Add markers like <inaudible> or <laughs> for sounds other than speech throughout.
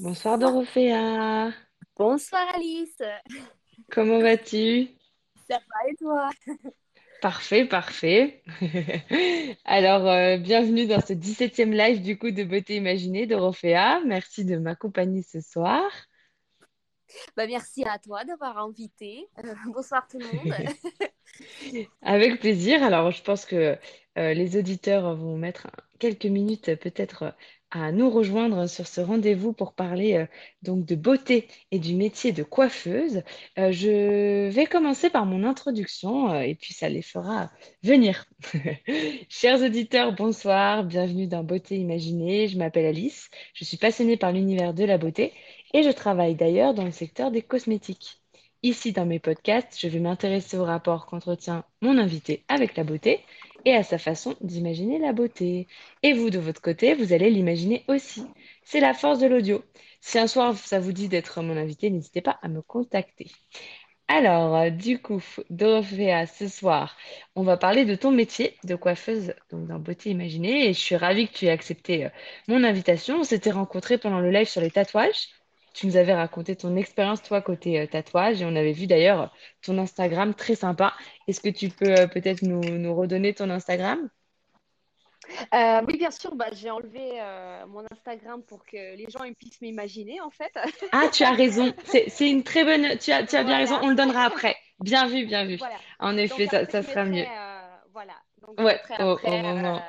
Bonsoir Dorothea, Bonsoir Alice, comment vas-tu? ça va et toi? Parfait, parfait. <laughs> Alors, euh, bienvenue dans ce dix-septième live du coup de Beauté Imaginée Dorothea. Merci de m'accompagner ce soir. Bah, merci à toi d'avoir invité. Euh, bonsoir tout le monde. <laughs> Avec plaisir. Alors, je pense que euh, les auditeurs vont mettre quelques minutes peut-être à nous rejoindre sur ce rendez-vous pour parler euh, donc de beauté et du métier de coiffeuse. Euh, je vais commencer par mon introduction euh, et puis ça les fera venir. <laughs> Chers auditeurs, bonsoir, bienvenue dans Beauté Imaginée. Je m'appelle Alice, je suis passionnée par l'univers de la beauté et je travaille d'ailleurs dans le secteur des cosmétiques. Ici, dans mes podcasts, je vais m'intéresser au rapport qu'entretient mon invité avec la beauté et à sa façon d'imaginer la beauté. Et vous, de votre côté, vous allez l'imaginer aussi. C'est la force de l'audio. Si un soir ça vous dit d'être mon invité, n'hésitez pas à me contacter. Alors, euh, du coup, Dorothea, ce soir, on va parler de ton métier de coiffeuse donc dans Beauté Imaginée. Et je suis ravie que tu aies accepté euh, mon invitation. On s'était rencontrés pendant le live sur les tatouages. Tu nous avais raconté ton expérience, toi, côté euh, tatouage. Et on avait vu d'ailleurs ton Instagram très sympa. Est-ce que tu peux euh, peut-être nous, nous redonner ton Instagram? Euh, oui, bien sûr, bah, j'ai enlevé euh, mon Instagram pour que les gens ils puissent m'imaginer en fait. <laughs> Ah, tu as raison. C'est, c'est une très bonne. Tu as, tu as bien raison. On le donnera après. Bien vu, bien vu. voilà. En Donc effet, ça, ça sera mieux. euh, voilà. Donc Ouais, au, après, moment.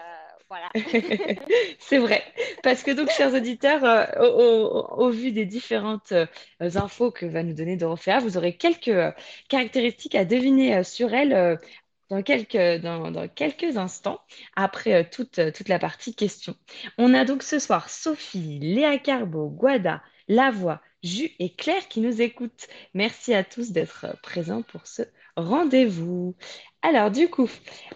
Voilà. <laughs> C'est vrai. Parce que donc, chers auditeurs, euh, au, vu des différentes euh, infos que va nous donner Dorothea, vous aurez quelques euh, caractéristiques à deviner sur elle dans quelques, instants, après toute, la partie question. On a donc ce soir Sophie, Léa Carbo, Guada, Lavoie, Jus et Claire qui nous écoutent. Merci à tous d'être présents pour ce rendez-vous. Alors, du coup,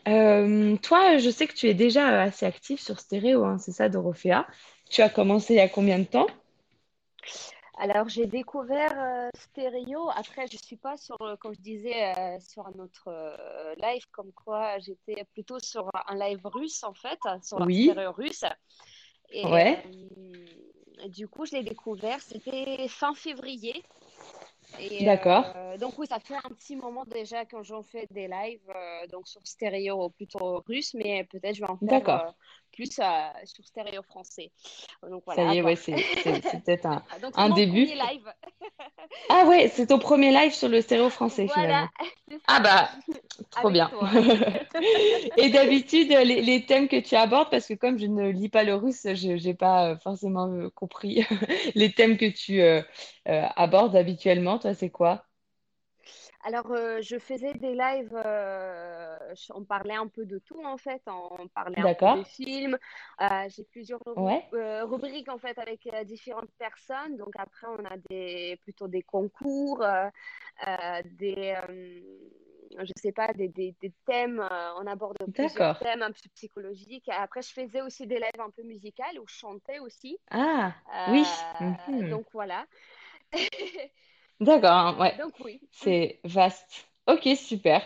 euh, toi, je sais que tu es déjà assez active sur Stéréo, hein, c'est ça, Dorothea? Tu as commencé il y a combien de temps? Alors j'ai découvert euh, Stéréo. Après, je suis pas sur, euh, comme je disais, euh, sur un autre euh, live, comme quoi j'étais plutôt sur un live russe en fait, sur Oui, stéréo russe. Et ouais, du coup, je l'ai découvert, c'était fin février. Et d'accord, euh, donc oui, ça fait un petit moment déjà quand j'en fais des lives, euh, donc sur stéréo plutôt russe, mais peut-être je vais en faire euh, plus sur stéréo français. Donc Ça voilà, y est, ouais, c'est, peut-être un, Ah, <laughs> Donc début. premier live. <laughs> Ah ouais, c'est ton premier live sur le stéréo français Voilà, finalement. <laughs> Ah bah, trop avec bien. Et d'habitude, les, les thèmes que tu abordes, parce que comme je ne lis pas le russe, je n'ai pas euh, forcément euh, compris les thèmes que tu euh, abordes habituellement. Toi, c'est quoi? Alors, euh, je faisais des lives, euh, on parlait un peu de tout en fait, on parlait un peu des films. Euh, j'ai plusieurs Ouais? rubriques en fait avec différentes personnes. Donc après, on a des, plutôt des concours, des, je sais pas, des, des, des thèmes. euh, on aborde plusieurs thèmes un peu psychologiques. Après, je faisais aussi des lives un peu musicales où je chantais aussi. Ah, oui. Mhm. donc voilà. <laughs> D'accord, ouais, donc oui. c'est vaste. Ok, super.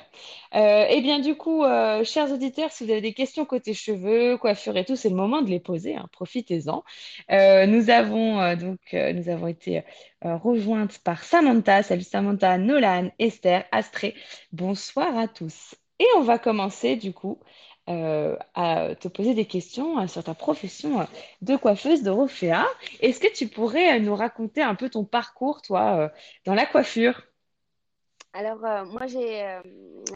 Euh, eh bien, du coup, euh, chers auditeurs, si vous avez des questions côté cheveux, coiffure et tout, c'est le moment de les poser, hein, profitez-en. Euh, nous avons euh, donc, euh, nous avons été euh, rejointes par Samantha. Salut Samantha, Nolan, Esther, Astrée. Bonsoir à tous. Et on va commencer du coup euh, à te poser des questions euh, sur ta profession euh, de coiffeuse de Est-ce que tu pourrais nous raconter un peu ton parcours, toi, dans la coiffure? Alors, euh, moi, j'ai, euh,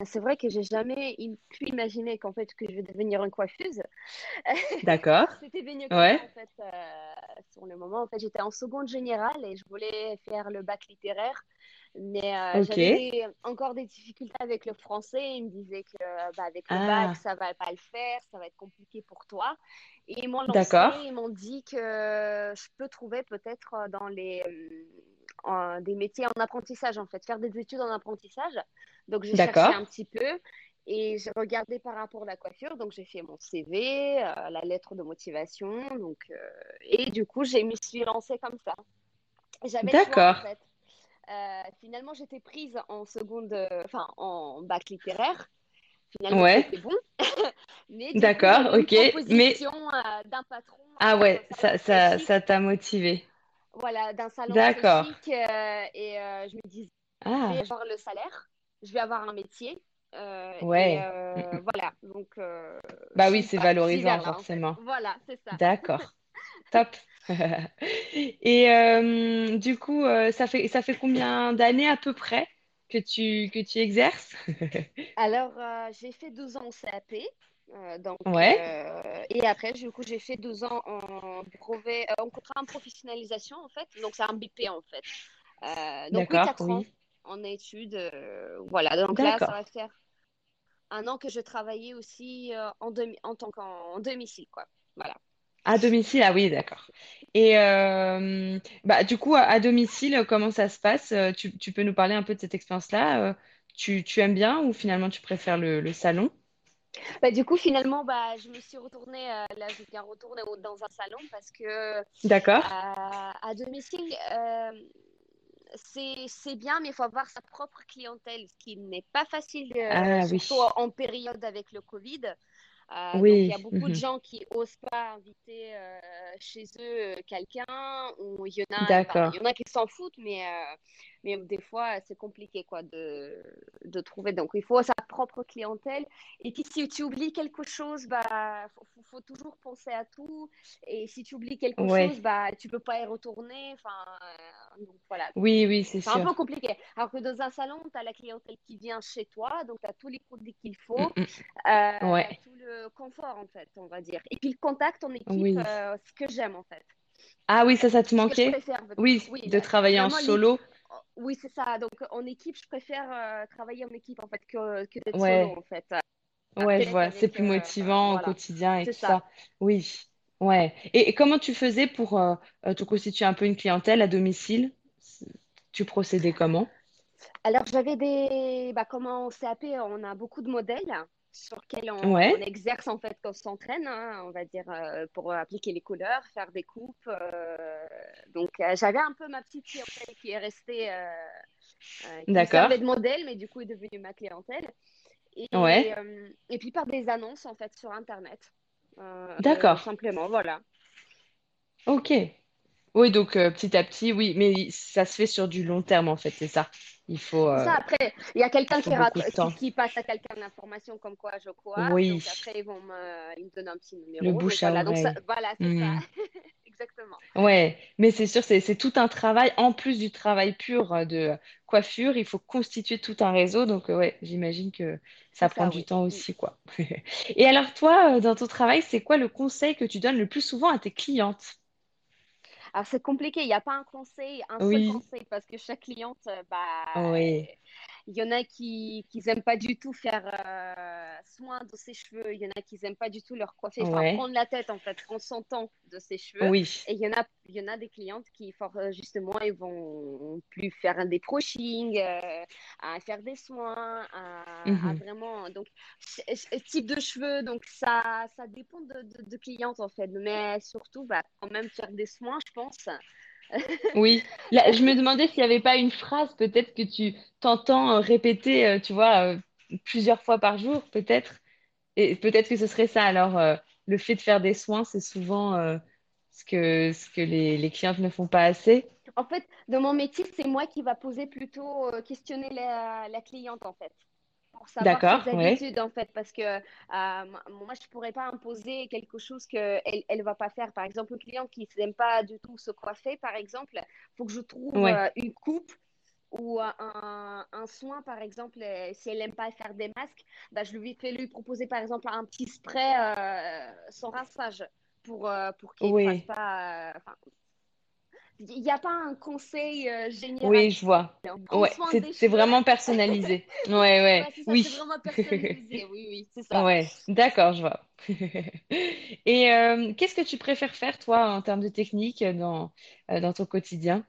c'est vrai que j'ai jamais pu imaginer qu'en fait, que je vais devenir une coiffeuse. <laughs> D'accord. C'était ça, Ouais. en fait, euh, sur le moment. En fait, j'étais en seconde générale et je voulais faire le bac littéraire. Mais euh, j'avais encore des difficultés avec le français. Ils me disaient que bah, avec le bac, Ah, ça va pas le faire, ça va être compliqué pour toi. Et ils m'ont lancé, ils m'ont dit que je peux trouver peut-être dans les, euh, en- des métiers en apprentissage, en fait, faire des études en apprentissage. Donc, j'ai cherché un petit peu et j'ai regardé par rapport à la coiffure. Donc, j'ai fait mon CV, euh, la lettre de motivation. Donc, euh, et du coup, je me suis lancée comme ça. J'avais en D'accord. fait. Euh, finalement, j'étais prise en seconde, enfin, en bac littéraire. Finalement, Ouais. c'était bon. <laughs> Mais D'accord. Ok. Mais euh, d'un patron ah euh, ouais, ça, ça, ça t'a motivé. voilà, d'un salon D'accord. et je me disais, je vais Ah, avoir le salaire, je vais avoir un métier. euh, ouais. Mm, euh, mm. voilà, donc euh, Bah oui, c'est valorisant, en fait. forcément. Voilà, c'est ça. D'accord. <laughs> Top. <laughs> Et euh, du coup, euh, ça fait, ça fait combien d'années à peu près que tu, que tu exerces? <laughs> Alors, euh, j'ai fait 12 ans en CAP. euh, donc, Ouais, euh, et après, du coup, j'ai fait 12 ans en brevet, en contrat en professionnalisation, en fait. Donc, c'est un BP, en fait. Donc, oui, d'accord, 4 ans en études. voilà, donc là, ça va faire un an que je travaillais aussi en, demi- en tant qu'en en domicile, quoi. Voilà. À domicile, ah oui, d'accord. Et euh, bah, du coup, à, à domicile, comment ça se passe? Euh, Tu, tu peux nous parler un peu de cette expérience-là? Euh, Tu, tu aimes bien ou finalement tu préfères le, le salon? Bah, du coup, finalement, bah, je me suis retournée, euh, là, je viens retourner au- dans un salon parce que euh, D'accord. à domicile, euh, c'est c'est bien, mais il faut avoir sa propre clientèle, ce qui n'est pas facile, euh, Ah surtout en période avec le Covid. Euh, donc, il y a beaucoup de mhm. gens qui osent pas inviter euh, chez eux euh, quelqu'un, ou il y en a, il y en a qui s'en foutent, mais, mais des fois, c'est compliqué quoi, de, de trouver. Donc, il faut sa propre clientèle. Et puis, si tu oublies quelque chose, bah, faut, toujours penser à tout. Et si tu oublies quelque chose, bah, tu peux pas y retourner. Enfin, euh, donc voilà, oui, oui, c'est c'est c'est un peu compliqué. Alors que dans un salon, tu as la clientèle qui vient chez toi, donc tu as tous les produits qu'il Mm, faut, mm. euh, as Ouais, tout le confort, en fait, on va dire. Et puis le contact en équipe, oui. euh, ce que j'aime, en fait. Ah oui, ça, ça te manquait? préfère. Oui, Oui, de travailler en solo. Oui, c'est ça. Donc en équipe, je préfère euh, travailler en équipe, en fait, que, que d'être solo, en fait. Euh, Ouais, je vois, c'est plus euh, motivant au quotidien et tout ça. ça. Oui, ouais. Et, et comment tu faisais pour euh, te constituer un peu une clientèle à domicile? Tu procédais comment? Alors, j'avais des... Bah, comme en CAP, on a beaucoup de modèles sur lesquels on, exerce, en fait, quand on s'entraîne, hein, on va dire, euh, pour appliquer les couleurs, faire des coupes. euh, Donc, euh, j'avais un peu ma petite clientèle qui est restée, qui servait de modèle, mais du coup est devenue ma clientèle. Et, Ouais, et puis par des annonces, en fait, sur Internet. D'accord. simplement, voilà. Ok. Oui, donc euh, petit à petit, oui, mais ça se fait sur du long terme en fait, c'est ça. Il faut, C'est euh, ça, après, il y a il quelqu'un faut qui, beaucoup de rac- qui, temps. qui passe à quelqu'un l'information comme quoi je coiffe, Oui, donc après ils vont me, ils me donnent un petit le numéro, donc bouche à voilà, donc ça, oreille. voilà, c'est ça, Hmm. <laughs> exactement, Ouais, mais c'est sûr, c'est c'est tout un travail, en plus du travail pur euh, de coiffure, il faut constituer tout un réseau, donc euh, ouais, j'imagine que c'est ça prend ça, du oui. temps Mm. aussi, quoi. <laughs> Et alors toi, euh, dans ton travail, c'est quoi le conseil que tu donnes le plus souvent à tes clientes? Alors c'est compliqué, il n'y a pas un conseil, un seul conseil, parce que chaque cliente, euh, bah, oui, Il y en a qui qui n'aiment pas du tout faire euh, soin de ses cheveux. Il y en a qui n'aiment pas du tout leur coiffer, enfin prendre la tête en fait, prendre son temps de ses cheveux. oui. Et il y en a, il y en a des clientes qui fort euh, justement ils vont plus faire des brushing, euh, à faire des soins, à, à Mhm. vraiment donc type de cheveux. Donc ça ça dépend de, de, de clientes en fait, mais surtout bah, quand même faire des soins, je pense. Oui, là, je me <laughs> demandais s'il n'y avait pas une phrase peut-être que tu t'entends euh, répéter, euh, tu vois, euh, plusieurs fois par jour, peut-être. Et peut-être que ce serait ça. Alors, euh, le fait de faire des soins, c'est souvent euh, ce que, ce que les, les clientes ne font pas assez. En fait, dans mon métier, c'est moi qui va poser plutôt, euh, questionner la, la cliente, en fait, pour savoir ses ouais, habitudes, en fait, parce que euh, moi, je pourrais pas imposer quelque chose qu'elle elle elle va pas faire. Par exemple, une cliente qui n'aime pas du tout se coiffer, par exemple, faut que je trouve ouais, euh, une coupe ou euh, un, un soin, par exemple, si elle n'aime pas faire des masques, bah, je lui fais lui proposer, par exemple, un petit spray euh, sans rinçage pour, pour qu'il ne fasse oui, pas... euh, il n'y a pas un conseil euh, général. oui, je vois. Ouais, c'est, vraiment <laughs> personnalisé. Ouais, Ouais, ouais, c'est ça, c'est oui. vraiment <laughs> personnalisé. Oui, oui, c'est ça. Ouais, d'accord, je vois. <laughs> Et euh, qu'est-ce que tu préfères faire, toi, en termes de technique dans, euh, dans ton quotidien?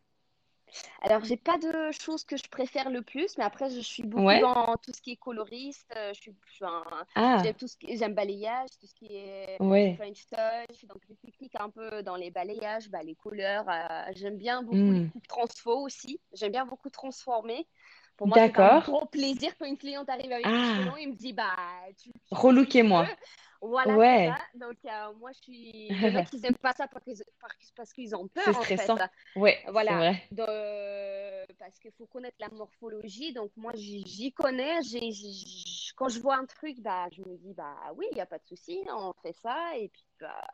Alors, j'ai pas de choses que je préfère le plus, mais après, je suis beaucoup Ouais? dans tout ce qui est coloriste. euh, Je suis, je un- j'aime Ah, tout ce qui, j'aime balayage, tout ce qui est ouais. French touch, donc les techniques un peu dans les balayages, bah, les couleurs. euh, j'aime bien beaucoup les Hmm. coupes transfo aussi. J'aime bien beaucoup transformer. Pour moi, c'est un gros plaisir quand une cliente arrive avec Ah, longs et me dit, bah, tu, tu relookez-moi. Voilà, ça. Donc, euh, moi, je suis. Il y en a qui n'aiment pas ça parce qu'ils par- parce qu'ils ont c'est peur, en fait. stressant. Ouais, c'est Voilà. vrai. Parce qu'il faut connaître la morphologie. Donc, moi, j'y connais. J'ai, j'y- quand je vois un truc, bah, je me dis, bah oui, il n'y a pas de souci, on fait ça. Et puis, bah,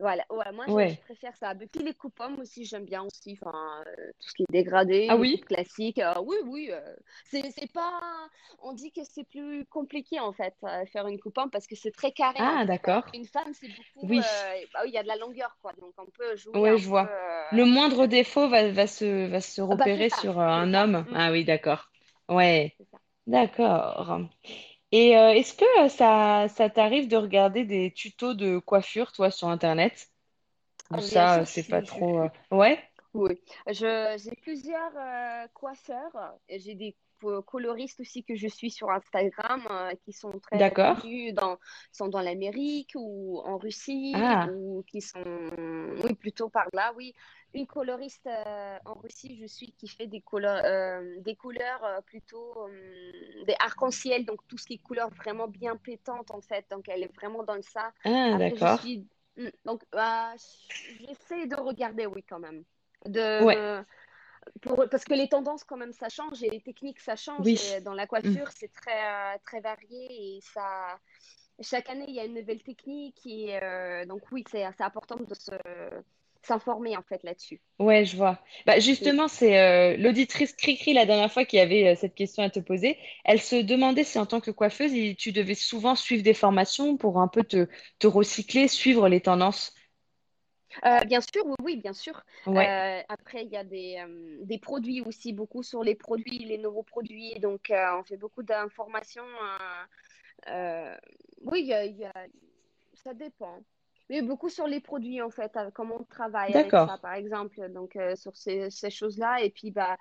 voilà. Ouais, moi, je, préfère ça. Et puis, les coupes-hommes aussi, j'aime bien aussi. Enfin, euh, tout ce qui est Ah dégradé, oui? coupes classiques. euh, oui, oui. euh, c'est, pas. On dit que c'est plus compliqué, en fait, euh, faire une coupe-homme parce que c'est très carré, Ah, d'accord. qu'une femme, c'est beaucoup. Oui. euh, bah oui, il y a de la longueur, quoi. Donc, on peut jouer un je peu. vois. Le moindre défaut va, va se, va se ah Bah, repérer sur un homme. Mm, Ah oui, d'accord. Ouais, d'accord. Et euh, est-ce que euh, ça, ça t'arrive de regarder des tutos de coiffure, toi, sur Internet? Ou Ah, bien ça, euh, sûr, c'est pas je, trop... euh, Ouais, Oui, je, j'ai plusieurs euh, coiffeurs. et J'ai des coloristes aussi que je suis sur Instagram euh, qui sont très connus dans, sont dans l'Amérique ou en Russie Ah, ou qui sont, oui, plutôt par là, oui. Une coloriste euh, en Russie, je suis qui fait des couleurs, euh, des couleurs euh, plutôt euh, des arcs-en-ciel, donc tout ce qui est couleurs vraiment bien pétantes en fait. Donc elle est vraiment dans ça. ah, d'accord. suis, mm, donc bah, j'essaie de regarder, oui, quand même de Ouais, me pour, parce que les tendances quand même ça change et les techniques ça change oui. et dans la Mm. coiffure c'est très euh, très varié et ça chaque année il y a une nouvelle technique et euh, donc oui c'est important de se s'informer en fait là-dessus. Ouais, je vois. Bah, justement, c'est euh, l'auditrice Cricri la dernière fois qui avait euh, cette question à te poser. Elle se demandait si en tant que coiffeuse, tu devais souvent suivre des formations pour un peu te, te recycler, suivre les tendances. Euh, bien sûr, oui, oui, bien sûr. Ouais, Euh, après, il y a des, euh, des produits aussi, beaucoup sur les produits, les nouveaux produits. Donc, on fait beaucoup d'informations. euh, oui, il y a- il y a- ça dépend. Mais beaucoup sur les produits, en fait, comment on travaille avec ça, par exemple. Donc, sur ces, ces choses-là. Et puis, bah,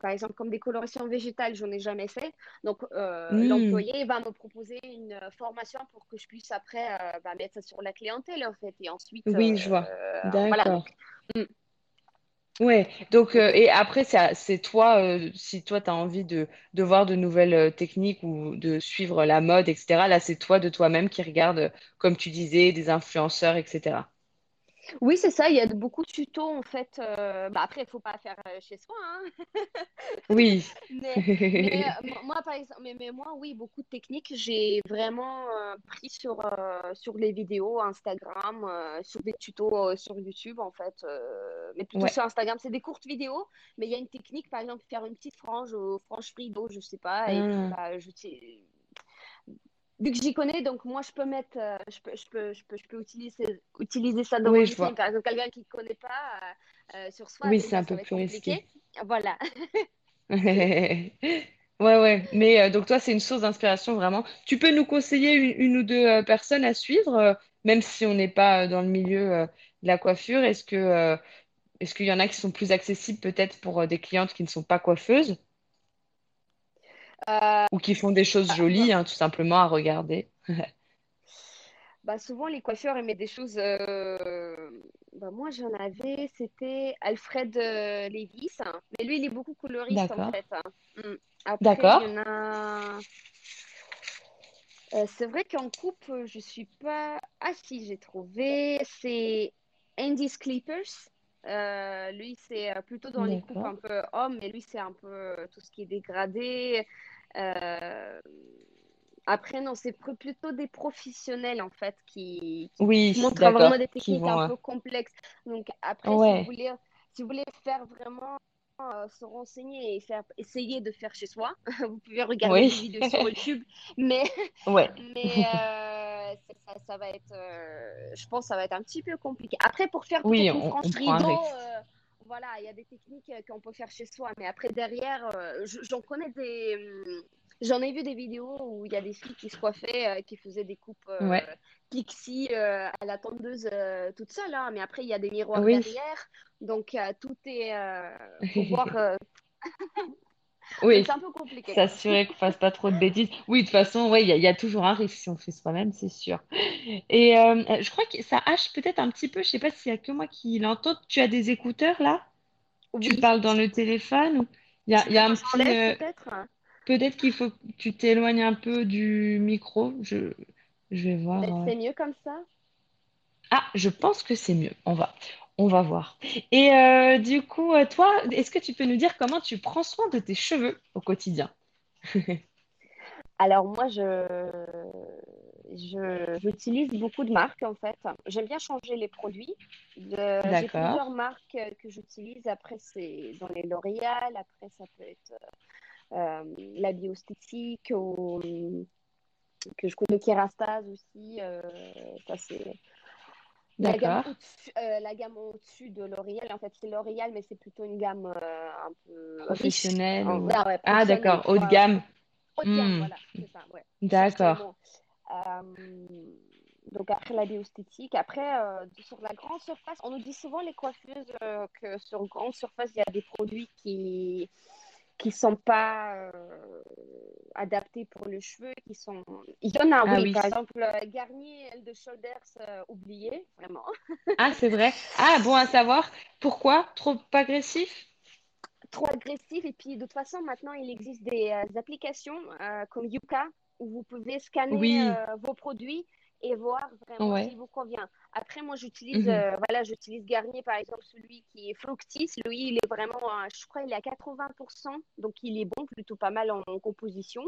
par exemple, comme des colorations végétales, j'en ai jamais fait. Donc, euh, Hmm, l'employé va me proposer une euh, formation pour que je puisse après euh, bah, mettre ça sur la clientèle, en fait. Et ensuite, Oui, je vois. euh, voilà. Donc, D'accord. Ouais, donc donc euh, oui. et après c'est toi euh, si toi tu as envie de, de voir de nouvelles euh, techniques ou de suivre la mode etc. Là c'est toi de toi-même qui regarde euh, comme tu disais des influenceurs etc. Oui, c'est ça. Il y a beaucoup de tutos, en fait. euh, bah, après, il faut pas faire euh, chez soi, hein. <laughs> Oui. Mais, mais <laughs> euh, mo- moi, par exemple, mais, mais moi, oui, beaucoup de techniques, j'ai vraiment euh, pris sur, euh, sur les vidéos Instagram, sur des tutos sur YouTube, en fait. mais plutôt Ouais. sur Instagram, c'est des courtes vidéos, mais il y a une technique, par exemple, faire une petite frange frange rideau, je sais pas, et puis, Ah, bah, je, vu que j'y connais, donc moi, je peux mettre, euh, je peux, je peux, je peux, je peux utiliser, utiliser ça dans mon oui, je meeting. vois. Par exemple, quelqu'un qui ne connaît pas euh, euh, sur soi, Oui, c'est déjà, un peu plus compliqué. risqué. Voilà. <laughs> Ouais, ouais. Mais euh, donc toi, c'est une source d'inspiration vraiment. Tu peux nous conseiller une, une ou deux personnes à suivre, même si on n'est pas dans le milieu de la coiffure. Est-ce que, est-ce qu'il y en a qui sont plus accessibles peut-être pour des clientes qui ne sont pas coiffeuses? Ou qui font des choses bah, jolies, hein, tout simplement à regarder? <laughs> bah, souvent, les coiffeurs aimaient des choses. euh, bah, moi, j'en avais, c'était Alfred euh, Lévis, hein. mais lui, il est beaucoup coloriste en D'accord. fait. hein. Mm. D'accord. a. euh, c'est vrai qu'en coupe, euh, je suis pas. Ah, si, j'ai trouvé. C'est Andy's Clippers. Euh, lui, c'est euh, plutôt dans les coupes un peu hommes, mais lui, c'est un peu euh, tout ce qui est dégradé. Euh, Après, non, c'est plutôt des professionnels en fait qui, qui, qui Oui, montrent vraiment des techniques un vont. peu complexes. Donc après, si vous voulez, si vous voulez faire vraiment euh, se renseigner et faire, essayer de faire chez soi, <laughs> vous pouvez regarder des Oui. vidéos sur YouTube, mais <laughs> Ouais. mais euh, ça, va être, euh, je pense, que ça va être un petit peu compliqué. Après, pour faire Oui, une on, frange on prend un rideau. risque. euh, voilà, il y a des techniques qu'on peut faire chez soi, mais après derrière, je- j'en connais des, J'en ai vu des vidéos où il y a des filles qui se coiffaient, qui faisaient des coupes Ouais. pixie à la tondeuse toute seule, hein. Mais après, il y a des miroirs Oui. derrière. Donc, tout est... faut <laughs> voir... <laughs> Oui. c'est un peu compliqué. S'assurer qu'on fasse pas trop de bêtises. Oui, de toute façon, ouais, il y, a y a toujours un risque si on fait soi-même, c'est sûr. Et euh, je crois que ça hache peut-être un petit peu. Je sais pas s'il y a que moi qui l'entends. Tu as des écouteurs là? Tu parles dans le téléphone ou? Il y a, y un petit euh, peut-être? qu'il faut que tu t'éloignes un peu du micro. Je... Je vais voir. Euh. c'est mieux comme ça? Ah, je pense que c'est mieux. On va, on va voir. Et euh, du coup, euh, toi, est-ce que tu peux nous dire comment tu prends soin de tes cheveux au quotidien? <laughs> Alors moi, je, je, j'utilise beaucoup de marques en fait. J'aime bien changer les produits. De- j'ai D'accord, plusieurs marques que j'utilise. Après, c'est dans les L'Oréal. Après, ça peut être euh, la Biosthétique ou que je connais Kerastase aussi. euh, ça, c'est la gamme euh, la gamme au-dessus de L'Oréal. En fait, c'est L'Oréal, mais c'est plutôt une gamme euh, un peu riche. Professionnel En- ou... ah ouais, Ah, professionnelle. d'accord, haut de gamme. Haut de gamme, voilà, c'est ça, ouais. D'accord. Euh, donc après la bioesthétique. Après, sur la grande surface, on nous dit souvent les coiffeuses que sur grande surface, il y a des produits qui qui sont pas euh, adaptés pour le cheveu, qui sont... Il y en a, Ah oui, oui. par exemple, euh, Garnier, L de Shoulders, euh, oublié, vraiment. <laughs> Ah, c'est vrai. Ah, bon à savoir. Pourquoi? Trop agressif? trop agressif. Et puis, de toute façon, maintenant, il existe des euh, applications comme Yuka où vous pouvez scanner Oui, vos produits et voir vraiment ouais. s'il vous convient. Après, moi, j'utilise Mhm. euh, voilà, j'utilise Garnier, par exemple, celui qui est Fructis. Lui, il est vraiment, je crois, il est à 80%. Donc, il est bon, plutôt pas mal en, en composition.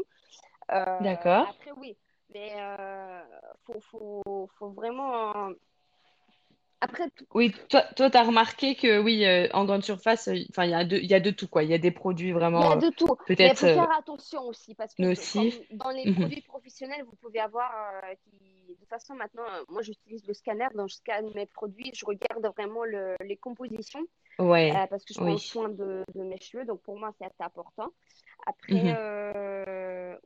Euh, D'accord. après, oui. Mais euh, faut, faut, faut vraiment. Après, Oui, toi, toi, t'as remarqué que oui, euh, en grande surface, euh, il y a de, il y a de tout, quoi. Il y a des produits Il y vraiment a de tout, mais il peut-être faut euh, faire attention aussi parce que dans les Mhm. produits professionnels, vous pouvez avoir qui, de toute façon maintenant, moi j'utilise le scanner, donc je scanne mes produits, je regarde vraiment le- les compositions Ouais, parce que je prends oui. soin de, de mes cheveux, donc pour moi c'est assez important. Après, Mhm.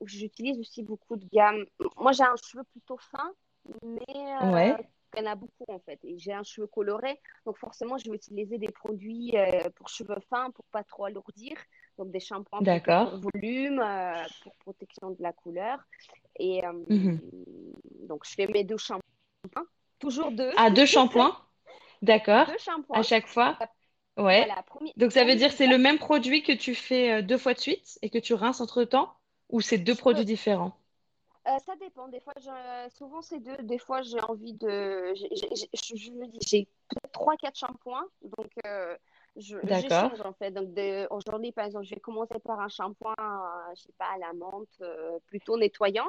j'utilise aussi beaucoup de gamme. Moi j'ai un cheveu plutôt fin, mais Ouais, il y en a beaucoup en fait. Et j'ai un cheveu coloré, donc forcément je vais utiliser des produits euh, pour cheveux fins pour pas trop alourdir. Donc des shampoings pour volume, euh, pour protection de la couleur. Et euh, Mhm. donc je fais mes deux shampoings, toujours deux, Ah, deux shampoings, <laughs> d'accord. deux À shampoings. chaque fois. Ouais. Voilà, premier, Donc ça veut dire que c'est le même produit que tu fais deux fois de suite et que tu rinces entre-temps, ou c'est deux je peux, produits différents? Euh, ça dépend. Des fois, je- souvent c'est deux. Des fois, j'ai envie de. j'ai- j'ai- j'ai- je, je me dis, j'ai peut-être trois, quatre shampoings. Donc, euh, je- D'accord. j'échange en fait. Donc, de- aujourd'hui, par exemple, je vais commencer par un shampoing, euh, je sais pas, à la menthe, plutôt nettoyant.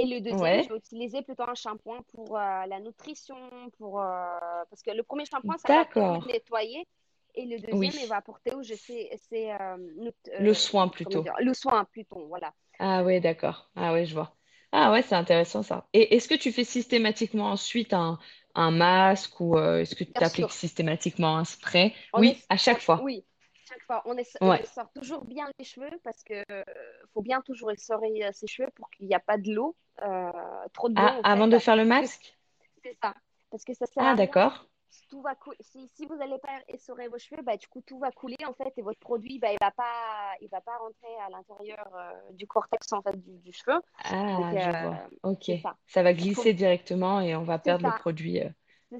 Et le deuxième, je vais utiliser plutôt un shampoing pour la nutrition. Pour, parce que le premier shampoing, ça va permettre D'accord. de nettoyer. Et le deuxième, il va apporter où je sais, c'est nut- Le soin plutôt. dire, le soin plutôt. Voilà. Ah ouais, d'accord. Ah ouais, je vois. Ah ouais, c'est intéressant ça. Et est-ce que tu fais systématiquement ensuite un, un masque ou euh, est-ce que tu appliques sûr. systématiquement un spray? On Oui, est, à chaque fois. oui, chaque fois, on, es- on Ouais. essore toujours bien les cheveux parce que euh, faut bien toujours essorer euh, ses cheveux pour qu'il n'y a pas de l'eau, euh, trop de l'eau Ah, en fait, avant de faire le parce que masque? c'est ça, parce que ça sert Ah, à rien. d'accord. Si tout va si, si vous n'allez pas essorer vos cheveux, bah, du coup tout va couler en fait et votre produit bah, il va pas il va pas rentrer à l'intérieur euh, du cortex en fait du, du cheveu. Donc Ah, je euh, vois. Ok. ça. Ça va faut glisser directement et on va perdre le produit. euh.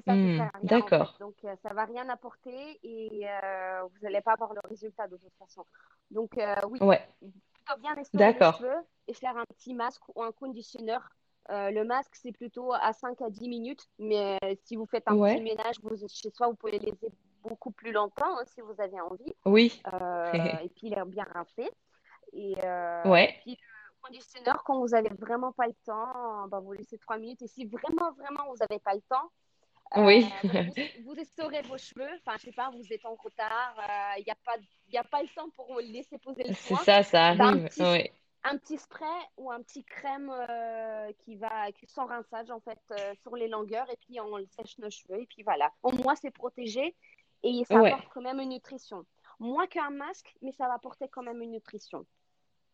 À rien en fait. d'accord. Donc, euh, ça va rien apporter et euh, vous n'allez pas avoir le résultat de toute façon. Donc, euh, oui, Ouais, plutôt bien essorer les d'accord. cheveux et faire un petit masque ou un conditionneur. Euh, le masque, c'est plutôt à 5 à 10 minutes, mais euh, si vous faites un petit Ouais, ménage vous, chez soi, vous pouvez les laisser beaucoup plus longtemps hein, si vous avez envie. oui. Euh, <laughs> et puis, il est bien rincé. Et, euh, et Ouais, puis, le conditionneur, quand vous n'avez vraiment pas le temps, bah, vous laissez 3 minutes. Et si vraiment, vraiment, vous n'avez pas le temps, oui. bah, vous, vous essorez vos cheveux, enfin, je sais pas, vous êtes en retard, il n'y a pas, y a pas le temps pour laisser poser le C'est soin. ça, ça un arrive. petit, Oui. Un petit spray ou un petit crème euh, qui va, sans rinçage, en fait, euh, sur les longueurs, et puis on le sèche nos cheveux, et puis voilà. Au moins, c'est protégé et ça Ouais. apporte quand même une nutrition. Moins qu'un masque, mais ça va apporter quand même une nutrition.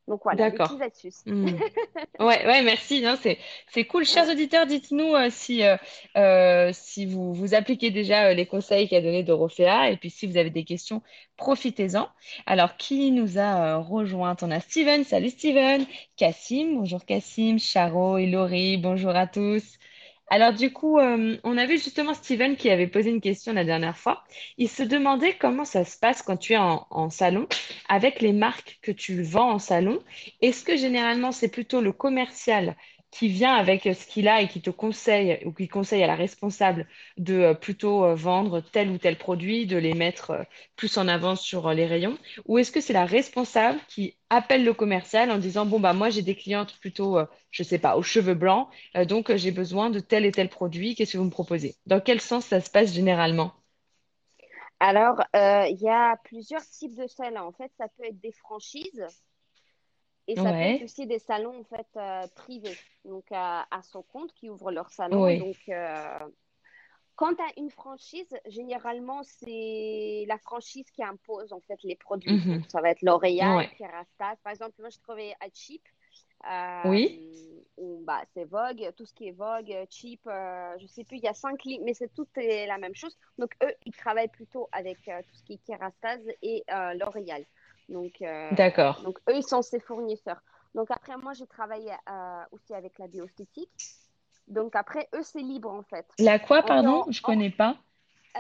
Donc voilà, des petites astuces. Ouais, ouais, merci. Non, c'est, c'est cool. Chers auditeurs, dites-nous euh, si, euh, euh, si vous, vous appliquez déjà euh, les conseils qu'a donné Dorothea et puis si vous avez des questions, profitez-en. Alors, qui nous a rejoint? On a Steven. Salut Steven. Cassim. Bonjour Cassim. Charo et Laurie. Bonjour à tous. Alors, du coup, euh, on a vu justement Steven qui avait posé une question la dernière fois. Il se demandait comment ça se passe quand tu es en, en salon avec les marques que tu vends en salon. Est-ce que généralement c'est plutôt le commercial qui vient avec ce qu'il a et qui te conseille ou qui conseille à la responsable de euh, plutôt euh, vendre tel ou tel produit, de les mettre euh, plus en avant sur les rayons? Ou est-ce que c'est la responsable qui appelle le commercial en disant, bon, bah, moi, j'ai des clientes plutôt, je sais pas, aux cheveux blancs, donc j'ai besoin de tel et tel produit, qu'est-ce que vous me proposez? Dans quel sens ça se passe généralement? Alors, il y a plusieurs types de salons. En fait, ça peut être des franchises et ça peut être Ouais, aussi des salons en fait euh, privés, donc à, à son compte qui ouvrent leur salon. Donc, euh, quand tu as une franchise, généralement, c'est la franchise qui impose en fait les produits. Donc, Mhm. ça va être L'Oréal, Ouais. Kérastase. Par exemple, moi, je travaillais à Cheap, Oui, euh, où bah, c'est Vogue, tout ce qui est Vogue, Cheap, euh, je sais plus, il y a cinq lignes, mais c'est tout est la même chose. Donc, eux, ils travaillent plutôt avec euh, tout ce qui est Kérastase et euh, L'Oréal. Donc, euh, d'accord. donc, eux, ils sont ses fournisseurs. Donc, après, moi, j'ai travaillé euh, aussi avec la bioesthétique. Donc, après, eux, c'est libre, en fait. La quoi, pardon? en, Je en- connais pas.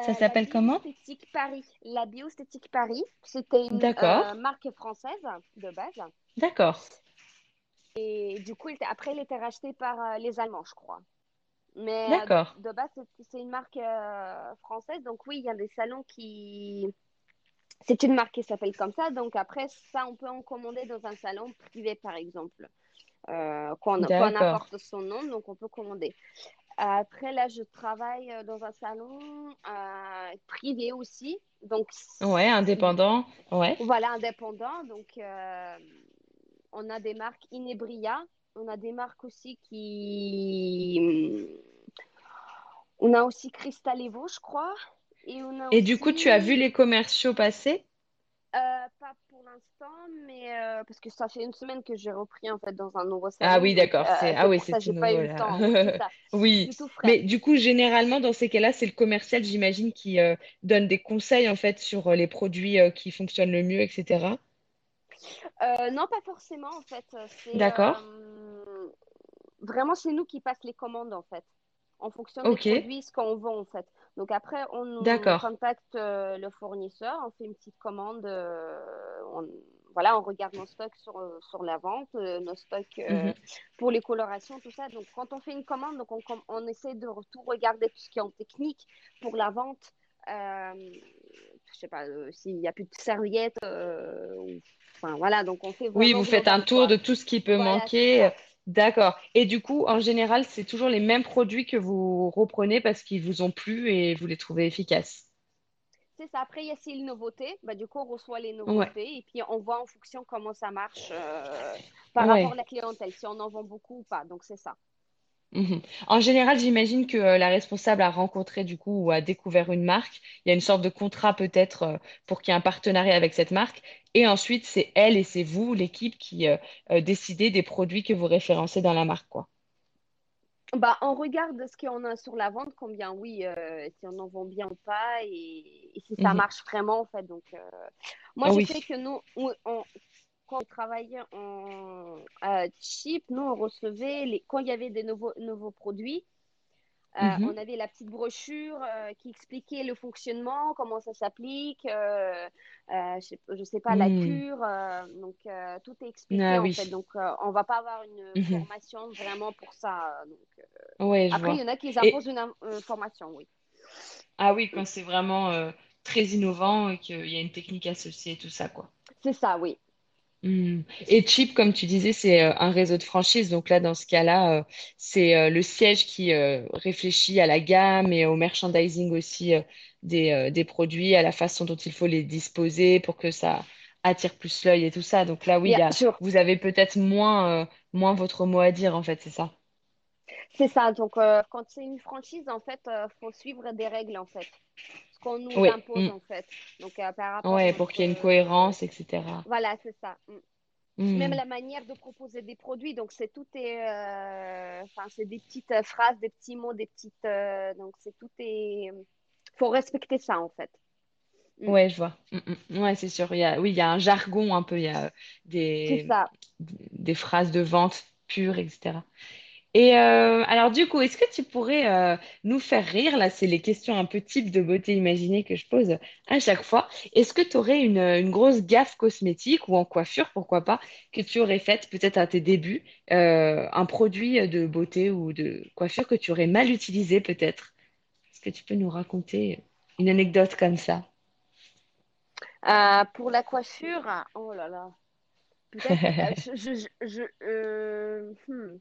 Ça euh, s'appelle comment? Paris. La Bioesthétique Paris, c'était une euh, marque française de base. d'accord, Et du coup, après, il était racheté par euh, les Allemands, je crois. Mais de base, c'est une marque française. Donc, oui, il y a des salons qui... C'est une marque qui s'appelle comme ça. Donc, après, ça, on peut en commander dans un salon privé, par exemple. Euh, qu'on, importe son nom, donc on peut commander. Après, là, je travaille euh, dans un salon euh, privé aussi. Donc, Ouais, indépendant. Ouais. voilà, indépendant. Donc, euh, on a des marques Inebria. On a des marques aussi qui... On a aussi Cristal Evo, je crois. Et on a Et du coup, tu as vu les commerciaux passer? euh, pas pour l'instant, mais euh, parce que ça fait une semaine que j'ai repris en fait dans un nouveau Ah salon, oui, donc d'accord. euh, ah oui, c'est j'ai pas eu nouveau le là. temps. <laughs> Oui, ça. Oui. Mais du coup, généralement, dans ces cas-là, c'est le commercial, j'imagine, qui donne des conseils en fait sur les produits qui fonctionnent le mieux, etc. Non, pas forcément en fait. D'accord. vraiment c'est nous qui passe les commandes en fait, en fonction des Ok. produits, ce qu'on vend en fait. Donc après, on, contacte euh, le fournisseur, on fait une petite commande, euh, on, voilà, on regarde nos stocks sur, euh, sur la vente, euh, nos stocks Mhm. pour les colorations, tout ça. Donc quand on fait une commande, donc on, on essaie de tout regarder tout ce qui est en technique pour la vente. Je sais pas s'il n'y a plus de serviettes, ou- enfin voilà, donc on fait Oui, vous faites un tour quoi. de tout ce qui peut Voilà, manquer. D'accord. Et du coup, en général, c'est toujours les mêmes produits que vous reprenez parce qu'ils vous ont plu et vous les trouvez efficaces? C'est ça. Après, il y a aussi les nouveautés. Bah, du coup, on reçoit les Ouais. nouveautés et puis on voit en fonction comment ça marche euh, <laughs> par rapport à Ouais. la clientèle, si on en vend beaucoup ou pas. Donc, c'est ça. Mhm. En général, j'imagine que euh, la responsable a rencontré du coup ou a découvert une marque. Il y a une sorte de contrat peut-être euh, pour qu'il y ait un partenariat avec cette marque. Et ensuite, c'est elle et c'est vous, l'équipe, qui euh, euh, décidez des produits que vous référencez dans la marque, quoi. Bah, on regarde ce qu'on a sur la vente, combien oui, euh, si on en vend bien ou pas et, et si ça Mhm. marche vraiment en fait. Donc, euh, moi, Ah je oui. sais que nous, on, on- quand on travaillait en euh, cheap, nous, on recevait les, quand il y avait des nouveaux, nouveaux produits. Euh, Mhm. on avait la petite brochure euh, qui expliquait le fonctionnement, comment ça s'applique, je sais, je sais pas, la Hmm. cure, donc tout est expliqué Ah en oui. fait. Donc on va pas avoir une Mhm. formation vraiment pour ça. Donc. Ouais, je Après, il y en a qui Et imposent une, in- une formation, oui. ah oui, quand c'est vraiment très innovant et qu'il y a une technique associée, tout ça, quoi. C'est ça, oui. Hmm. Et Chip, comme tu disais, c'est euh, un réseau de franchise. Donc là, dans ce cas-là, euh, c'est euh, le siège qui euh, réfléchit à la gamme et au merchandising aussi euh, des, euh, des produits, à la façon dont il faut les disposer pour que ça attire plus l'œil et tout ça. Donc là, oui, il Bien y a, sûr, vous avez peut-être moins, euh, moins votre mot à dire, en fait, c'est ça? c'est ça. Donc euh, quand c'est une franchise, en fait, il faut suivre des règles en fait, qu'on nous Oui. impose Hmm. en fait. Donc euh, par rapport Ouais, pour qu'il y ait une cohérence, etc. voilà, c'est ça. Mm. même Hmm. la manière de proposer des produits. Donc, c'est tout est, euh, enfin, c'est des petites euh, phrases, des petits mots, des petites, euh, donc c'est tout est, faut respecter ça en fait. Mm. Ouais, je vois. Mm, mm. Ouais, c'est sûr. Il y a, oui, il y a un jargon un peu. Il y a des, ça. des phrases de vente pures, etc. Et euh, alors du coup, est-ce que tu pourrais euh, nous faire rire? Là, c'est les questions un peu type de beauté imaginée que je pose à chaque fois. Est-ce que tu aurais une, grosse gaffe cosmétique ou en coiffure, pourquoi pas, que tu aurais faite peut-être à tes débuts, euh, un produit de beauté ou de coiffure que tu aurais mal utilisé peut-être? Est-ce que tu peux nous raconter une anecdote comme ça? Pour la coiffure, oh là là, peut-être, je, je, hmm.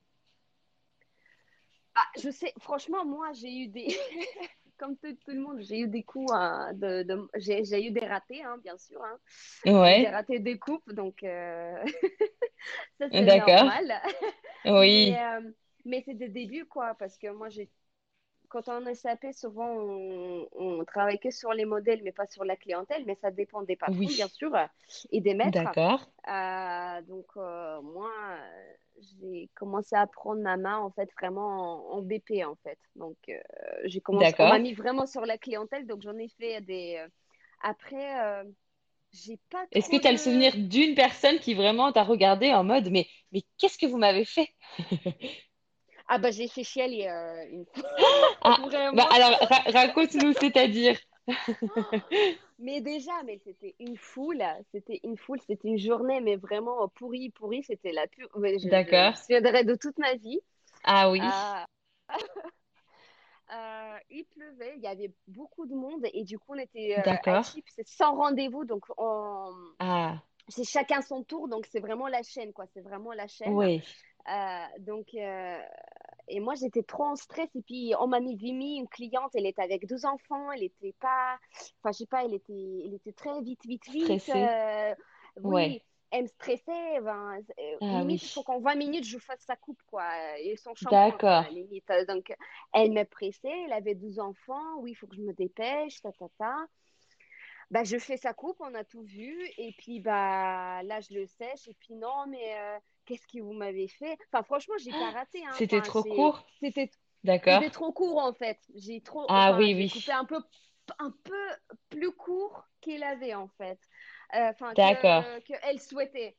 Ah, je sais, franchement, moi, j'ai eu des, <laughs> comme tout, tout le monde, j'ai eu des coups, hein, de, de- j'ai, eu des ratés, hein, bien sûr, hein. J'ai eu des coupes, donc euh, <laughs> ça, c'est normal. <laughs> Mais, Oui, euh, mais c'est des débuts, quoi, parce que moi, j'ai quand on est SAP, souvent, on, on travaille que sur les modèles, mais pas sur la clientèle. Mais ça dépend des patrons, bien sûr, et des maîtres. d'accord, Euh, donc, euh, moi, euh, j'ai commencé à prendre ma main, en fait, vraiment en, en BP, en fait. Donc, euh, j'ai commencé, on m'a mis vraiment sur la clientèle. Donc, j'en ai fait des. euh, Après, euh, j'ai pas Est-ce que tu as le souvenir d'une personne qui vraiment t'a regardé en mode, mais, mais qu'est-ce que vous m'avez fait? <laughs> Ah, bah, j'ai fait chialer euh, une fois, <laughs> Ah, bah alors ra- raconte-nous, c'est-à-dire. <laughs> Mais déjà, mais c'était une foule, c'était une foule, c'était une journée, mais vraiment pourrie, pourrie, c'était la pure. ouais, Je, me D'accord. de toute ma vie. Ah oui, Euh, <laughs> euh, il pleuvait, il y avait beaucoup de monde et du coup on était euh, d'accord. C'est sans rendez-vous, donc on... Ah c'est chacun son tour, donc c'est vraiment la chaîne, quoi, c'est vraiment la chaîne. oui, Euh, donc, euh, et moi j'étais trop en stress et puis on m'a mis, mis une cliente, elle était avec deux enfants, elle était pas, enfin je sais pas, elle était, elle était très vite, vite, vite. euh, Ouais. oui, elle me stressait. Ben, euh, Ah limite, il faut qu'en 20 minutes je fasse sa coupe, quoi, et son shampoing, d'accord. limite. Donc, elle me pressait, elle avait 12 enfants, oui, il faut que je me dépêche, ta, ta, ta. Bah, je fais sa coupe, on a tout vu, et puis bah là je le sèche, et puis non, mais euh, qu'est-ce que vous m'avez fait? Enfin, franchement, j'ai pas raté, hein. C'était Enfin, trop court? c'était, D'accord. c'était trop court en fait. J'ai trop, Ah enfin, oui, j'ai coupé oui. un peu, un peu plus court qu'il avait en fait, Euh, enfin D'accord. que, que elle souhaitait.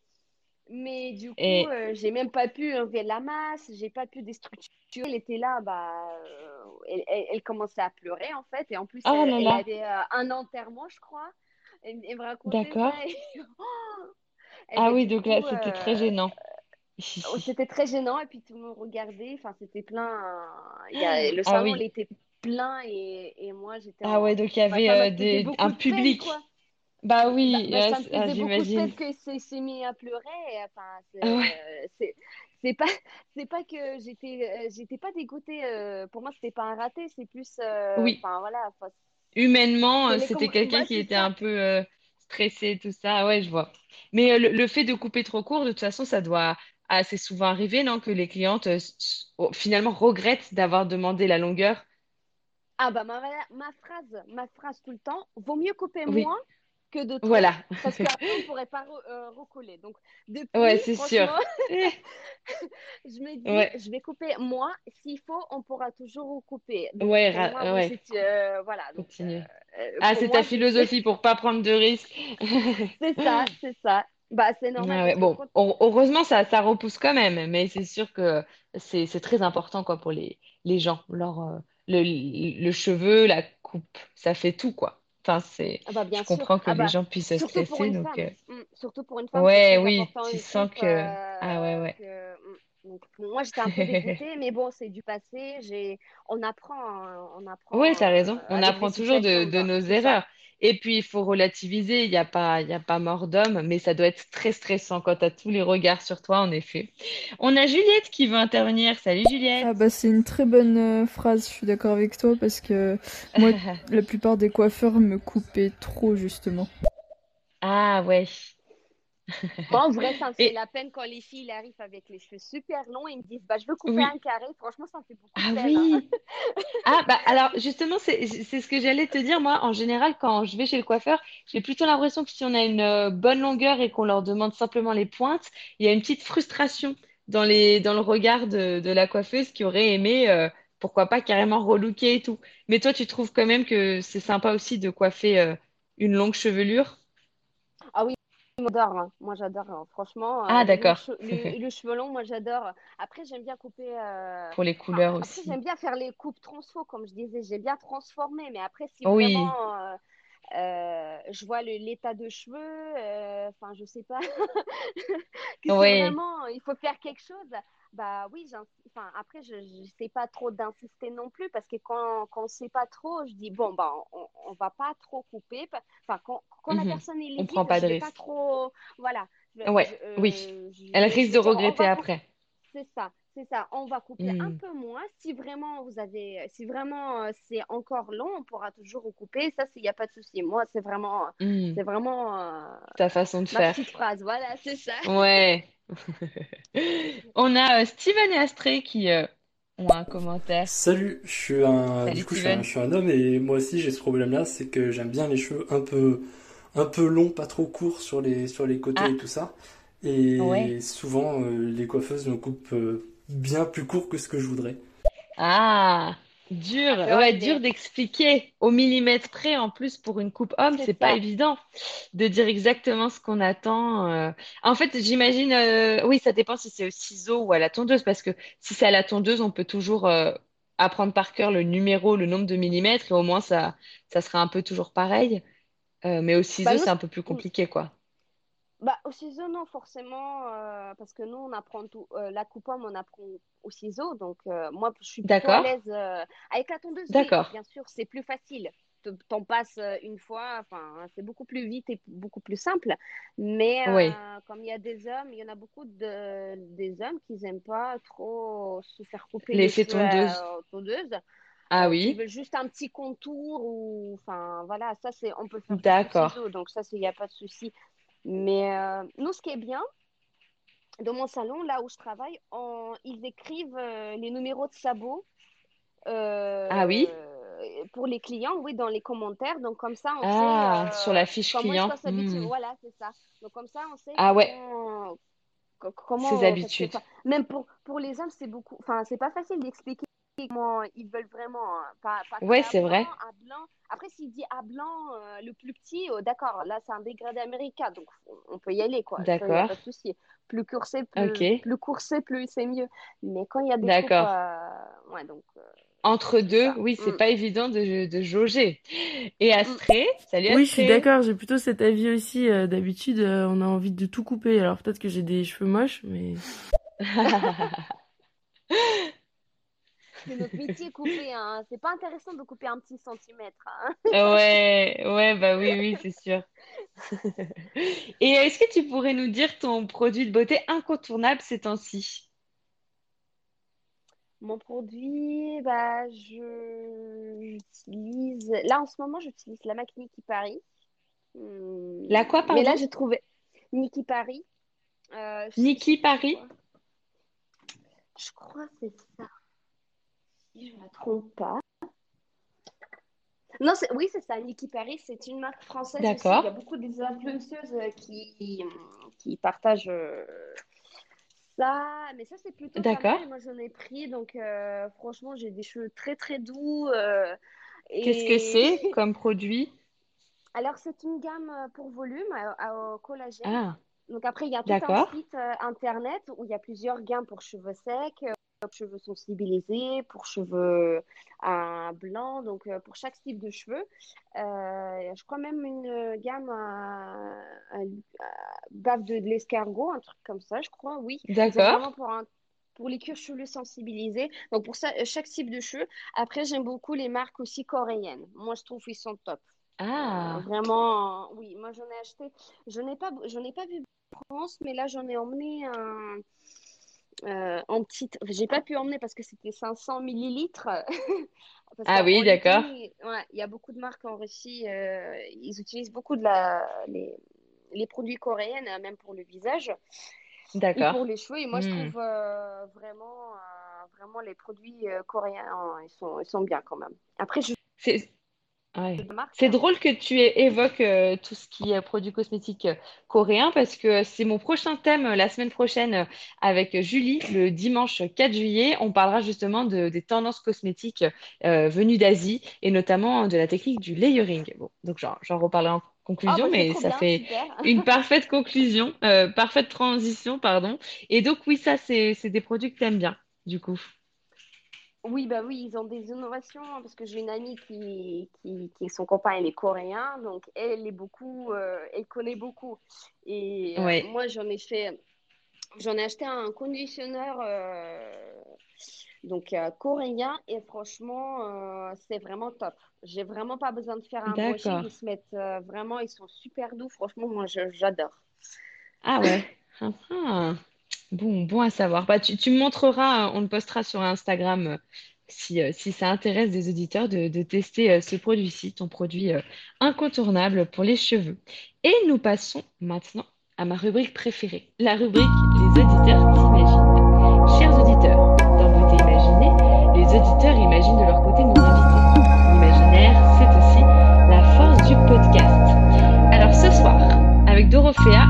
Mais du coup, Et euh, j'ai même pas pu enlever la masse, j'ai pas pu déstructurer. Elle était là, bah, euh, elle, elle- elle commençait à pleurer en fait, et en plus oh elle, avait euh, un enterrement, je crois. Elle, me racontait d'accord. Et, <laughs> Ah oui, donc là, c'était très euh, gênant. <laughs> c'était très gênant. Et puis tout le monde regardait. Enfin, c'était plein. euh, Il y a, le Ah salon, il était plein. Et, et moi, j'étais Ah ouais, donc il y ça avait euh, des... un peine, public. Bah Bah, oui, bah, ouais, ça me c- ah, faisait beaucoup de j'imagine. peine que c'est s'est mis à pleurer. Enfin, Ah ouais, c'est c'est c'est pas <laughs> c'est pas que j'étais euh, j'étais pas dégoûtée. euh, pour moi, c'était pas un raté. C'est plus. euh, oui. Enfin, voilà. Humainement, euh, c'était quelqu'un Bah, qui était ça. un peu euh, stressé, tout ça. Ouais, je vois. Mais euh, le, le fait de couper trop court, de toute façon, ça doit assez souvent arriver, non? Que les clientes, euh, s- oh, finalement, regrettent d'avoir demandé la longueur? Ah bah ma, ma phrase, ma phrase tout le temps, vaut mieux couper Oui, moins que de trop, voilà. <laughs> parce <laughs> qu'après on pourrait pas re- euh, recoller. Donc depuis, Ouais, c'est sûr. franchement, <laughs> Eh, je me dis, Ouais, je vais couper moins. S'il faut, on pourra toujours recouper. Donc ouais, pour ra- moi, oui, ouais, c'est euh, voilà. Donc continue. euh, Ah, pour c'est ta c'est philosophie pour pas prendre de risques. c'est ça, c'est ça. Bah c'est normal ouais, parce que bon, quand heu- heureusement, ça, ça repousse quand même, mais c'est sûr que c'est c'est très important quoi pour les, les gens. Leur, euh, le, le cheveu, la coupe, ça fait tout quoi. Enfin, c'est, Ah bah je bien sûr. comprends que Ah les bah gens puissent surtout pour stresser, une donc femme. euh, Mm. Surtout pour une femme, c'est ouais, très oui, important tu une sens coupe. que ah ouais euh, ouais. que... mm. Donc, moi, j'étais un peu dégoûtée, <laughs> mais bon, c'est du passé. J'ai... On apprend, hein, on Ouais, apprend t'as euh, raison. On avec des apprend toujours de, situations. de nos c'est ça. erreurs. Et puis, il faut relativiser. Il n'y a pas, y a pas mort d'homme, mais ça doit être très stressant quand tu as tous les regards sur toi, en effet. On a Juliette qui veut intervenir. Salut Ah Juliette. bah c'est une très bonne euh, phrase, je suis d'accord avec toi parce que moi <laughs> la plupart des coiffeurs me coupaient trop justement. Ah ouais. En vrai, ça me fait Et la peine quand les filles arrivent avec les cheveux super longs et me disent, bah, je veux couper un carré. Franchement, ça me fait beaucoup de Ah hein. oui. <laughs> Ah bah alors justement c'est ce que j'allais te dire moi en général quand je vais chez le coiffeur j'ai plutôt l'impression que si on a une euh, bonne longueur et qu'on leur demande simplement les pointes il y a une petite frustration dans les dans le regard de, de la coiffeuse qui aurait aimé euh, pourquoi pas carrément relooker et tout mais toi tu trouves quand même que c'est sympa aussi de coiffer euh, une longue chevelure? J'adore. hein. Moi, j'adore. hein. Franchement, Ah, euh, le, d'accord. che- le, <laughs> le cheveu long, moi, j'adore. Après, j'aime bien couper. euh, Pour les couleurs après, aussi. j'aime bien faire les coupes transfo, comme je disais. J'aime bien transformer. Mais après, si Oui. vraiment euh, je vois l'état de cheveux, enfin, je sais pas, <laughs> que c'est Oui. vraiment, il faut faire quelque chose. Bah oui, enfin, après, je ne sais pas trop d'insister non plus parce que quand, quand on ne sait pas trop, je dis, bon, bah, on ne va pas trop couper. Enfin, quand, quand la Mhm. personne est On prend pas je pas trop, voilà, je, Ouais, je, oui. euh, Elle risque de regretter après. C'est ça, c'est ça. On va couper un Hmm. peu moins. Si vraiment vous avez, si vraiment euh, c'est encore long, on pourra toujours recouper. Ça, il n'y a pas de souci. Moi, c'est vraiment, Hmm. c'est vraiment euh, Ta façon de ma faire. petite phrase. Voilà, c'est ça. Ouais. <laughs> On a euh, Steven et Astrée qui euh, ont un commentaire. Salut, je suis un, Salut du coup, je suis un, Steven. je suis un homme et moi aussi j'ai ce problème-là, c'est que j'aime bien les cheveux un peu, un peu longs, pas trop courts sur les, sur les côtés Ah, et tout ça. ouais. Et souvent, euh, les coiffeuses me coupent euh, bien plus court que ce que je voudrais. Ah, dur. Peut Ouais, dur d'expliquer au millimètre près. En plus, pour une coupe homme, C'est pas évident de dire exactement ce qu'on attend. euh. En fait, j'imagine, euh, oui, ça dépend si c'est au ciseau ou à la tondeuse, parce que si c'est à la tondeuse, on peut toujours euh, apprendre par cœur le numéro, le nombre de millimètres, et au moins ça, ça sera un peu toujours pareil. Euh, mais au Bah ciseau, nous, c'est ce- un peu plus compliqué, quoi. Bah, au ciseau, non, forcément, euh, parce que nous, on apprend tout. euh, la coupe homme, on apprend au ciseau. Donc, euh, moi, je suis plutôt à l'aise. avec la tondeuse, oui, D'accord. bien sûr, c'est plus facile. Te- T'en passes une fois, enfin, c'est beaucoup plus vite et beaucoup plus simple. Mais Oui. comme il y a des hommes, il y en a beaucoup de, des hommes qui n'aiment pas trop se faire couper les L'effet tondeuse. tondeuse, Ah oui, veulent juste un petit contour ou, enfin, voilà, ça, c'est, on peut faire d'accord. ciseau. Donc, ça, il n'y a pas de souci. Mais euh, nous, ce qui est bien, dans mon salon, là où je travaille, on- ils écrivent euh, les numéros de sabots Ah oui? euh, pour les clients, oui, dans les commentaires. Donc, comme ça, on sait Ah, sur euh, la fiche client. Hmm. Voilà, c'est ça. Donc, comme ça, on sait Ah ouais, comment, ses comment, que, habitudes. même pour, pour les hommes, c'est beaucoup, enfin, c'est pas facile d'expliquer comment ils veulent vraiment, hein. pas, pas Ouais, c'est blanc, vrai. à blanc. Après, s'il dit à blanc, euh, le plus petit, euh, d'accord, là, c'est un dégradé américain, donc on peut y aller, quoi. A pas D'accord. de souci. Plus court c'est, Ok. plus, plus court c'est, plus c'est mieux. Mais quand il y a des D'accord. euh, ouais, donc, euh, Entre deux, oui, c'est Mm, pas évident de, de jauger. Et mm. Astrée, salut Oui, je suis Astrée. d'accord, j'ai plutôt cet avis aussi. d'habitude, on a envie de tout couper. Alors peut-être que j'ai des cheveux moches, mais... <laughs> C'est notre métier couper, hein. C'est pas intéressant de couper un petit centimètre, hein. Ouais, ouais, bah oui, oui, c'est sûr. <laughs> Et est-ce que tu pourrais nous dire ton produit de beauté incontournable ces temps-ci? Mon produit, bah, je j'utilise. Là, en ce moment, j'utilise la MAC Niki Paris. La quoi, Mais là, pardon? j'ai trouvé Niki Paris. Euh, je Niki Paris? Je crois que c'est ça. Si je ne me trompe pas. Non, oui, c'est ça. Niki Paris, c'est une marque française aussi. Il y a beaucoup des influenceuses euh, qui, qui partagent euh, ça. Mais ça, c'est plutôt pas d'accord. mal. Moi, j'en ai pris. Donc, euh, franchement, j'ai des cheveux très, très doux. euh, Qu'est-ce que c'est <laughs> comme produit? alors, c'est une gamme pour volume au collagène. Ah, Donc, après, il y a tout un site internet où il y a plusieurs gammes pour cheveux secs, cheveux sensibilisés, pour cheveux euh, blancs, donc euh, pour chaque type de cheveux. Euh, je crois même une gamme à, à- à bave de, de l'escargot, un truc comme ça, je crois, oui. D'accord. pour un, pour les cuirs chevelus sensibilisés. Donc, pour ça, euh, chaque type de cheveux. Après, j'aime beaucoup les marques aussi coréennes. Moi, je trouve qu'ils sont top. Ah, vraiment, oui, moi j'en ai acheté, je n'ai pas, je n'ai pas vu en France, mais là j'en ai emmené un, euh, en petite, enfin, j'ai pas pu emmener parce que c'était 500 millilitres, <laughs> ah oui, d'accord. Ouais, il y a beaucoup de marques en Russie, euh, ils utilisent beaucoup de la, les, les produits coréens, euh, même pour le visage et D'accord. pour les cheveux, et moi je Hmm. trouve euh, vraiment, vraiment les produits coréens, ils sont, ils sont bien quand même. Après, je C'est ouais. C'est drôle que tu évoques euh, tout ce qui est produits cosmétiques euh, coréens parce que c'est mon prochain thème euh, la semaine prochaine avec Julie, le dimanche 4 juillet. On parlera justement de, des tendances cosmétiques euh, venues d'Asie et notamment de la technique du layering. Bon, donc j'en reparlerai en- conclusion, bah, mais ça bien, fait <laughs> une parfaite conclusion, euh, parfaite transition, pardon. Et donc, oui, ça, c'est, c'est des produits que tu aimes bien, du coup. Oui, bah oui, ils ont des innovations hein, parce que j'ai une amie qui, qui, qui son copain il est coréen, donc elle, est beaucoup, euh, elle connaît beaucoup. Et euh, Ouais, moi j'en ai fait, j'en ai acheté un conditionneur euh, donc coréen et franchement c'est vraiment top. J'ai vraiment pas besoin de faire un brushing, ils se mettent vraiment, ils sont super doux. Franchement, moi j'adore. Ah ouais. Ah, ah. Bon, bon à savoir. Bah, tu, me montreras, euh, on le postera sur Instagram euh, si, euh, si ça intéresse des auditeurs de, tester ce produit-ci, ton produit incontournable pour les cheveux. Et nous passons maintenant à ma rubrique préférée, la rubrique Les auditeurs t'imaginent. Chers auditeurs, dans Beauté Imaginée, les auditeurs imaginent de leur côté nos invités. L'imaginaire, c'est aussi la force du podcast. Alors ce soir, avec Dorothea,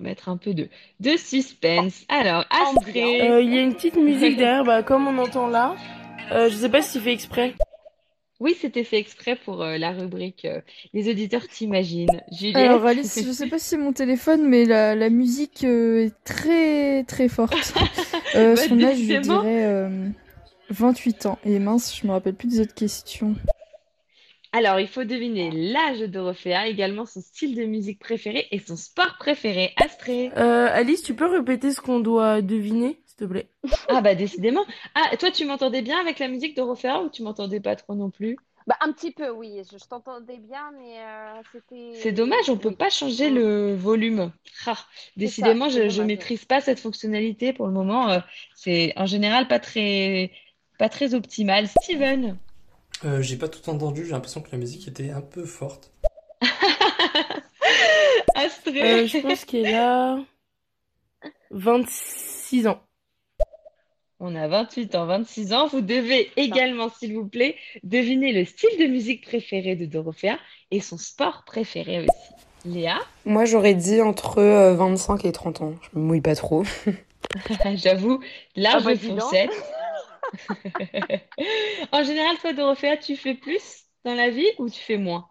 Mettre un peu de, de suspense. Alors. Astrid. Euh, Il y a une petite musique derrière, bah, comme on entend là. Euh, je sais pas si c'est fait exprès. Oui, c'était fait exprès pour euh, la rubrique euh, Les auditeurs t'imaginent. Alors Alice, <laughs> je sais pas si c'est mon téléphone, mais la, la musique euh, est très très forte. <laughs> Euh, Bah, son âge, je dirais euh, 28 ans. Et mince, je me rappelle plus des autres questions. Alors, il faut deviner l'âge de Dorothea, également son style de musique préféré et son sport préféré. Astrid. Euh, Alice, tu peux répéter ce qu'on doit deviner, s'il te plaît? <laughs> Ah bah décidément. Ah, toi, tu m'entendais bien avec la musique de Dorothea ou tu m'entendais pas trop non plus? Bah un petit peu, oui, je, je t'entendais bien, mais euh, c'était, C'est dommage, on peut oui, pas changer le volume. Ah, ça, décidément, je, ouais. maîtrise pas cette fonctionnalité pour le moment. euh, c'est en général pas très, pas très optimal. Steven. Euh, j'ai pas tout entendu, j'ai l'impression que la musique était un peu forte. <laughs> Astrid. Euh, je pense qu'elle a 26 ans. On a 28 ans, 26 ans. Vous devez également, s'il vous plaît, deviner le style de musique préféré de Dorothea et son sport préféré aussi. Léa, <laughs> Moi, j'aurais dit entre euh, 25 et 30 ans. Je me mouille pas trop. <laughs> j'avoue, Ah large bah donc. fourchette. <laughs> En général, toi, Dorothea, tu fais plus dans la vie ou tu fais moins?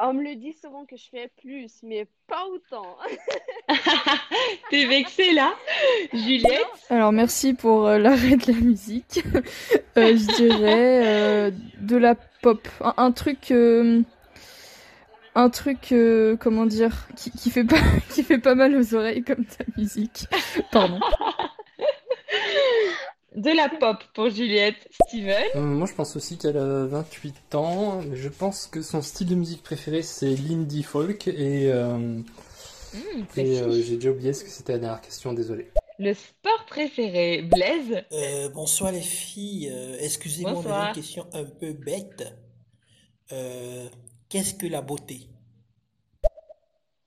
On me le dit souvent que je fais plus, mais pas autant. <laughs> T'es vexée là? Juliette? Alors merci pour euh, l'arrêt de la musique. Euh, je dirais euh, de la pop, un, un truc, euh, un truc, euh, comment dire, qui, qui fait pas, <laughs> qui fait pas mal aux oreilles comme ta musique. Pardon. De la pop pour Juliette. Steven? Euh, moi, je pense aussi qu'elle a 28 ans, mais je pense que son style de musique préféré, c'est l'indie folk, et, euh, et euh, j'ai déjà oublié ce que c'était la dernière question, désolé. Le sport préféré, Blaise? Euh, bonsoir les filles, Euh, excusez-moi, mais j'ai une question un peu bête. Euh, qu'est-ce que la beauté?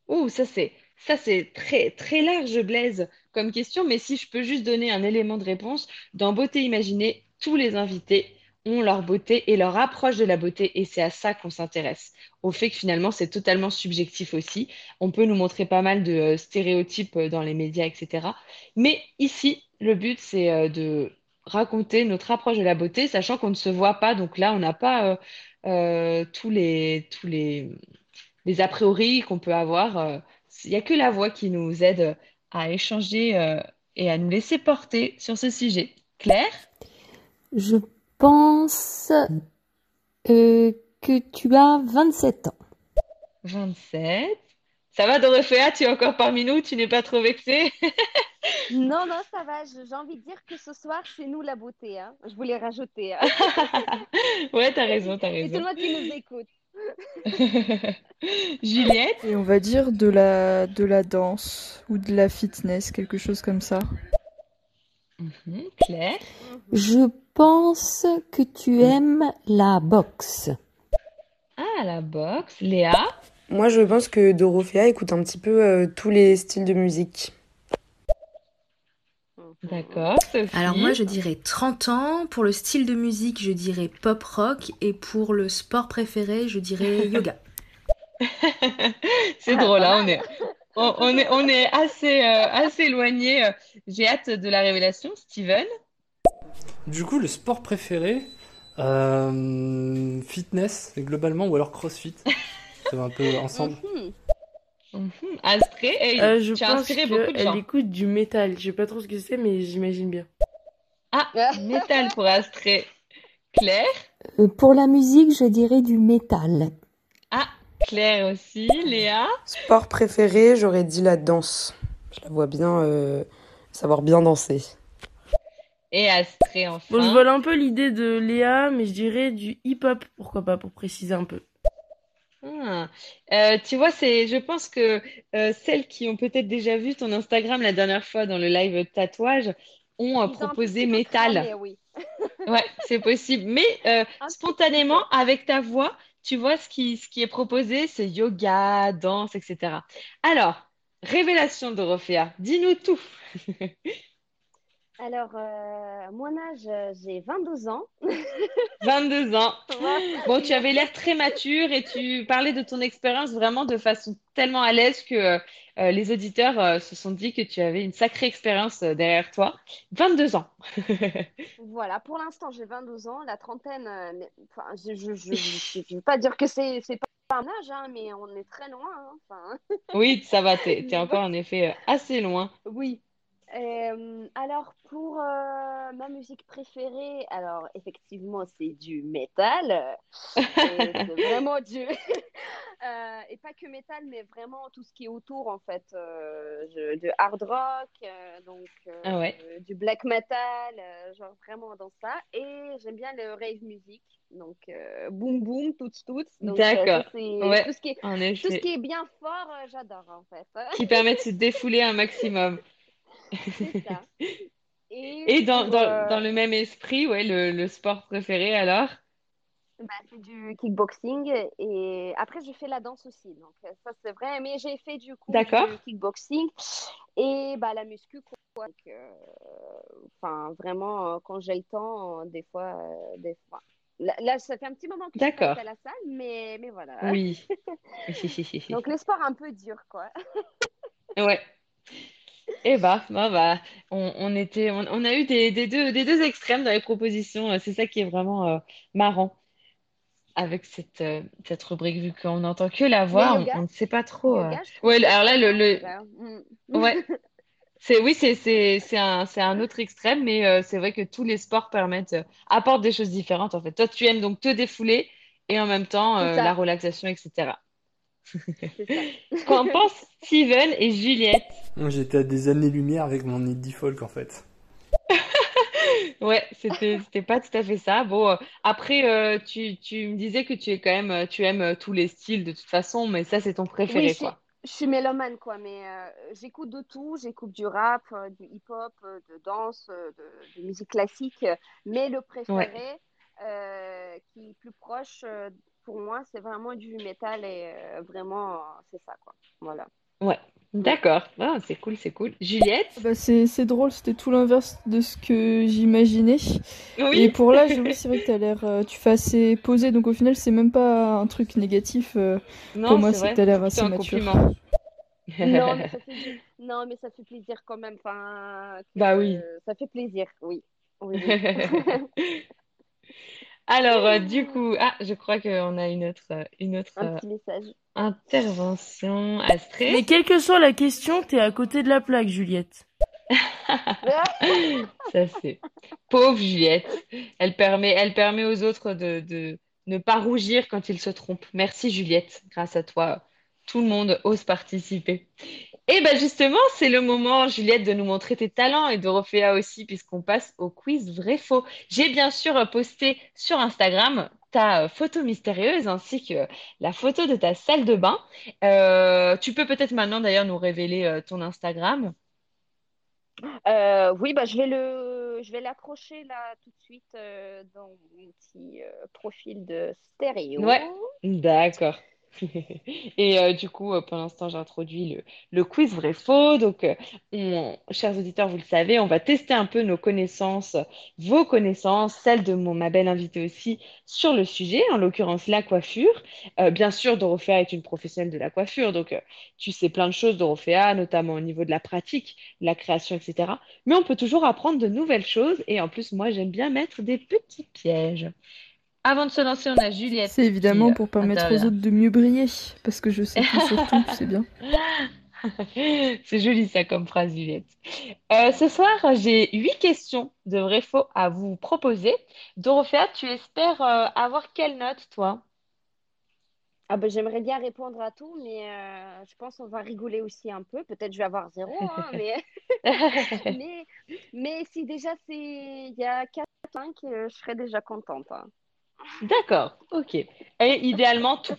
Ouh, ça c'est ça c'est très très large, Blaise, comme question, mais si je peux juste donner un élément de réponse, dans Beauté Imaginée, tous les invités ont leur beauté et leur approche de la beauté, et c'est à ça qu'on s'intéresse, au fait que finalement c'est totalement subjectif aussi. On peut nous montrer pas mal de euh, stéréotypes euh, dans les médias, etc. Mais ici, le but c'est euh, de raconter notre approche de la beauté, sachant qu'on ne se voit pas, donc là on n'a pas tous les tous les les a priori qu'on peut avoir. Euh, Il n'y a que la voix qui nous aide à échanger euh, et à nous laisser porter sur ce sujet. Claire? Je pense euh, que tu as 27 ans. 27. Ça va, Dorothea? Tu es encore parmi nous? Tu n'es pas trop vexée? <laughs> Non, non, ça va. J'ai envie de dire que ce soir, c'est nous la beauté. Hein. Je voulais rajouter. hein. <laughs> Ouais, t'as raison, t'as <laughs> C'est tout raison. le monde qui nous écoute. <laughs> Juliette? Et on va dire de la, de la danse ou de la fitness, quelque chose comme ça. Mhm. Claire? Je pense que tu aimes la boxe. Ah, la boxe. Léa? Moi, je pense que Dorothea écoute un petit peu euh, tous les styles de musique. D'accord. Alors moi je dirais 30 ans, pour le style de musique je dirais pop rock et pour le sport préféré je dirais <laughs> yoga. C'est drôle, hein, on est, on, on est, on est assez, euh, assez éloigné. J'ai hâte de la révélation. Steven? Du coup, le sport préféré, euh, fitness, globalement, ou alors crossfit. Ça va un peu ensemble. <laughs> Mhm. Astrée? Hey, Euh, je tu as pense inspiré beaucoup de écoute du métal. Je sais pas trop ce que c'est, mais j'imagine bien. Ah, métal pour Astrée. Claire? Euh, Pour la musique, je dirais du métal. Ah, Claire aussi. Léa? Sport préféré, j'aurais dit la danse. Je la vois bien euh, savoir bien danser. Et Astrée Bon, je enfin. vole un peu l'idée de Léa, mais je dirais du hip-hop, pourquoi pas, pour préciser un peu. Ah. Euh, tu vois, c'est, je pense que euh, celles qui ont peut-être déjà vu ton Instagram la dernière fois dans le live tatouage ont euh, Ils ont un proposé petit peu métal. cramé, oui. <laughs> Ouais, c'est possible. Mais euh, Un petit peu. spontanément, avec ta voix, tu vois ce qui, ce qui est proposé, c'est yoga, danse, etc. Alors, révélation Dorothea, dis-nous tout. <laughs> Alors, euh, mon âge, euh, j'ai 22 ans. <laughs> 22 ans. Bon, tu avais l'air très mature et tu parlais de ton expérience vraiment de façon tellement à l'aise que euh, les auditeurs euh, se sont dit que tu avais une sacrée expérience derrière toi. 22 ans. <laughs> Voilà, pour l'instant, j'ai 22 ans. La trentaine, enfin, je je veux pas dire que c'est pas un âge, hein, mais on est très loin. hein. Oui, ça va, t'es, t'es <laughs> encore en effet assez loin. oui. Euh, alors, pour euh, ma musique préférée, alors effectivement, c'est du métal. Euh, c'est <laughs> vraiment du. <laughs> Euh, et pas que métal, mais vraiment tout ce qui est autour, en fait. De hard rock, donc Ah ouais. du black metal, genre vraiment dans ça. Et j'aime bien le rave music, donc boom boom, toutes toutes. D'accord. Ouais, tout ce qui est, en tout ce effet. qui est bien fort, j'adore, en fait. Qui permet de se défouler un maximum. <laughs> <laughs> C'est ça. Et Et dans, pour, dans, euh, dans le même esprit, ouais, le, le sport préféré alors? bah, c'est du kickboxing et après je fais la danse aussi donc euh, ça c'est vrai mais j'ai fait du coup D'accord. du kickboxing et bah la muscu quoi euh, enfin vraiment quand j'ai le temps des fois euh, des fois là, là, ça fait un petit moment que je suis à la salle mais mais voilà Oui. <laughs> <laughs> donc le sport un peu dur quoi Ouais. Eh bah, bah, bah, on, on était, on, on a eu des, des deux, des deux extrêmes dans les propositions. euh, C'est ça qui est vraiment euh, marrant avec cette, euh, cette rubrique, vu qu'on n'entend que la voix, on, ne sait pas trop. euh. Ouais, alors là, le, le, yoga Mm. ouais, <laughs> c'est, oui, c'est, c'est, c'est un, c'est un autre extrême, mais euh, c'est vrai que tous les sports permettent, apportent des choses différentes en fait. Toi, tu aimes donc te défouler et en même temps la relaxation, etc. <laughs> Qu'en pensent Steven et Juliette? Moi, J'étais à des années-lumière avec mon indie folk en fait. <laughs> Ouais, c'était c'était pas tout à fait ça. Bon, euh, après euh, tu tu me disais que tu es quand même tu aimes euh, tous les styles de toute façon, mais ça c'est ton préféré je suis, quoi. je suis mélomane, quoi, mais euh, j'écoute de tout. J'écoute du rap, euh, du hip-hop, euh, de danse, euh, de, de musique classique. Mais le Ouais. préféré, euh, qui est plus proche euh, pour moi, c'est vraiment du métal et euh, vraiment, c'est ça, quoi. Voilà. Ouais. D'accord. Ah, c'est cool, c'est cool. Juliette? Bah c'est c'est drôle, c'était tout l'inverse de ce que j'imaginais. Et pour l'âge, oui, <laughs> c'est vrai que t'as l'air, euh, tu fais assez posé, donc au final, c'est même pas un truc négatif. euh, pour Non, moi, c'est que t'as l'air assez un mature. compliment. Non, mais ça <laughs> fait, non, mais ça fait plaisir quand même. Enfin, Bah oui. ça fait plaisir, oui. Oui, oui. <laughs> Alors, euh, du coup, ah, je crois qu'on a une autre, euh, une autre Un euh, petit message. intervention. Mais quelle que soit la question, t'es à côté de la plaque, Juliette. <laughs> Ça c'est pauvre Juliette. Elle permet, elle permet aux autres de, de ne pas rougir quand ils se trompent. Merci Juliette. Grâce à toi, tout le monde ose participer. Et ben justement, c'est le moment, Juliette, de nous montrer tes talents et Dorothea aussi, puisqu'on passe au quiz vrai-faux. J'ai bien sûr posté sur Instagram ta photo mystérieuse ainsi que la photo de ta salle de bain. Euh, tu peux peut-être maintenant d'ailleurs nous révéler euh, ton Instagram. Euh, oui, bah, je vais le, je vais l'accrocher là tout de suite euh, dans mon petit profil de stéréo. Ouais, d'accord. <laughs> Et euh, du coup, euh, pour l'instant, j'introduis le, quiz vrai-faux. Donc, euh, chers auditeurs, vous le savez, on va tester un peu nos connaissances, vos connaissances, celles de ma belle invitée aussi, sur le sujet, en l'occurrence la coiffure. Euh, bien sûr, Dorothea est une professionnelle de la coiffure, donc tu sais plein de choses, Dorothea, notamment au niveau de la pratique, la création, etc. Mais on peut toujours apprendre de nouvelles choses. Et en plus, moi, j'aime bien mettre des petits pièges. Avant de se lancer, on a Juliette C'est évidemment euh, pour permettre aux intervient. autres de mieux briller, parce que je sais tout sur tout, c'est bien. <laughs> C'est joli ça comme phrase, Juliette. Euh, ce soir, j'ai huit questions de vrai-faux à vous proposer. Dorothea, tu espères euh, avoir quelle note, toi? Ah ben, j'aimerais bien répondre à tout, mais euh, je pense qu'on va rigoler aussi un peu. Peut-être je vais avoir zéro, hein, <laughs> mais, <laughs> mais, mais si déjà c'est il y a 4 5, euh, je serais déjà contente. hein. D'accord, ok. Et idéalement, tout.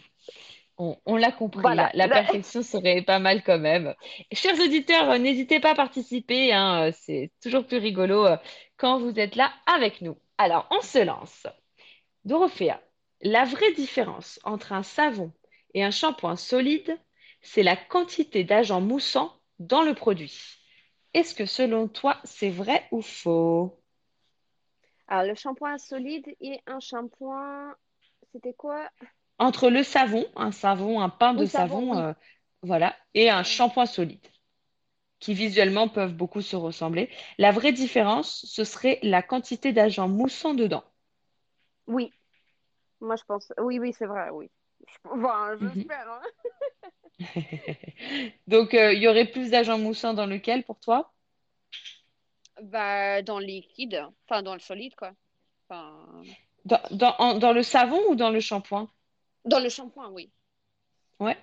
On, on l'a compris, la, Voilà. la perfection serait pas mal quand même. Chers auditeurs, n'hésitez pas à participer, hein, euh, c'est toujours plus rigolo euh, quand vous êtes là avec nous. Alors, on se lance. Dorothea, la vraie différence entre un savon et un shampoing solide, c'est la quantité d'agents moussants dans le produit. Est-ce que selon toi, c'est vrai ou faux? Alors, le shampoing solide et un shampoing, c'était quoi? Entre le savon, un savon, un pain de Oui, savon, savon, oui. euh, voilà, et un shampoing solide, qui visuellement peuvent beaucoup se ressembler. La vraie différence, ce serait la quantité d'agents moussants dedans. Oui, moi je pense. Oui, oui, c'est vrai, oui. Mhm. j'espère, hein. <laughs> Donc, euh, il y aurait plus d'agents moussants dans lequel pour toi? Bah, dans le liquide, enfin dans le solide, quoi. Enfin, Dans, dans, en- dans le savon ou dans le shampoing? dans le shampoing, oui. Ouais, Oui.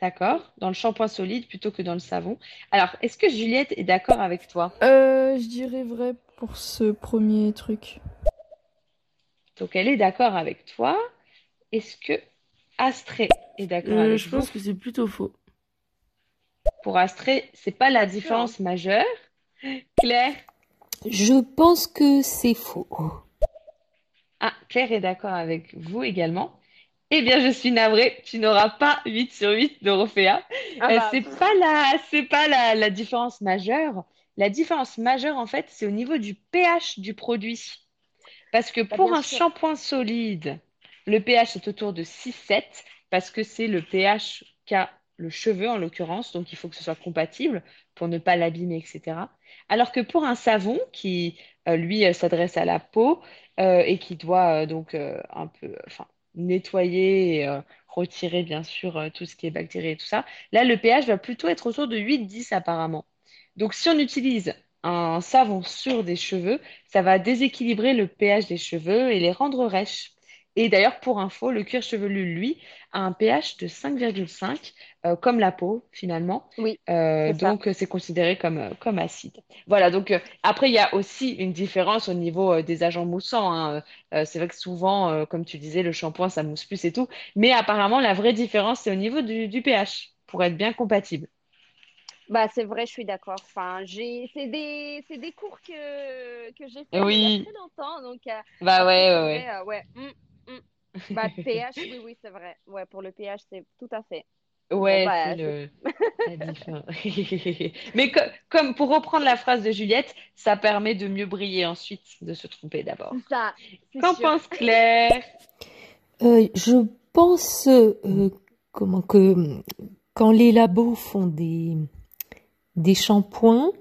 d'accord. Dans le shampoing solide plutôt que dans le savon. Alors, est-ce que Juliette est d'accord avec toi? Euh, je dirais vrai pour ce premier truc. Donc, elle est d'accord avec toi. Est-ce que Astrée est d'accord Euh, avec je vous? pense que c'est plutôt faux. Pour Astrée, c'est pas la différence majeure. Claire? Je pense que c'est faux. Ah, Claire est d'accord avec vous également. Eh bien, je suis navrée, tu n'auras pas 8 sur 8 Dorothea. Ah Euh, bah, c'est pas la, c'est pas la, la différence majeure. La différence majeure, en fait, c'est au niveau du pH du produit. Parce que bah, pour un shampoing solide, le pH est autour de 6-7, parce que c'est le pH qu'a le cheveu en l'occurrence, donc il faut que ce soit compatible pour ne pas l'abîmer, etc. Alors que pour un savon qui, euh, lui, euh, s'adresse à la peau euh, et qui doit donc un peu, nettoyer et retirer bien sûr tout ce qui est bactéries et tout ça, là, le pH va plutôt être autour de 8-10 apparemment. Donc si on utilise un savon sur des cheveux, ça va déséquilibrer le pH des cheveux et les rendre rêches. Et d'ailleurs, pour info, le cuir chevelu, lui, a un pH de 5,5, euh, comme la peau, finalement. Oui, Euh, donc, euh, c'est considéré comme, comme acide. Voilà, donc euh, après, il y a aussi une différence au niveau des agents moussants. hein. C'est vrai que souvent, comme tu disais, le shampoing, ça mousse plus et tout. Mais apparemment, la vraie différence, c'est au niveau du, du pH, pour être bien compatible. Bah, c'est vrai, je suis d'accord. Enfin, j'ai, c'est des, c'est des cours que, que j'ai fait mais il y a Oui, très longtemps. Donc, bah ouais, ouais, ouais. mm, mm. Bah, <laughs> pH, oui, oui, c'est vrai. Ouais, pour le pH, c'est tout à fait. ouais. Bah, c'est le, la différence. Mais co- comme pour reprendre la phrase de Juliette, ça permet de mieux briller ensuite, de se tromper d'abord. Qu'en pense Claire? Euh, je pense euh, comment que quand les labos font des, des shampoings,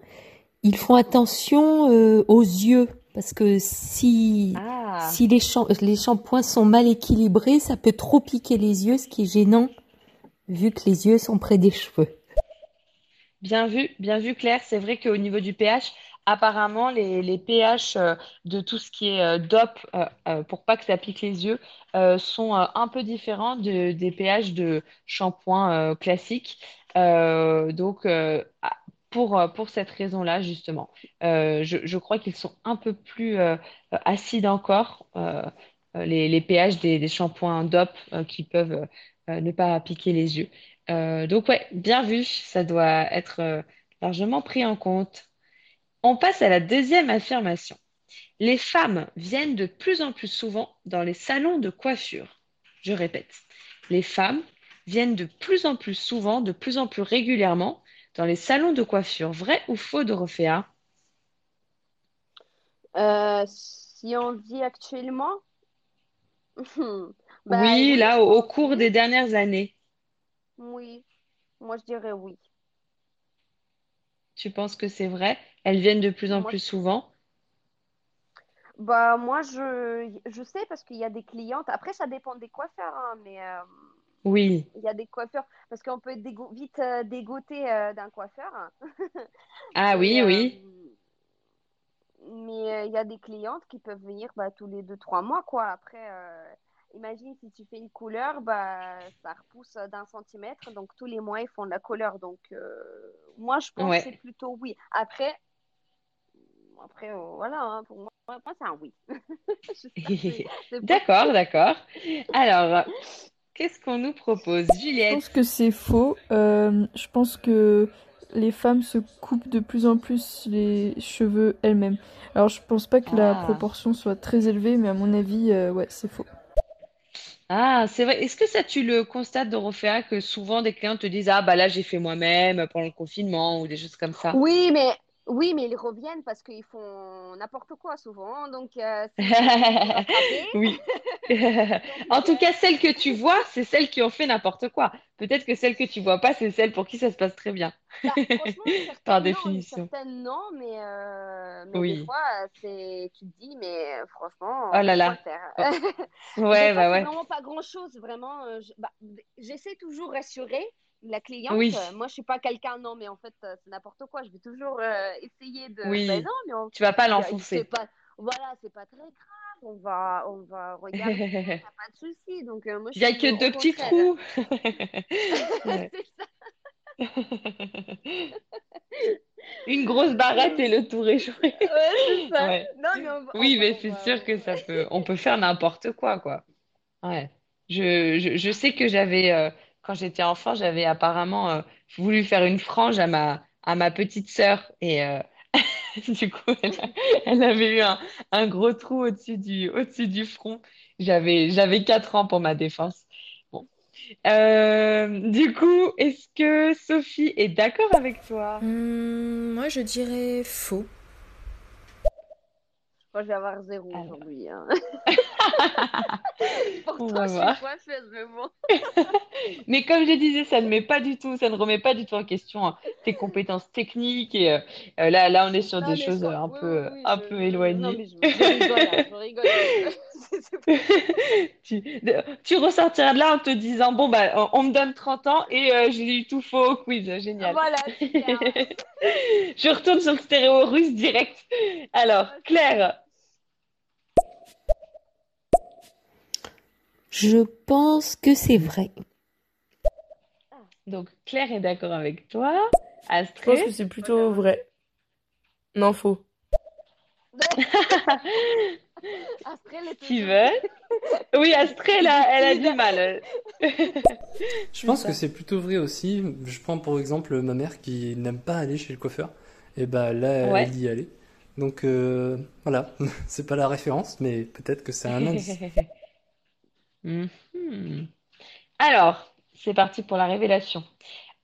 ils font attention euh, aux yeux parce que si Ah, si les, les shampoings sont mal équilibrés, ça peut trop piquer les yeux, ce qui est gênant vu que les yeux sont près des cheveux. bien vu, bien vu Claire. C'est vrai qu'au niveau du pH, apparemment, les, les pH euh, de tout ce qui est euh, DOP, euh, pour pas que ça pique les yeux, sont un peu différents de- des pH de shampoing classique. Donc, pour, euh, pour cette raison-là, justement, euh, je, je crois qu'ils sont un peu plus euh, acides encore, les, les pH des, des shampoings DOP qui peuvent ne pas piquer les yeux. Donc ouais, bien vu, ça doit être largement pris en compte. On passe à la deuxième affirmation. Les femmes viennent de plus en plus souvent dans les salons de coiffure. Je répète, les femmes viennent de plus en plus souvent, de plus en plus régulièrement dans les salons de coiffure. Vrai ou faux, Dorothea? Euh, si on dit actuellement, <laughs> bah Oui, oui, là, au, cours des dernières années, Oui, moi je dirais oui. tu penses que c'est vrai? Elles viennent de plus en Moi, plus souvent? bah, moi je, je sais parce qu'il y a des clientes. Après, ça dépend des coiffeurs, hein, mais euh, Oui. il y a des coiffeurs parce qu'on peut être dégo- vite euh, dégoûté euh, d'un coiffeur. <laughs> Ah Et, oui, euh, oui. mais euh, il y a des clientes qui peuvent venir bah, tous les deux, trois mois, quoi. Après, imagine si tu fais une couleur, bah, ça repousse d'un centimètre. Donc, tous les mois, ils font de la couleur. Donc, moi, je pense que c'est plutôt oui. Après, après voilà, hein, pour moi, moi, c'est un oui. <laughs> <laughs> D'accord, d'accord. Alors, qu'est-ce qu'on nous propose? Je Juliette? pense que c'est faux. Euh, je pense que les femmes se coupent de plus en plus les cheveux elles-mêmes. Alors, je pense pas que la Ah. proportion soit très élevée, mais à mon avis, euh, ouais, c'est faux. Ah, c'est vrai. Est-ce que ça, tu le constates, Dorothea, que souvent des clients te disent, Ah, bah là, j'ai fait moi-même pendant le confinement ou des choses comme ça? Oui, mais oui, mais ils reviennent parce qu'ils font n'importe quoi souvent. Donc, euh. <laughs> Oui. <laughs> En tout euh, cas, celles que tu vois, c'est celles qui ont fait n'importe quoi. Peut-être que celles que tu vois pas, c'est celles pour qui ça se passe très bien. Bah, <laughs> Par non, définition. certaines non, mais, euh, mais des Oui. fois, c'est, tu te dis, mais euh, franchement, Oh là là. faire? Ouais, bah ouais. vraiment pas grand-chose, vraiment. euh, je- bah, j'essaie toujours rassurer la cliente. Oui, Euh, Moi, je suis pas quelqu'un, non, mais en fait, euh, c'est n'importe quoi. Je vais toujours euh, essayer de, ben oui. non, mais on- Tu vas pas l'enfoncer. pas, voilà, c'est pas très grave. On va, on va regarder, y a <laughs> pas de souci. Donc, moi, Il y a que deux petits trous. <laughs> <laughs> C'est ça. Une grosse barrette et le tout réchauffé. Ouais, c'est ça. Ouais. Non, mais on va, on Oui, mais c'est sûr que ça peut, on peut faire n'importe quoi, quoi. Ouais. Je, je, je sais que j'avais, euh, quand j'étais enfant, j'avais apparemment euh, voulu faire une frange à ma, à ma petite sœur. Et euh, <laughs> du coup, elle, avait eu un, un gros trou au-dessus du, au-dessus du front. J'avais, j'avais 4 ans pour ma défense. Bon. Euh, du coup, est-ce que Sophie est d'accord avec toi? Hum, moi, je dirais faux. Moi, je vais avoir zéro Alors, aujourd'hui. hein. <laughs> Pourtant, je suis coiffeuse, mais bon. <laughs> Mais comme je disais, ça ne met pas du tout, ça ne remet pas du tout en question hein, tes compétences techniques. Et euh, là, là, on est sur Non, des choses je... un oui, peu, oui, un Je, peu je... Non, mais éloignées. je, je rigole, hein, je rigole. <laughs> Tu, ressortiras de là en te disant, bon, bah, on, on me donne 30 ans et euh, j'ai eu tout faux au quiz. Génial. Voilà. Je retourne sur le stéréo russe direct. Alors. Claire, Je pense que c'est vrai. donc Claire est d'accord avec toi. Je pense que c'est plutôt vrai. Non, faux. <laughs> Steven. Oui, Astrée, elle a, elle a du mal. <laughs> Je pense que c'est plutôt vrai aussi. Je prends pour exemple ma mère qui n'aime pas aller chez le coiffeur. Et bah là, Ouais. elle y allait. Donc euh, voilà, <laughs> c'est pas la référence, mais peut-être que c'est un indice. Mhm. Alors, c'est parti pour la révélation.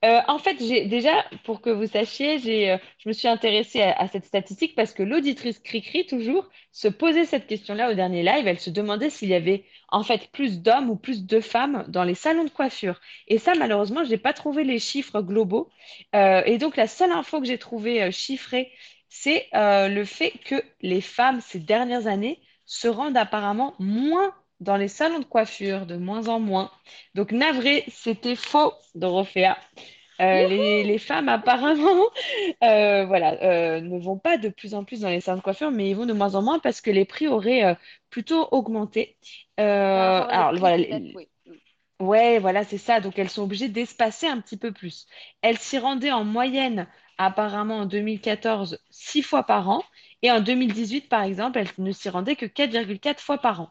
Euh, en fait, déjà, pour que vous sachiez, euh, je me suis intéressée à, cette statistique parce que l'auditrice Cricri, toujours, se posait cette question-là au dernier live. Elle se demandait s'il y avait en fait plus d'hommes ou plus de femmes dans les salons de coiffure. Et ça, malheureusement, je n'ai pas trouvé les chiffres globaux. Euh, et donc, la seule info que j'ai trouvée chiffrée, c'est le fait que les femmes, ces dernières années, se rendent apparemment moins dans les salons de coiffure, de moins en moins. Donc, navré, c'était faux, Dorothea. Euh, les, les femmes, apparemment, <laughs> euh, voilà, euh, ne vont pas de plus en plus dans les salons de coiffure, mais ils vont de moins en moins parce que les prix auraient plutôt augmenté. Alors, voilà, les- oui. Ouais, voilà, c'est ça. Donc, elles sont obligées d'espacer un petit peu plus. Elles s'y rendaient en moyenne, apparemment, en 2014, six fois par an. Et en 2018, par exemple, elles ne s'y rendaient que 4,4 fois par an.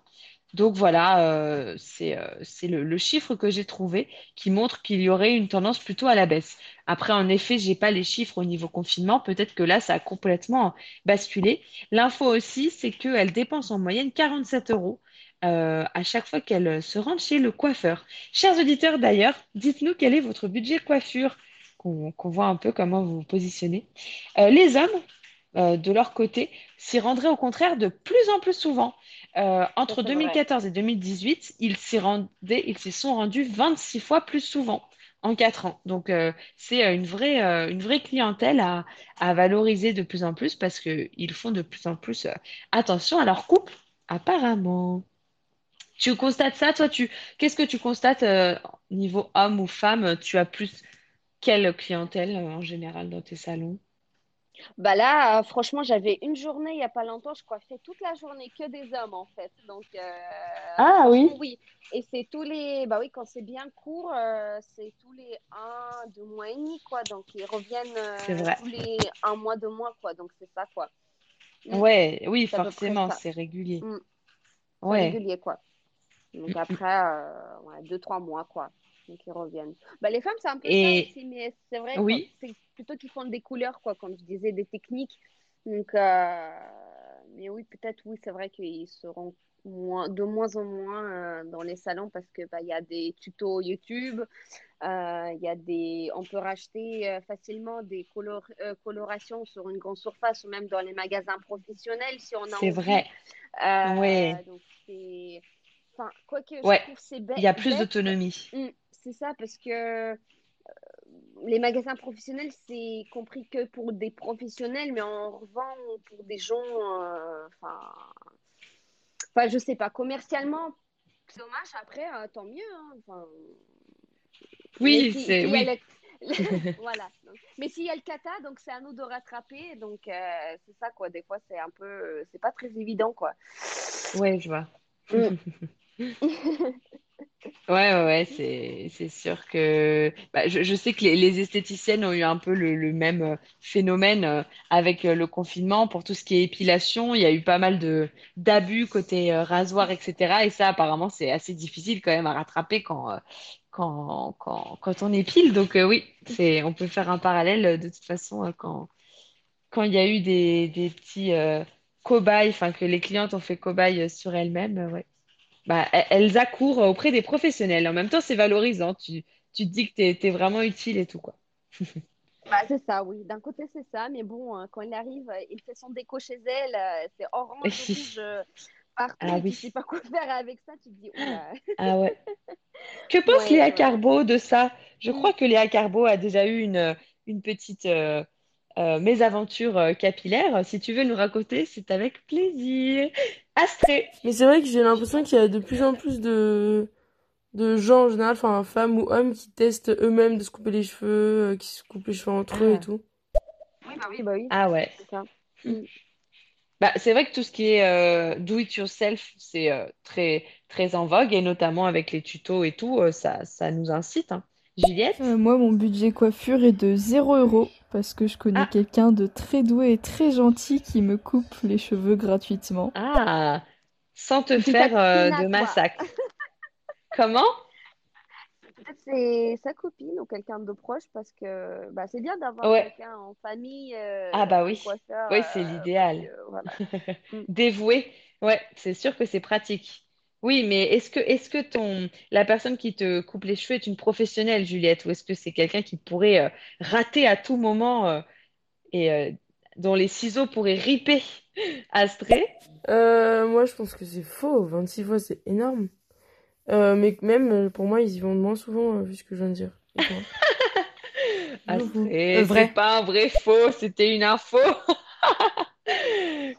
Donc voilà, euh, c'est euh, le, chiffre que j'ai trouvé qui montre qu'il y aurait une tendance plutôt à la baisse. Après, en effet, j'ai pas les chiffres au niveau confinement. Peut-être que là, ça a complètement basculé. L'info aussi, c'est qu'elle dépense en moyenne 47 euros euh, à chaque fois qu'elle se rend chez le coiffeur. Chers auditeurs, d'ailleurs, dites-nous quel est votre budget coiffure, qu'on qu'on voit un peu comment vous vous positionnez. Euh, les hommes, euh, de leur côté, s'y rendraient au contraire de plus en plus souvent. Euh, entre c'est vrai. 2014 et 2018, ils s'y rendaient, ils s'y sont rendus 26 fois plus souvent en 4 ans. Donc, euh, c'est une vraie, euh, une vraie clientèle à, à valoriser de plus en plus parce qu'ils font de plus en plus euh, attention à leur couple, apparemment. Tu constates ça, toi, tu, qu'est-ce que tu constates niveau homme ou femme? Tu as plus quelle clientèle en général dans tes salons? Bah là, euh, franchement, j'avais une journée il y a pas longtemps, je coiffais toute la journée que des hommes en fait. Donc, euh, Ah oui, oui. Et c'est tous les, bah oui, quand c'est bien court, euh, c'est tous les un, deux mois et demi, quoi. Donc, ils reviennent c'est euh, vrai. tous les un mois, deux mois, quoi. Donc, c'est ça, quoi. Ouais, oui, peu près forcément, c'est régulier. Mm, c'est Ouais. régulier, quoi. Donc, Mm, mm. après, ouais, deux, trois mois, quoi. Donc, ils reviennent. Bah, les femmes, c'est un peu ça aussi, mais c'est vrai, oui, c'est plutôt qu'ils font des couleurs, quoi, comme je disais, des techniques. Donc, euh, mais oui, peut-être, oui, c'est vrai qu'ils seront moins, de moins en moins euh, dans les salons parce que bah, il y a des tutos YouTube, euh, il y a des, on peut racheter euh, facilement des color, colorations sur une grande surface ou même dans les magasins professionnels si on a c'est vrai. Ouais, donc, c'est, enfin, ouais, trouve que c'est il bê- y a plus bête, d'autonomie. hum, c'est ça, parce que les magasins professionnels, c'est compris que pour des professionnels, mais on revend pour des gens, euh, enfin, enfin, je sais pas, commercialement, c'est dommage, après, euh, tant mieux, hein, Oui, c'est oui. le... <laughs> <laughs> voilà. Donc, mais s'il y a le kata, donc c'est à nous de rattraper, donc euh, c'est ça, quoi, des fois, c'est un peu, euh, c'est pas très évident, quoi. Ouais, je vois. Hum. <laughs> Ouais, ouais, c'est c'est sûr que bah, je, sais que les, esthéticiennes ont eu un peu le, même euh, phénomène euh, avec euh, le confinement pour tout ce qui est épilation. Il y a eu pas mal de d'abus côté rasoir, etc. Et ça, apparemment, c'est assez difficile quand même à rattraper quand quand quand quand on épile. Donc oui, c'est on peut faire un parallèle de toute façon quand quand il y a eu des des petits cobayes, enfin que les clientes ont fait cobayes sur elles-mêmes. ouais. Bah, e- elles accourent auprès des professionnels. En même temps, c'est valorisant. Tu, tu te dis que t'es, t'es vraiment utile et tout, quoi. <laughs> Bah, c'est ça, oui. D'un côté, c'est ça, mais bon, hein, quand il arrive, euh, il fait son déco chez elle, euh, c'est orange, rouge, euh, <laughs> partout, Ah et tu sais oui. pas quoi faire avec ça, tu te dis, oula. Ah ouais. <laughs> Que pense Ouais, Léa ouais. Carbo de ça? Je Mm. crois que Léa Carbo a déjà eu une, une petite euh, euh, mésaventure euh, capillaire. Si tu veux nous raconter, c'est avec plaisir. Astrée. Mais c'est vrai que j'ai l'impression qu'il y a de plus en plus de, de gens en général, enfin femmes ou hommes, qui testent eux-mêmes de se couper les cheveux, euh, qui se coupent les cheveux entre eux et Ah. tout. Oui, bah oui, bah oui, Ah ouais. c'est ça. Mm. Bah, c'est vrai que tout ce qui est euh, do it yourself, c'est euh, très, très en vogue et notamment avec les tutos et tout, euh, ça, ça nous incite, hein. Juliette? Euh, moi, mon budget coiffure est de 0 euros parce que je connais Ah, quelqu'un de très doué et très gentil qui me coupe les cheveux gratuitement. ah, sans te faire euh, de massacre. <laughs> Comment? Peut-être c'est sa copine ou quelqu'un de proche parce que bah, c'est bien d'avoir Ouais. quelqu'un en famille, euh, Ah bah oui. coiffeur, Oui, c'est euh, l'idéal. voilà. <laughs> Mm. Dévoué. Ouais, c'est sûr que c'est pratique. Oui, mais est-ce que est-ce que ton la personne qui te coupe les cheveux est une professionnelle, Juliette, ou est-ce que c'est quelqu'un qui pourrait euh, rater à tout moment euh, et euh, dont les ciseaux pourraient riper <laughs> Astrée? Euh, moi, je pense que c'est faux. 26 fois, c'est énorme. Euh, mais même, pour moi, ils y vont moins souvent, vu ce que je viens de dire. <laughs> Astrée, c'est vrai. pas un vrai faux, c'était une info. <laughs>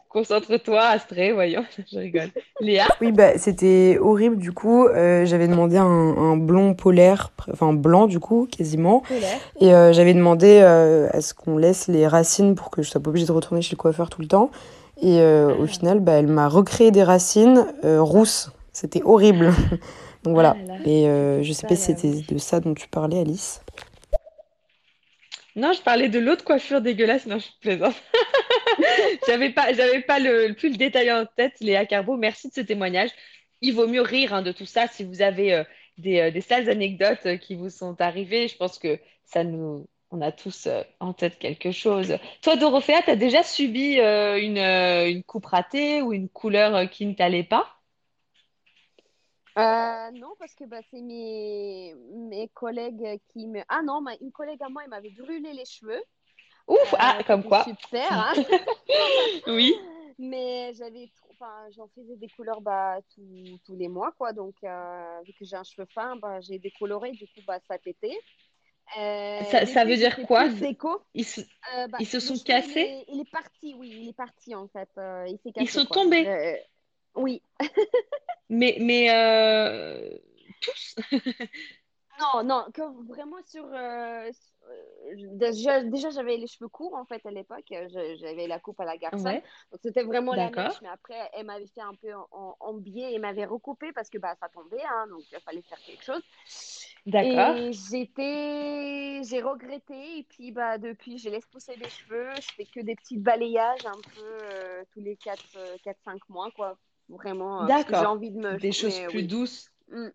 Concentre-toi, Astrée, voyons, <laughs> je rigole. Léa? Oui, bah, c'était horrible du coup. Euh, j'avais demandé un, un blond polaire, enfin blanc du coup, quasiment. Polaire. Et euh, j'avais demandé euh, à ce qu'on laisse les racines pour que je sois pas obligée de retourner chez le coiffeur tout le temps. Et au Ah. final, bah, elle m'a recréé des racines rousses. C'était horrible. <laughs> Donc voilà. Ah là là. Et je sais pas si c'était de ça dont tu parlais, Alice. Non, je parlais de l'autre coiffure dégueulasse. Non, je plaisante. <laughs> J'avais pas, j'avais pas le, plus le détail en tête, Léa Carbo. Merci de ce témoignage. il vaut mieux rire hein, de tout ça si vous avez euh, des, euh, des sales anecdotes euh, qui vous sont arrivées. Je pense que ça nous, on a tous en tête quelque chose. Toi, Dorothea, tu as déjà subi une, une coupe ratée ou une couleur qui ne t'allait pas? Euh, non, parce que bah, c'est mes, mes collègues qui me... Ah non, ma- une collègue à moi, elle m'avait brûlé les cheveux. Ouf, ah, Euh, comme quoi. super, hein. <laughs> Oui, Mais j'avais trop... Enfin, j'en faisais des couleurs bah, tous tous les mois, quoi. Donc, euh, vu que j'ai un cheveu fin, bah, j'ai décoloré. Du coup, bah, ça pétait. Euh, ça, ça veut dire quoi? Ils se, Euh, bah, ils se sont il cassés? est, il est parti, oui, il est parti en fait. Euh, il s'est Ils cassé, sont quoi. tombés. Oui. Mais, mais euh, tous? <laughs> Non, non, que vraiment sur. euh, euh, déjà, déjà j'avais les cheveux courts en fait à l'époque. J'avais la coupe à la garçonne. Ouais, Donc c'était vraiment la mèche. Mais après, elle m'avait fait un peu en, en, en biais et m'avait recoupé parce que bah, ça tombait. Hein, donc il fallait faire quelque chose. D'accord. Et j'étais. J'ai regretté. Et puis bah, depuis, je laisse pousser les cheveux. Je fais que des petits balayages un peu euh, tous les 4-5 mois, quoi. Vraiment. euh, j'ai envie de me. Des choses Mais plus oui. douces. Mm.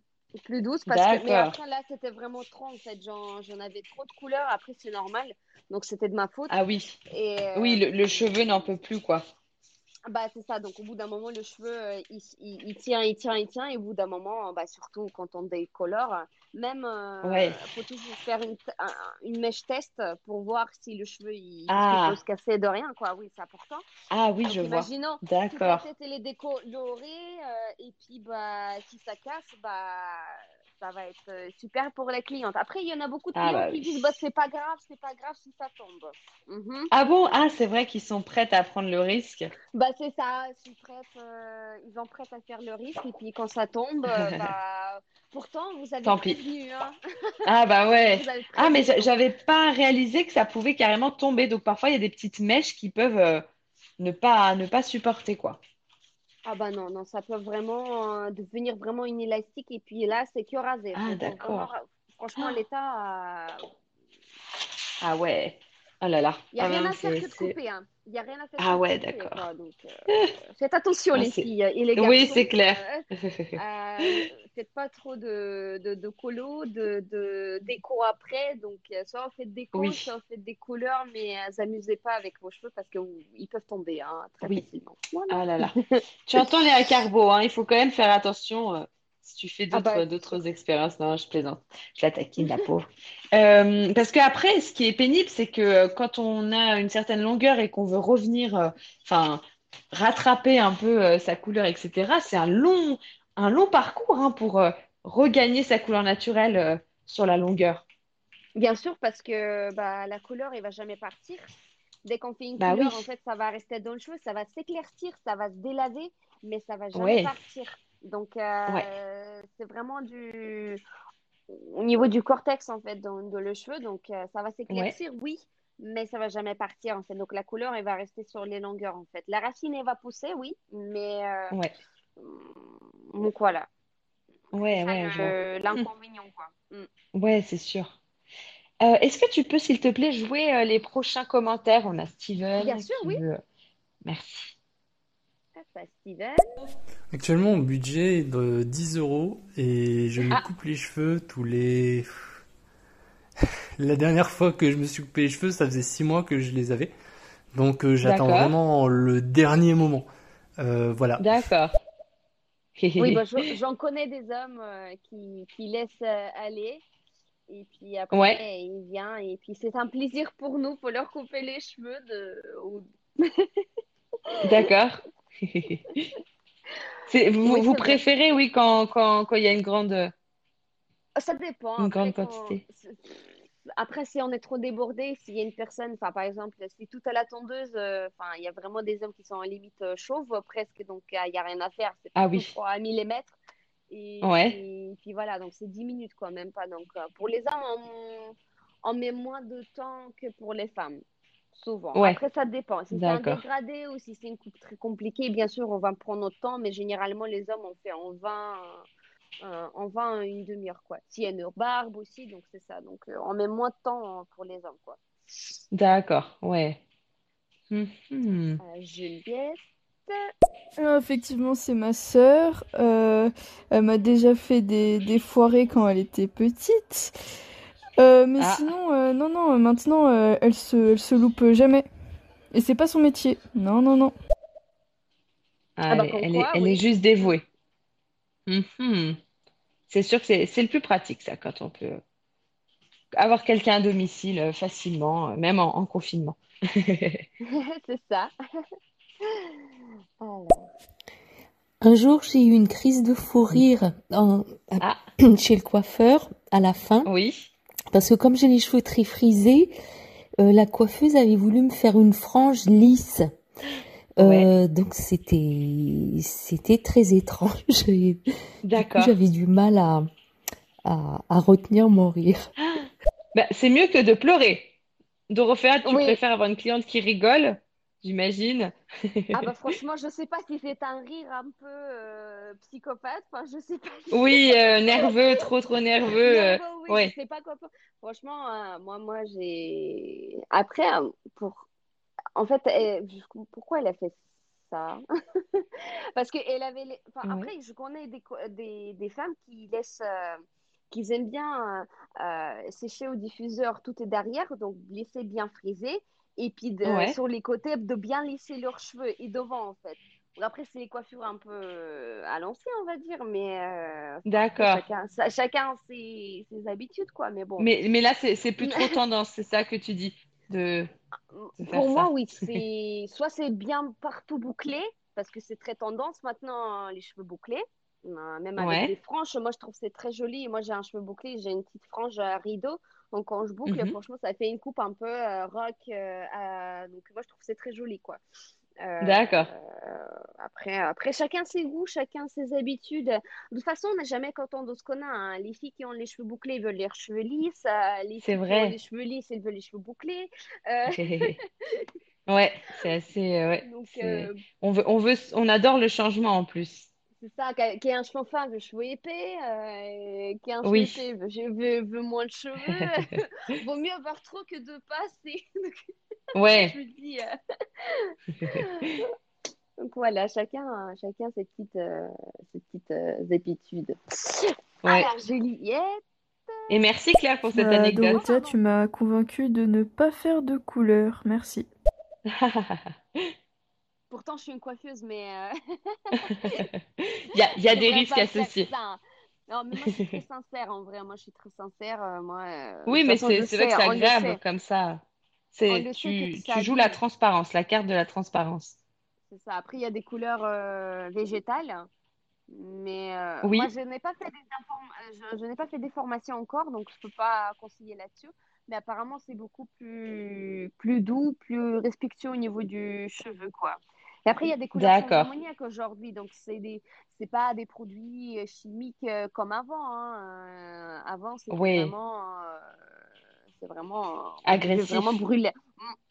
Plus douce parce que mais après là c'était vraiment trop en fait j'en j'en avais trop de couleurs après c'est normal donc c'était de ma faute Ah oui. et Oui, le, le euh, cheveu n'en peut plus, quoi. bah c'est ça donc au bout d'un moment le cheveu euh, il, il, il tient il tient il tient et au bout d'un moment bah surtout quand on décolore même euh, Ouais. faut toujours faire une, une mèche test pour voir si le cheveu il, il Ah, peut se casser de rien quoi oui c'est important ah oui, donc je vois. imaginons la D'accord. tête elle est décolorée euh, et puis bah si ça casse bah ça va être euh, super pour les clientes. Après il y en a beaucoup de Ah clients bah qui disent bah c'est pas grave, c'est pas grave si ça tombe. Mhm. Ah bon? Ah, c'est vrai qu'ils sont prêts à prendre le risque. Bah c'est ça, ils sont prêts, euh, ils sont prêts à faire le risque et puis quand ça tombe euh, <laughs> bah pourtant vous avez Tant pis. prévenu hein. <laughs> Ah bah ouais. Ah mais j'avais pas réalisé que ça pouvait carrément tomber. Donc parfois il y a des petites mèches qui peuvent euh, ne pas ne pas supporter quoi. Ah bah non non ça peut vraiment euh, devenir vraiment inélastique et puis là c'est que rasé. Ah d'accord. franchement l'état euh, Ah ouais. Oh là là. Il n'y a Ah rien non, à faire que de couper, hein. Il n'y a rien à faire Ah ouais, d'accord. euh, <laughs> faites attention, Ah les filles et les Oui, garçons. c'est clair. Euh, <laughs> euh, faites pas trop de, de, de colo, de, de déco après. Donc, soit vous faites déco, Oui. soit vous faites des couleurs, mais euh, amusez pas avec vos cheveux parce qu'ils peuvent tomber hein, très Oui. facilement. Voilà. Ah là là. <laughs> Tu entends les carbo, hein, il faut quand même faire attention si tu fais Ah d'autres bah, d'autres sûr. expériences. Non, je plaisante. Je la taquine, la pauvre. <laughs> Euh, parce que après, ce qui est pénible, c'est que euh, quand on a une certaine longueur et qu'on veut revenir, euh, enfin, rattraper un peu euh, sa couleur, etc., c'est un long, un long parcours hein, pour regagner sa couleur naturelle sur la longueur. Bien sûr, parce que bah, la couleur, elle va jamais partir. Dès qu'on fait une Bah couleur, oui, en fait, ça va rester dans le cheveu, ça va s'éclaircir, ça va se délaver, mais ça va jamais ouais, partir. Donc, ouais, euh, c'est vraiment du... au niveau du cortex, en fait, dans, dans le cheveu. Donc, euh, ça va ouais, s'éclaircir, oui, mais ça va jamais partir, en fait. Donc, la couleur, elle va rester sur les longueurs, en fait. La racine, elle va pousser, oui, mais euh, ouais, donc voilà. Ouais, ouais, l'inconvénient, quoi. Mm. <laughs> Ouais, c'est sûr. Euh, est-ce que tu peux, s'il te plaît, jouer les prochains commentaires? On a Bien Steven sûr, qui oui. veut. Merci. Ah, Steven. Actuellement, mon budget est de 10 euros et je me Ah, coupe les cheveux tous les... <laughs> La dernière fois que je me suis coupé les cheveux, ça faisait 6 mois que je les avais. Donc euh, j'attends d'accord, vraiment le dernier moment. Euh, voilà. d'accord. <laughs> Oui, bah, je- <laughs> j'en connais des hommes euh, qui, qui laissent euh, aller. Et puis après, Ouais, il vient. Et puis c'est un plaisir pour nous, pour leur couper les cheveux. De... d'accord. Vous, Oui, vous préférez, oui, quand, quand, quand il y a une grande, Ça dépend. une Après, grande quand... quantité. Après, si on est trop débordé, s'il y a une personne, par exemple, si tout à la tondeuse, euh, il y a vraiment des hommes qui sont en limite euh, chauve presque, donc euh, il n'y a rien à faire. C'est Ah oui, à millimètres. Et ouais, puis, puis voilà, donc c'est 10 minutes quoi, même pas. Donc euh, pour les hommes, on, on met moins de temps que pour les femmes, souvent. ouais, Après, ça dépend. Si c'est un dégradé ou si c'est une coupe très compliquée, bien sûr, on va prendre notre temps, mais généralement, les hommes, on fait en 20, euh, en 20 une demi-heure, quoi. S'il y a une barbe aussi, donc c'est ça. Donc euh, on met moins de temps euh, pour les hommes, quoi. D'accord, ouais. Mhm. Euh, Juliette. Euh, Effectivement, c'est ma sœur. Euh, elle m'a déjà fait des, des foirées quand elle était petite. Euh, mais Ah. sinon, euh, non, non, maintenant, euh, elle se, elle se loupe jamais. Et c'est pas son métier. Non, non, non. Ah, Ah bah, elle est, elle est- quoi, elle oui. est juste dévouée. Mhm. C'est sûr que c'est c'est le plus pratique, ça, quand on peut avoir quelqu'un à domicile facilement, même en, en confinement. <laughs> <laughs> C'est ça. <laughs> Un jour, j'ai eu une crise de fou rire en- Ah. <clears throat> chez le coiffeur à la fin, Oui. Parce que comme j'ai les cheveux très frisés, euh, la coiffeuse avait voulu me faire une frange lisse. Euh, donc c'était c'était très étrange. <laughs> D'accord. j'avais du mal à, à, à retenir mon rire. <gasps> Bah, c'est mieux que de pleurer. Dorothea, tu Oui. préfères avoir une cliente qui rigole, j'imagine. ah bah <laughs> franchement, je sais pas si c'est un rire un peu euh, psychopathe. Enfin, je sais pas. Oui, euh, nerveux, trop, trop nerveux. euh, Nerveux, oui, ouais. je sais pas quoi. Franchement, euh, moi, moi, j'ai. Après, pour. En fait, elle- pourquoi elle a fait ça? <laughs> Parce qu'elle avait. les- Enfin, Ouais. après, je connais des, des, des femmes qui laissent. euh, qui aiment bien sécher au diffuseur tout est derrière, donc laisser bien friser. Et puis de- Ouais. sur les côtés, de bien lisser leurs cheveux et devant, en fait. Après, c'est les coiffures un peu euh, à l'ancien, on va dire, mais euh, D'accord. chacun, chacun ses, ses habitudes, quoi. Mais bon, Mais, mais là, c'est c'est plus trop <laughs> tendance, c'est ça que tu dis, de, pour moi, ça. oui, <laughs> c'est soit c'est bien partout bouclé, parce que c'est très tendance maintenant, les cheveux bouclés, Euh, même avec Ouais. des franges. Moi, je trouve que c'est très joli. Moi, j'ai un cheveu bouclé, j'ai une petite frange à rideau. Donc, quand je boucle, Mhm. franchement, ça fait une coupe un peu euh, rock. euh, Donc, moi, je trouve que c'est très joli, quoi. Euh, D'accord. après, après, chacun ses goûts, chacun ses habitudes. De toute façon, on n'a jamais qu'entendre ce qu'on a. hein. Les filles qui ont les cheveux bouclés veulent les cheveux lisses. les C'est filles qui ont vrai. les cheveux lisses, elles veulent les cheveux bouclés. <laughs> <laughs> Ouais, c'est assez, ouais, donc, on veut, on veut, on adore le changement en plus. C'est ça. Qui a un cheveu fin veut cheveux épais. euh, qui a un cheveu Oui. épais veut, je- veut, veut moins de cheveux. <laughs> Vaut mieux avoir trop que de pas. <laughs> Donc, Ouais. je me dis. euh, <laughs> Donc voilà, chacun, chacun ses petites, euh, ses petites euh, habitudes. Ouais. Alors, Juliette. Et merci Claire pour cette Bah, anecdote. Tu m'as convaincue de ne pas faire de couleur. Merci. Pourtant, je suis une coiffeuse, mais. euh, <laughs> Il y a, y <laughs> des risques associés. ça. Non, mais moi, je suis très sincère en vrai. Moi, je suis très sincère. euh, moi, euh, Oui, mais c'est vrai que c'est agréable comme ça. Tu, joues la transparence, la carte de la transparence. C'est ça. Après, il y a des couleurs euh, végétales. Mais euh, Oui. moi, je n'ai pas fait des inform- je, je n'ai pas fait des formations encore, donc je peux pas conseiller là-dessus. Mais apparemment, c'est beaucoup plus, plus doux, plus respectueux au niveau du cheveu, quoi. Et après, il y a des couleurs ammoniac aujourd'hui, donc c'est des, c'est pas des produits euh, chimiques euh, comme avant. hein. Euh, avant, c'était Oui. vraiment, c'est vraiment, Agressif. vraiment brûler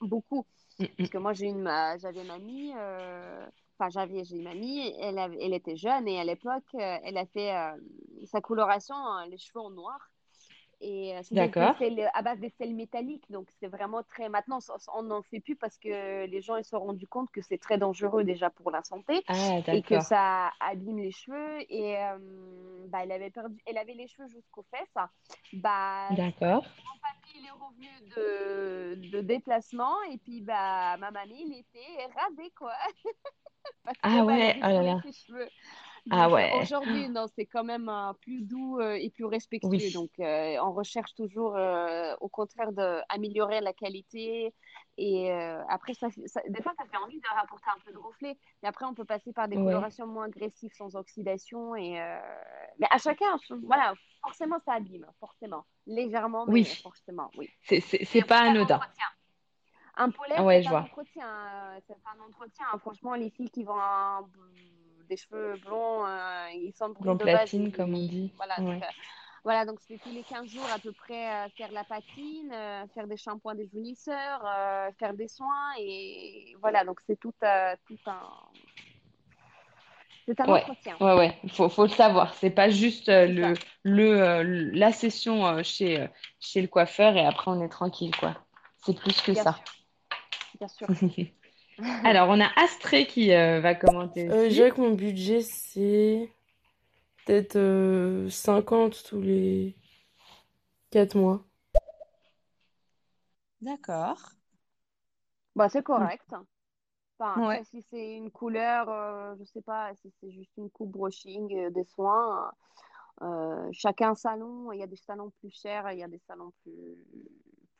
Mm, beaucoup. Mm, mm. Parce que moi, j'ai une, ma- j'avais mamie, euh, enfin, j'avais, j'ai une mamie, elle, elle était jeune et à l'époque, elle a fait euh, sa coloration, les cheveux en noir. Et euh, c'est à base des sels métalliques, donc c'est vraiment très. Maintenant, on n'en fait plus parce que les gens ils se sont rendus compte que c'est très dangereux déjà pour la santé Ah, et que ça abîme les cheveux. Et euh, bah, elle avait perdu, elle avait les cheveux jusqu'aux fesses. Bah, D'accord. il est revenu de, de déplacement et puis bah ma mamie il était rasé quoi <laughs> parce que Ah bah, elle ouais, oh là là. ses cheveux Ah euh, ouais. aujourd'hui non c'est quand même euh, plus doux euh, et plus respectueux Oui. donc euh, on recherche toujours euh, au contraire d'améliorer la qualité et après ça, ça- des fois ça fait envie de rapporter un peu de reflet mais après on peut passer par des Ouais. colorations moins agressives sans oxydation et mais à chacun voilà forcément ça abîme forcément légèrement mais Oui. forcément oui C'est, pas anodin. Un polaire, ouais, c'est un entretien. C'est un entretien. Franchement, les filles qui vont des cheveux blonds, euh, ils sont Blanc de platine, comme on dit. Voilà, donc, Ouais. euh, voilà, donc c'est tous les 15 jours à peu près euh, faire la patine, euh, faire des shampoings déjaunisseurs, euh, faire des soins. Et voilà, donc c'est tout, tout un. C'est un Ouais, entretien. ouais, ouais. Il faut, faut le savoir. C'est pas juste le, le, la session chez, chez le coiffeur et après on est tranquille, quoi. C'est plus que Bien ça. sûr. Bien sûr. <laughs> <laughs> Alors, on a Astrée qui euh, va commenter Euh, je dirais que mon budget, c'est peut-être euh, 50 tous les 4 mois. D'accord. Bah, c'est correct. Enfin, Ouais. après, si c'est une couleur, euh, je sais pas, si c'est juste une coupe brushing, euh, des soins, euh, chacun salon, il y a des salons plus chers, il y a des salons plus,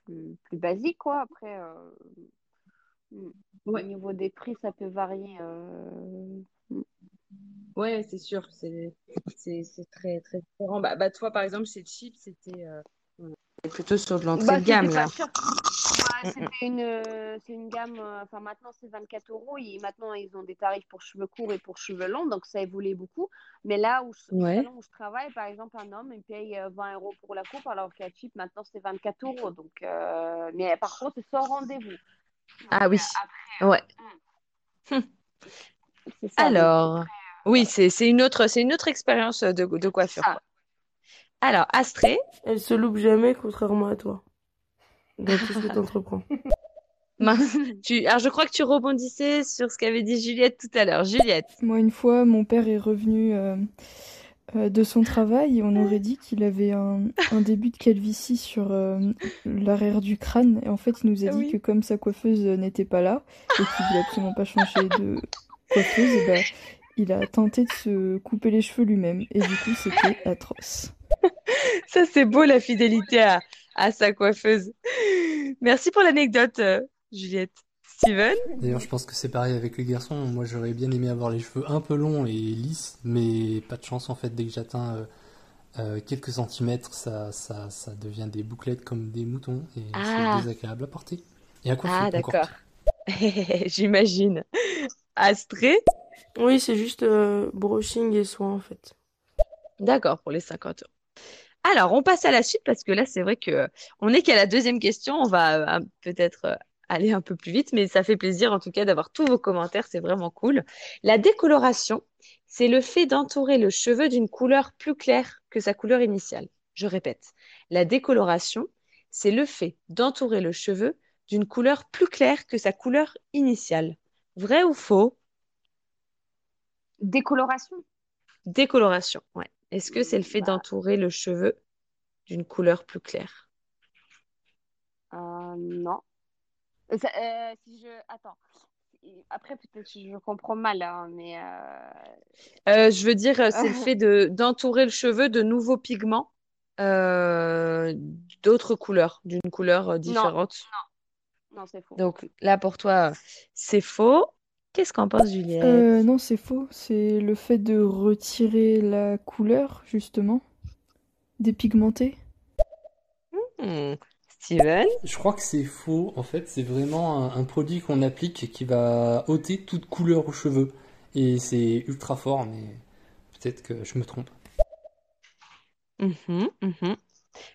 plus, plus basiques, quoi. Après, euh, au Ouais, niveau des prix, ça peut varier. euh, mm. ouais, c'est sûr, c'est très très différent. Bah, bah toi, par exemple, chez Chip, c'était euh, plutôt sur de l'entrée Bah, de gamme là. Ouais, Mm, mm. c'était une, euh, c'est une gamme, euh, enfin maintenant c'est 24 euros, et maintenant ils ont des tarifs pour cheveux courts et pour cheveux longs, donc ça évolue beaucoup. Mais là où, je- au Ouais. où je travaille, par exemple, un homme, il paye euh, 20 euros pour la coupe, alors qu'à Chip, maintenant c'est 24 euros. Donc, euh, mais par contre, c'est sans rendez-vous. Ah oui, euh, après, ouais. <laughs> Hum. ça. Alors, après, oui, c'est c'est une autre c'est une autre expérience de, coiffure, quoi. Alors, Astrée, Elle se loupe jamais, contrairement à toi, dans tout ce que <laughs> tu entreprends. <laughs> tu alors je crois que tu rebondissais sur ce qu'avait dit Juliette tout à l'heure. Juliette. Moi, une fois, mon père est revenu euh, de son travail on aurait dit qu'il avait un, un début de calvitie sur euh, l'arrière du crâne. Et en fait, il nous a dit Oui. que comme sa coiffeuse n'était pas là et qu'il voulait absolument pas changer de coiffeuse, ben, il a tenté de se couper les cheveux lui-même. Et du coup, c'était atroce. <laughs> Ça, c'est beau la fidélité à, à sa coiffeuse. Merci pour l'anecdote, euh, Juliette. Steven? D'ailleurs, je pense que c'est pareil avec les garçons. Moi, j'aurais bien aimé avoir les cheveux un peu longs et lisses, mais pas de chance en fait. Dès que j'atteins euh, euh, quelques centimètres, ça, ça, ça devient des bouclettes comme des moutons et c'est Ah, désagréable à porter. Et à coiffer ah, d'accord. <laughs> J'imagine. Astrée? Oui, c'est juste euh, brushing et soin en fait. D'accord, pour les 50 euros. Alors, on passe à la suite parce que là, c'est vrai que on n'est qu'à la deuxième question. On va euh, peut-être euh, aller un peu plus vite, mais ça fait plaisir en tout cas d'avoir tous vos commentaires. C'est vraiment cool. La décoloration, c'est le fait d'entourer le cheveu d'une couleur plus claire que sa couleur initiale. Je répète, la décoloration, c'est le fait d'entourer le cheveu d'une couleur plus claire que sa couleur initiale. Vrai ou faux? Décoloration? Décoloration, ouais. Est-ce que c'est le fait Bah, d'entourer le cheveu d'une couleur plus claire? euh, non. Euh, ça- euh, si je... Attends. Après, peut-être que je comprends mal, hein, mais... euh, Euh, je veux dire, c'est le <laughs> fait de d'entourer le cheveu de nouveaux pigments euh, d'autres couleurs, d'une couleur euh, Non, différente. non, c'est faux. Donc là, pour toi, c'est faux. Qu'est-ce qu'en pense Juliette? Euh, non, c'est faux. C'est le fait de retirer la couleur, justement, dépigmenter. Hmm. Steven? Je crois que c'est faux. En fait, c'est vraiment un, un produit qu'on applique qui va ôter toute couleur aux cheveux. Et c'est ultra fort, mais peut-être que je me trompe. Mhm, mhm.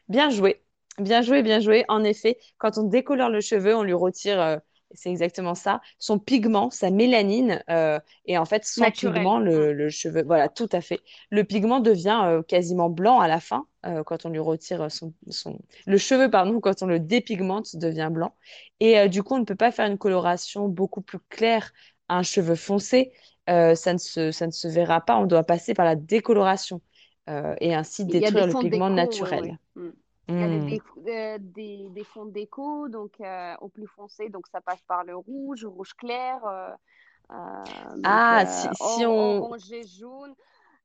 Bien joué. Bien joué, bien joué. En effet, quand on décolore le cheveu, on lui retire, euh, c'est exactement ça, son pigment, sa mélanine. euh, et en fait, sans Naturel. pigment, Hmm. le, le cheveu, voilà, tout à fait. Le pigment devient euh, quasiment blanc à la fin, euh, quand on lui retire son, son... Le cheveu, pardon, <laughs> quand on le dépigmente, devient blanc. Et euh, du coup, on ne peut pas faire une coloration beaucoup plus claire à un cheveu foncé. Euh, ça ne se, ça ne se verra pas. On doit passer par la décoloration euh, et ainsi détruire le pigment déco, ouais, ouais. Il y a des, Hmm. euh, des, des fonds déco, donc euh, au plus foncé, donc ça passe par le rouge, rouge clair, euh, euh, donc Ah, si, on... orange et jaune.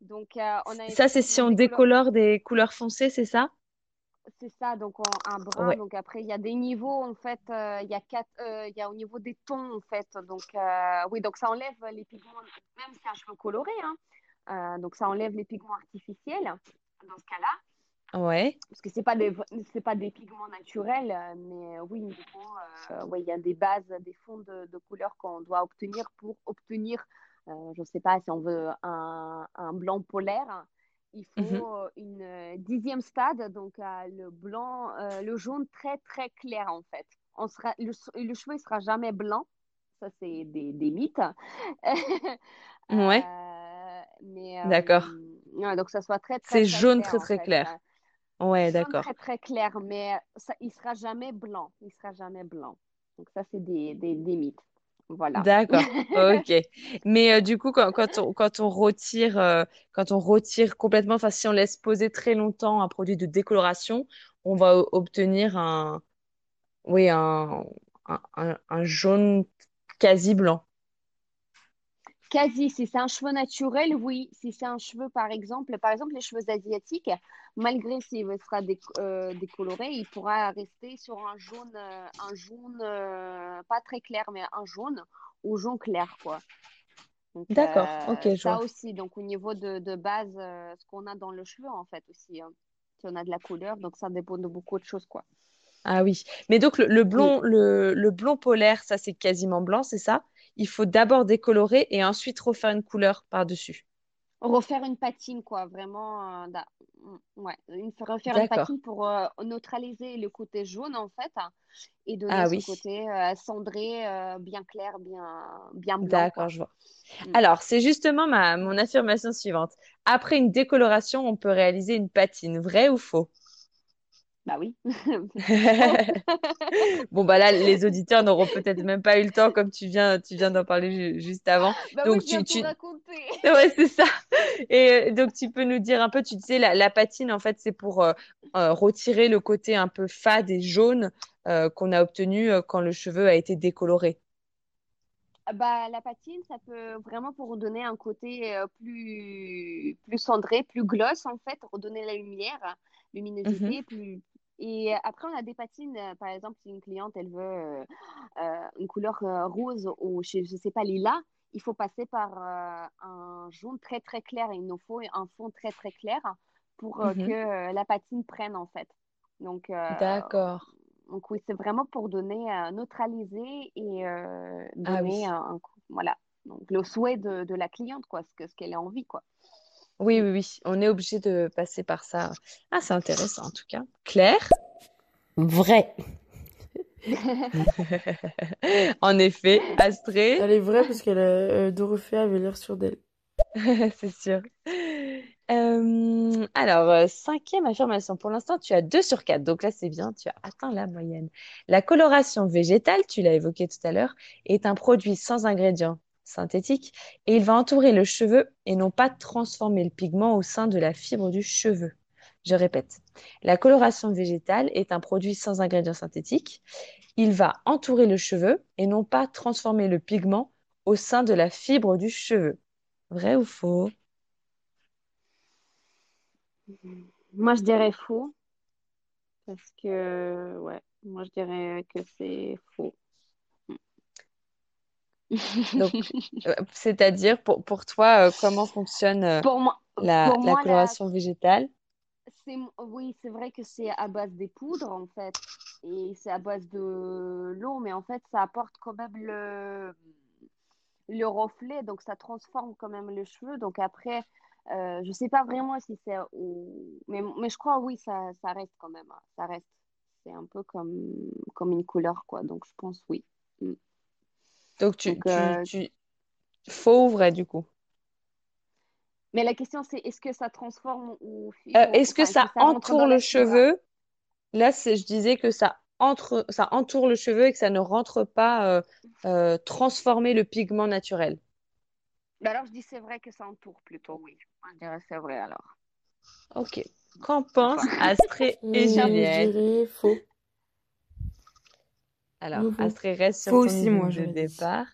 Donc on a Ça, c'est si on couleurs. décolore des couleurs foncées, c'est ça? C'est ça, donc un brun. Ouais. Donc après, il y a des niveaux, en fait. il y a quatre, il y a au niveau des tons, en fait. Donc oui, donc ça enlève les pigments, même si un cheveu coloré, hein. Donc ça enlève les pigments artificiels dans ce cas-là. Ouais. Parce que c'est pas des, c'est pas des pigments naturels, euh, mais euh, oui, du coup, euh, ouais, il y a des bases, des fonds de, de couleurs qu'on doit obtenir pour obtenir, euh, je ne sais pas si on veut un, un blanc polaire, il faut Mhm. euh, une dixième stade, donc euh, le blanc, le jaune très très clair en fait. On sera, le, le cheveu ne sera jamais blanc, ça c'est des, des mythes. <laughs> Ouais. D'accord. ouais, donc ça soit très très C'est jaune très très clair. Ouais, d'accord. très très clair, mais ça, il sera jamais blanc. Il sera jamais blanc. Donc ça, c'est des, des, des mythes. Voilà. D'accord, <laughs> ok. Mais euh, du coup, quand, quand on, quand on retire, euh, quand on retire complètement, enfin, si on laisse poser très longtemps un produit de décoloration, on va obtenir un, oui, un, un, un- un jaune quasi blanc. Quasi, si c'est un cheveu naturel, oui. Si c'est un cheveu, par exemple, par exemple, les cheveux asiatiques, malgré s'il sera déc- euh, décoloré, il pourra rester sur un jaune, euh, un jaune euh, pas très clair, mais un jaune ou jaune clair, quoi. D'accord, ok, ça vois. aussi, donc au niveau de, de base, ce qu'on a dans le cheveu, en fait, aussi, hein. Si on a de la couleur, donc ça dépend de beaucoup de choses, quoi. Ah oui. Mais donc, le, le blond, le, le blond polaire, ça, c'est quasiment blanc, c'est ça? Il faut d'abord décolorer et ensuite refaire une couleur par-dessus. Refaire une patine, quoi, vraiment. euh, mm, ouais, une- refaire une patine pour euh, neutraliser le côté jaune, en fait, hein, et donner Ah ce oui. côté euh, cendré, bien clair, bien, bien blanc, D'accord, je vois. Mm. Alors, c'est justement ma, mon affirmation suivante. Après une décoloration, on peut réaliser une patine. Vrai ou faux? Bah oui. <laughs> <laughs> Bon, bah là, les auditeurs n'auront peut-être même pas eu le temps, comme tu viens, tu viens d'en parler ju- juste avant. Bah oui, Donc, je viens tu. <laughs> Ouais, c'est ça. Et euh, donc, tu peux nous dire un peu, tu disais, la, la patine, en fait, c'est pour euh, euh, retirer le côté un peu fade et jaune euh, qu'on a obtenu quand le cheveu a été décoloré. Bah, la patine, ça peut vraiment pour redonner un côté plus, plus cendré, plus gloss en fait, redonner la lumière, Mhm, luminosité. Plus... Et après, on a des patines, euh, par exemple, si une cliente, elle veut euh, euh, une couleur euh, rose ou je, je sais pas, lilas, il faut passer par euh, un jaune très très clair. Il nous faut un fond très très clair pour euh, que mhm. euh, la patine prenne en fait. Donc, euh, D'accord. donc oui, c'est vraiment pour donner, euh, neutraliser et euh, Ah donner oui. un, un coup- voilà. Donc le souhait de, de la cliente, quoi, ce que, ce qu'elle a envie, quoi. Oui, oui, oui. On est obligé de passer par ça. Ah, c'est intéressant, en tout cas. Claire? Vrai. <laughs> En effet, Astrée, Elle est vraie parce qu'elle a, euh, Dorothée avait l'air sûre d'elle. <laughs> c'est sûr. Euh, alors, euh, cinquième affirmation. Pour l'instant, tu as 2 sur 4. Donc là, c'est bien, tu as atteint la moyenne. La coloration végétale, tu l'as évoqué tout à l'heure, est un produit sans ingrédients synthétiques et il va entourer le cheveu et non pas transformer le pigment au sein de la fibre du cheveu. Je répète, la coloration végétale est un produit sans ingrédients synthétiques. Il va entourer le cheveu et non pas transformer le pigment au sein de la fibre du cheveu. Vrai ou faux? Moi, je dirais faux parce que, ouais, moi, je dirais que c'est faux. <laughs> Donc, euh, c'est-à-dire, pour, pour toi, euh, comment fonctionne euh, Pour moi, la, pour la moi, la, coloration végétale? oui, c'est vrai que c'est à base des poudres, en fait, et c'est à base de l'eau, mais en fait, ça apporte quand même le, le reflet, donc ça transforme quand même le cheveu. Donc après, euh, je sais pas vraiment si c'est... Mais, mais je crois, oui, ça, ça reste quand même. hein, Ça reste. C'est un peu comme, comme une couleur, quoi. Donc je pense oui. Mm. Donc, tu, Donc, tu, euh, tu... Faux ou vrai, du coup? Mais la question, c'est est-ce que ça transforme ou Euh, est-ce que ça entoure le fibre? cheveu? Là, c'est, je disais que ça, entre, ça entoure le cheveu et que ça ne rentre pas euh, euh, transformer le pigment naturel. Bah alors, je dis c'est vrai que ça entoure plutôt, oui. On dirait c'est vrai alors. Ok. Qu'en pensent Astrée et <laughs> je Juliette? dirais faux. Alors, Nouveau. Astrée reste sur aussi, moi, de départ.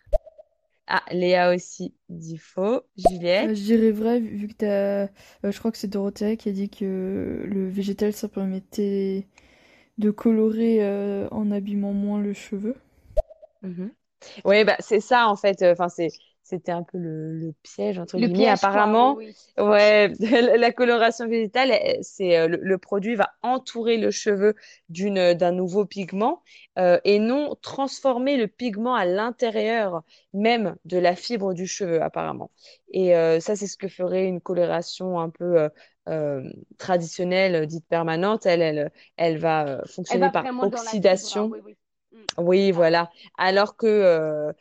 Ah, Léa aussi dit faux. Euh, Juliette? je dirais vrai, vu vu que t'as... euh, je crois que c'est Dorothée qui a dit que le végétal, ça permettait de colorer euh, en abîmant moins le cheveu. Mhm. Oui, bah, c'est ça en fait. Enfin, c'est, c'était un peu le, le piège entre Le guillemets. piège, quoi, oui, Apparemment, oui. ouais, <laughs> la coloration végétale, eh, c'est euh, le, le produit va entourer le cheveu d'une d'un nouveau pigment euh, et non transformer le pigment à l'intérieur même de la fibre du cheveu apparemment. Et euh, ça, c'est ce que ferait une coloration un peu euh, traditionnelle, dite permanente. Elle, elle, elle va Elle fonctionner va par oxydation. oui, oui. Mm, Oui, voilà. Alors que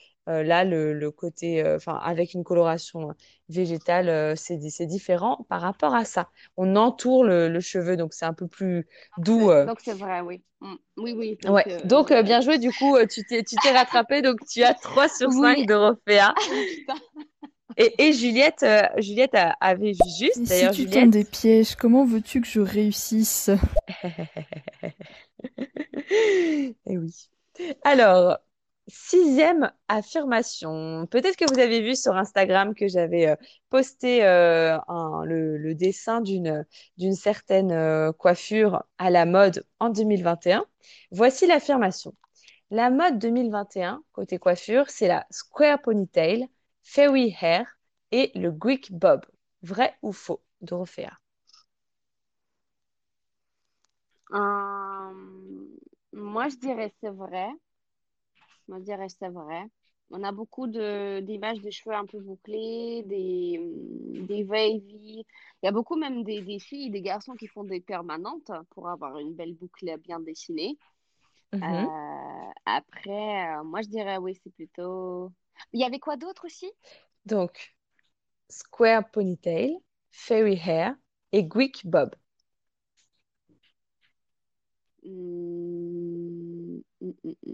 là, le, le côté, euh, enfin, avec une coloration végétale, euh, c'est, di- c'est différent par rapport à ça. On entoure le, le cheveu, donc c'est un peu plus doux. Euh. Donc c'est vrai, oui. Mm. Oui, oui. Donc, Ouais, euh, donc euh, bien joué, du coup, euh, tu t'es, tu t'es rattrapé, donc tu as 3 sur 5 oui. <laughs> Et, et Juliette, euh, Juliette a- avait vu juste. Et si tu tends Juliette. des pièges, comment veux-tu que je réussisse? <laughs> Eh oui. Alors, sixième affirmation. Peut-être que vous avez vu sur Instagram que j'avais euh, posté euh, le, dessin d'une certaine euh, coiffure à la mode en 2021. Voici l'affirmation. La mode 2021, côté coiffure, c'est la square ponytail, fairy hair et le Greek bob. Vrai ou faux, Dorothea? Moi, je dirais c'est vrai. Je dirais c'est vrai. On a beaucoup d'images de cheveux un peu bouclés, des, des wavy. Il y a beaucoup même des, des filles, des garçons qui font des permanentes pour avoir une belle boucle bien dessinée. Mhm. Euh, après, euh, moi, je dirais oui, c'est plutôt... Il y avait quoi d'autre aussi? Donc, square ponytail, fairy hair et Greek bob. Hmm, hmm, hmm.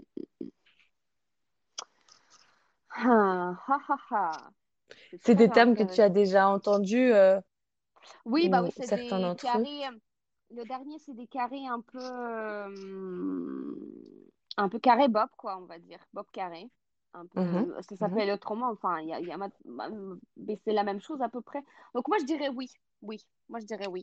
Ah, ah, ah, ah. C'est des termes que tu as déjà entendus euh, Oui, bah oui, ou c'est des carrés. Le dernier, c'est des carrés un peu, euh, un peu carré bob, quoi, on va dire. Bob carré. Un peu, Mhm, ça mhm. s'appelle autrement. Enfin, il y a, y a ma- ma- mais c'est la même chose à peu près. Donc moi, je dirais oui. Oui. Moi, je dirais oui.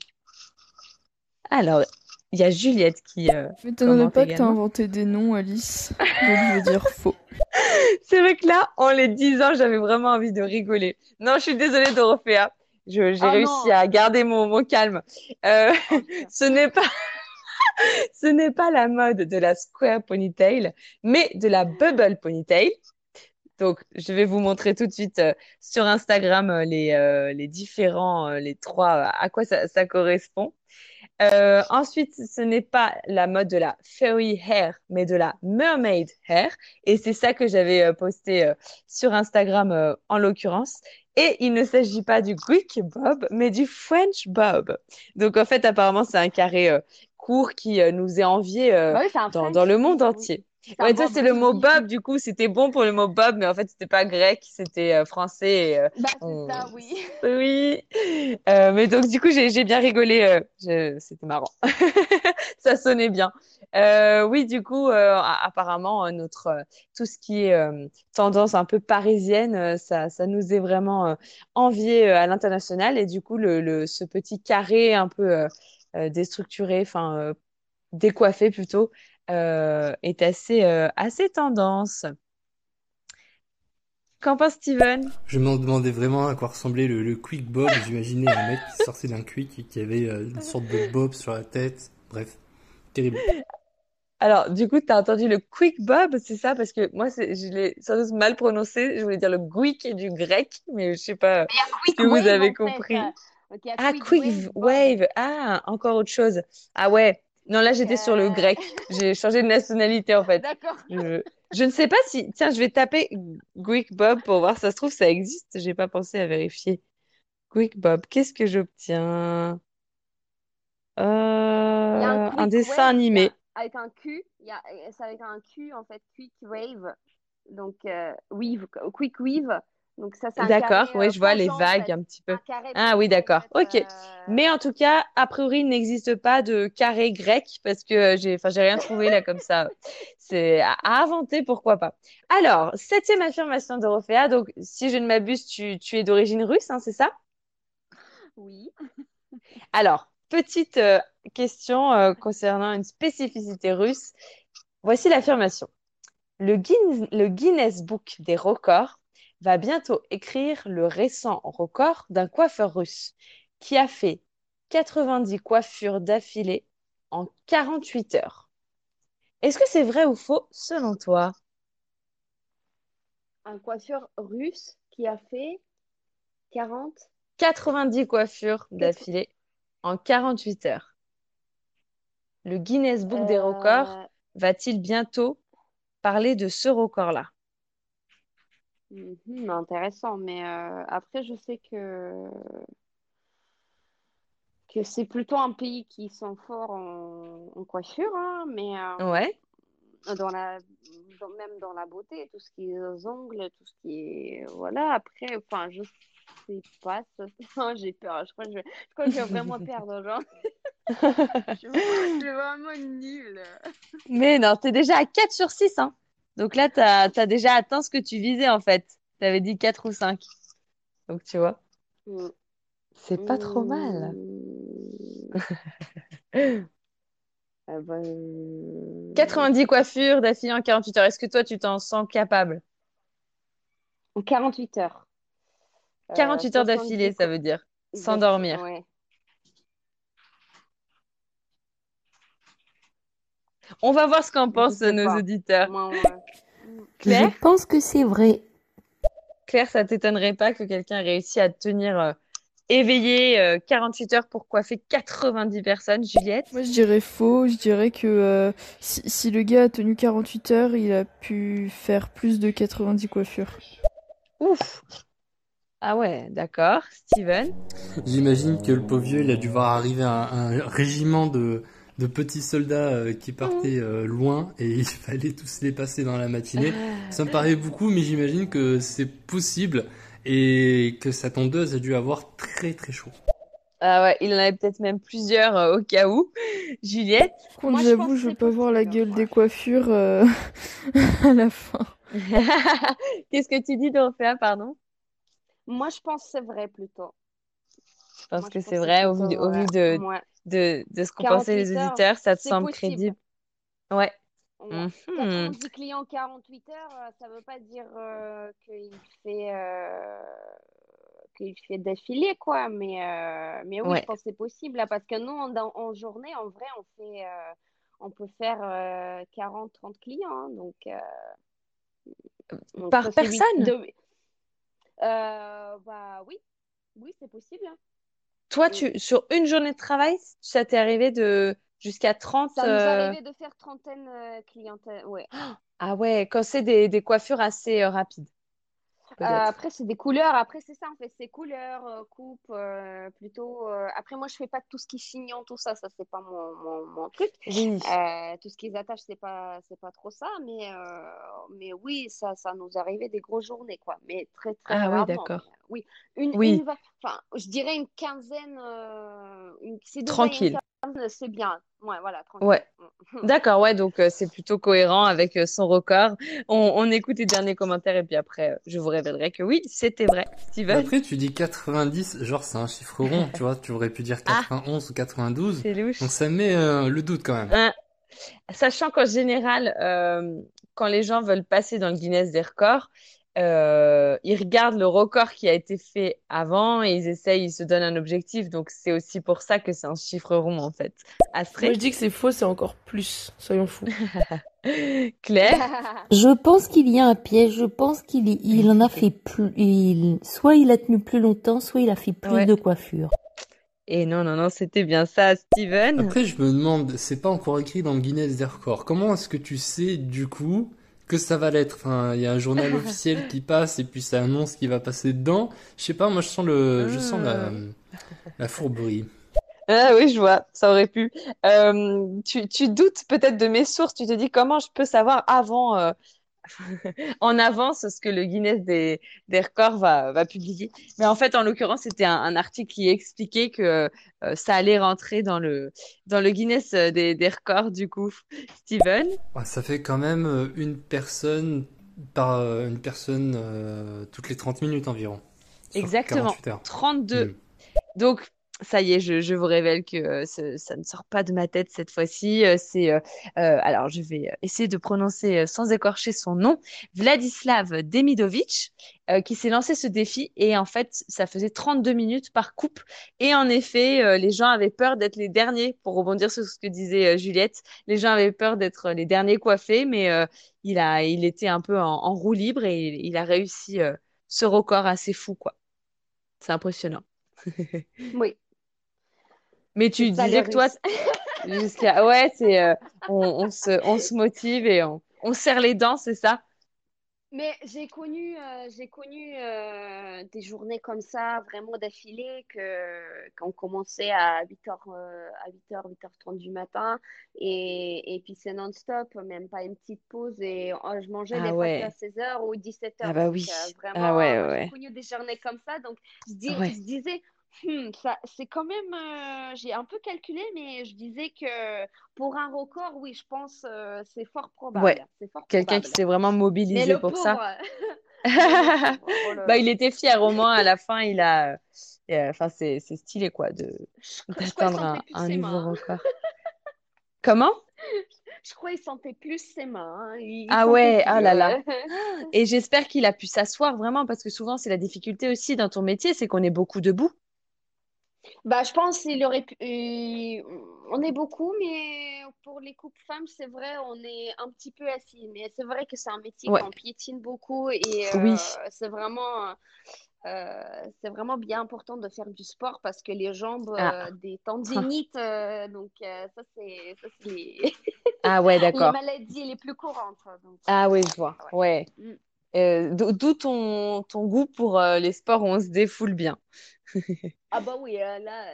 Alors, il y a Juliette qui euh, m'étonnerais commente pas que t'as inventé des noms, Alice. Donc je vais dire faux. <laughs> C'est vrai que là, en les disant, j'avais vraiment envie de rigoler. Non, je suis désolée, Dorothea. J'ai Oh réussi non! à garder mon, mon calme. Euh, Oh <laughs> ce n'est pas, <laughs> ce n'est pas la mode de la square ponytail, mais de la bubble ponytail. Donc, je vais vous montrer tout de suite euh, sur Instagram euh, les, euh, les différents, les trois, à quoi ça, ça correspond. Euh, ensuite, ce n'est pas la mode de la fairy hair, mais de la mermaid hair. Et c'est ça que j'avais euh, posté euh, sur Instagram euh, en l'occurrence. Et il ne s'agit pas du Greek bob, mais du French bob. Donc en fait, apparemment, c'est un carré court qui nous est envié Bah oui, dans, le monde entier. Ouais, toi, c'est le mot bob, du coup, c'était bon pour le mot bob, mais en fait, c'était pas grec, c'était euh, français. et, euh, Bah, c'est on- ça, oui. <laughs> oui, Euh, mais donc du coup j'ai bien rigolé, euh, je- c'était marrant, <laughs> ça sonnait bien. Oui, du coup a- apparemment notre tout ce qui est tendance un peu parisienne, ça ça nous est vraiment envié à l'international et du coup le, le ce petit carré un peu déstructuré, enfin décoiffé plutôt, est assez euh, assez tendance. Qu'en pense Steven? Je me demandais vraiment à quoi ressemblait le, le quick bob. <laughs> J'imaginais un mec qui sortait d'un quick et qui avait euh, une sorte de bob sur la tête. Bref, terrible. Alors, du coup, tu as entendu le quick bob, c'est ça? Parce que moi, c'est- je l'ai sans doute mal prononcé. Je voulais dire le Greek et du grec, mais je sais pas quick que vous wave avez compris. fait. Ah, quick quick wave wave. Ah, encore autre chose. Ah ouais. Non, là, j'étais sur le euh... grec. J'ai changé de nationalité, en fait. d'accord. Je, je ne sais pas si... Tiens, je vais taper Greek bob pour voir. Ça se trouve, ça existe. J'ai pas pensé à vérifier. Greek bob. Qu'est-ce que j'obtiens? Un Euh, un dessin animé. avec un Q, il y a c'est avec un Q en fait, quick wave. Donc euh, weave, quick weave. Donc ça c'est un D'accord, oui, euh, je vois les en vagues fait. un petit peu. Un Ah oui, en d'accord. fait. Ok. Mais en euh, tout cas, a priori, il n'existe pas de carré grec parce que euh, j'ai, enfin, j'ai rien trouvé là comme ça. <laughs> C'est à, à inventer, pourquoi pas. Alors, septième affirmation d'Orofea. Donc, si je ne m'abuse, tu, tu es d'origine russe, hein, c'est ça? Oui. <laughs> Alors, petite euh, question euh, concernant une spécificité russe. Voici l'affirmation. Le Guinness, le Guinness Book des records va bientôt écrire le récent record d'un coiffeur russe qui a fait 90 coiffures d'affilée en 48 heures. Est-ce que c'est vrai ou faux selon toi? Un coiffeur russe qui a fait 40 90 coiffures d'affilée en 48 heures. Le Guinness Book des records euh, va-t-il bientôt parler de ce record-là? Mhm, intéressant. Mais euh, après, je sais que, que c'est plutôt un pays qui sont forts en, en coiffure, hein, mais Ouais. euh, dans la, dans- même dans la beauté, tout ce qui est aux ongles, tout ce qui est... Voilà, après, enfin, je sais pas. ça- <laughs> Oh, j'ai peur. Je crois que je, je crois que je vais vraiment <laughs> perdre, genre. <laughs> Je suis vraiment, je suis vraiment nulle. Mais non, t'es déjà à 4 sur 6, hein. Donc là, t'as, t'as déjà atteint ce que tu visais, en fait. T'avais dit 4 ou 5. Donc, tu vois, Mm. c'est pas trop mal. Mm. <laughs> Ah bah, euh, 90 coiffures d'affilée en 48 heures. Est-ce que toi, tu t'en sens capable? En 48 heures. Euh, 48 heures d'affilée, 70 ça veut dire. Sans dormir. Ouais. On va voir ce qu'en pensent nos pas. auditeurs. Moi, ouais. Claire? Je pense que c'est vrai. Claire, ça t'étonnerait pas que quelqu'un ait réussi à te tenir euh, éveillé euh, 48 heures pour coiffer 90 personnes, Juliette? Moi, je dirais faux. Je dirais que euh, si, si le gars a tenu 48 heures, il a pu faire plus de 90 coiffures. Ouf! Ah ouais, d'accord. Steven? J'imagine que le pauvre vieux, il a dû voir arriver un, un régiment de, de petits soldats euh, qui partaient euh, loin et il <laughs> fallait tous les passer dans la matinée. Ça me paraît beaucoup, mais j'imagine que c'est possible et que sa tondeuse a dû avoir très très chaud. Ah ouais, il en avait peut-être même plusieurs euh, au cas où. <laughs> Juliette? Par contre, Moi, je j'avoue, je c'est pas voir la gueule des coiffures euh, <laughs> à la fin. Qu'est-ce que tu dis, Dorothea, pardon? Moi, je pense que c'est vrai plutôt. Je pense Moi, que je c'est vrai, au vu, de, Ouais. De, de ce qu'ont pensé les 48 heures, auditeurs, ça te semble possible. crédible? Ouais. Mhm. 90 clients 48 heures, euh, ça veut pas dire euh, qu'il fait euh, qu'il fait d'affilée quoi, mais euh, mais oui, Ouais. je pense que c'est possible là, parce que nous en, dans- en journée, en vrai, on fait on peut faire euh, 40 30 clients hein, donc donc Par personne? de- bah oui, oui, c'est possible. hein. Toi, tu, sur une journée de travail, ça t'est arrivé de jusqu'à 30 Ça nous euh, arrivait de faire trentaine euh, clientèle, ouais. Ah ouais, quand c'est des, des coiffures assez euh, rapides, Euh, après, c'est des couleurs. Après, c'est ça, en fait. C'est couleurs, euh, coupe, euh, plutôt. euh, Après, moi, je fais pas tout ce qui est chignon, tout ça. Ça, c'est pas mon, mon, mon truc. Oui. Tout ce qui est attache, c'est pas, c'est pas trop ça. Mais, mais oui, ça, ça nous arrivait des grosses journées, quoi. Mais très, très Ah oui, rarement. d'accord. Mais, euh, oui. Une, Oui. une, enfin, je dirais une quinzaine. une, Tranquille. C'est bien. Ouais, voilà, tranquille. Ouais. Mm. <laughs> D'accord, ouais, donc euh, c'est plutôt cohérent avec euh, son record. On, on écoute les derniers commentaires et puis après, euh, je vous révélerai que oui, c'était vrai. Steven, Après, tu dis 90, genre c'est un chiffre rond, tu vois, tu aurais pu dire <laughs> Ah. 91 ou 92. c'est louche. Donc ça met euh, le doute quand même. Hein, Sachant qu'en général, euh, quand les gens veulent passer dans le Guinness des records, euh, ils regardent le record qui a été fait avant et ils essayent, ils se donnent un objectif. Donc c'est aussi pour ça que c'est un chiffre rond en fait. Moi, je dis que c'est faux, c'est encore plus. Soyons fous. <laughs> Claire, <laughs> Je pense qu'il y a un piège. Je pense qu'il y- il en a <laughs> fait plus. Il, soit il a tenu plus longtemps, soit il a fait plus Ouais. de coiffure. et non, non, non, c'était bien ça, Steven. Après, je me demande, c'est pas encore écrit dans le Guinness des records. Comment est-ce que tu sais du coup que ça va l'être Enfin, il y a un journal <laughs> officiel qui passe et puis ça annonce qu'il va passer dedans. Je sais pas, moi je sens le, je sens la, la fourberie. Ah oui, je vois, ça aurait pu. Euh, tu, tu doutes peut-être de mes sources, tu te dis comment je peux savoir avant, euh, <laughs> en avance ce que le Guinness des, des records va, va publier. Mais en fait, en l'occurrence, c'était un, un article qui expliquait que euh, ça allait rentrer dans le, dans le Guinness euh, des, des records, du coup. Steven? Ça fait quand même euh, une personne par une personne euh, toutes les 30 minutes environ. Exactement. 48 heures. 32. Hmm. Donc, ça y est, je, vous révèle que euh, ça ne sort pas de ma tête cette fois-ci. Euh, c'est, euh, alors, je vais essayer de prononcer sans écorcher son nom, Vladislav Demidovic, qui s'est lancé ce défi. Et en fait, ça faisait 32 minutes par coupe. Et en effet, les gens avaient peur d'être les derniers, pour rebondir sur ce que disait Juliette. Les gens avaient peur d'être les derniers coiffés, mais il a, il était un peu en, roue libre et il, il a réussi ce record assez fou, quoi. C'est impressionnant. Oui, Mais tu disais que toi, <laughs> jusqu'à... Ouais, c'est, euh, on, on se, on se motive et on, on serre les dents, c'est ça? Mais j'ai connu, euh, j'ai connu euh, des journées comme ça, vraiment d'affilée, que, qu'on commençait à 8h, à 8h, 8h30 du matin, et, et puis c'est non-stop, même pas une petite pause, et oh, je mangeais Ah des fois ouais. 16h ou Ah 17h. bah Donc oui. euh, Ah ouais, vraiment, j'ai ouais. connu des journées comme ça, donc je, dis, Ouais. je disais, Hmm, ça, c'est quand même, euh, j'ai un peu calculé, mais je disais que pour un record, oui, je pense euh, c'est fort Ouais. probable, c'est fort Quelqu'un qui probable. s'est vraiment Mais mobilisé le pour ça. mais <laughs> <laughs> le pauvre, oh là Bah, il était fier au moins à la fin, il a, euh, enfin, c'est, c'est stylé quoi de, Je, cro- je crois qu'il d'atteindre sentait un, plus un ses niveau mains. hein. record. Comment? <laughs> Je crois qu'il sentait plus ses mains. hein. Il, il Ah sentait ouais, ah plus. là là. euh. Et j'espère qu'il a pu s'asseoir vraiment parce que souvent c'est la difficulté aussi dans ton métier, c'est qu'on est beaucoup debout. Bah, je pense qu'il aurait pu. euh, On est beaucoup, mais pour les couples femmes, c'est vrai, on est un petit peu assis. Mais c'est vrai que c'est un métier Ouais, qu'on piétine beaucoup et oui. euh, c'est vraiment, euh, c'est vraiment bien important de faire du sport parce que les jambes, Ah. euh, des tendinites, euh, donc euh, ça, c'est ça, c'est les... <laughs> Ah ouais, les d'accord. maladies les plus courantes. Donc, Ah oui, euh, je vois. ouais. Ouais. Mm. Euh, d'o- d'où ton, ton goût pour euh, les sports où on se défoule bien? <laughs> Ah bah oui, euh, là.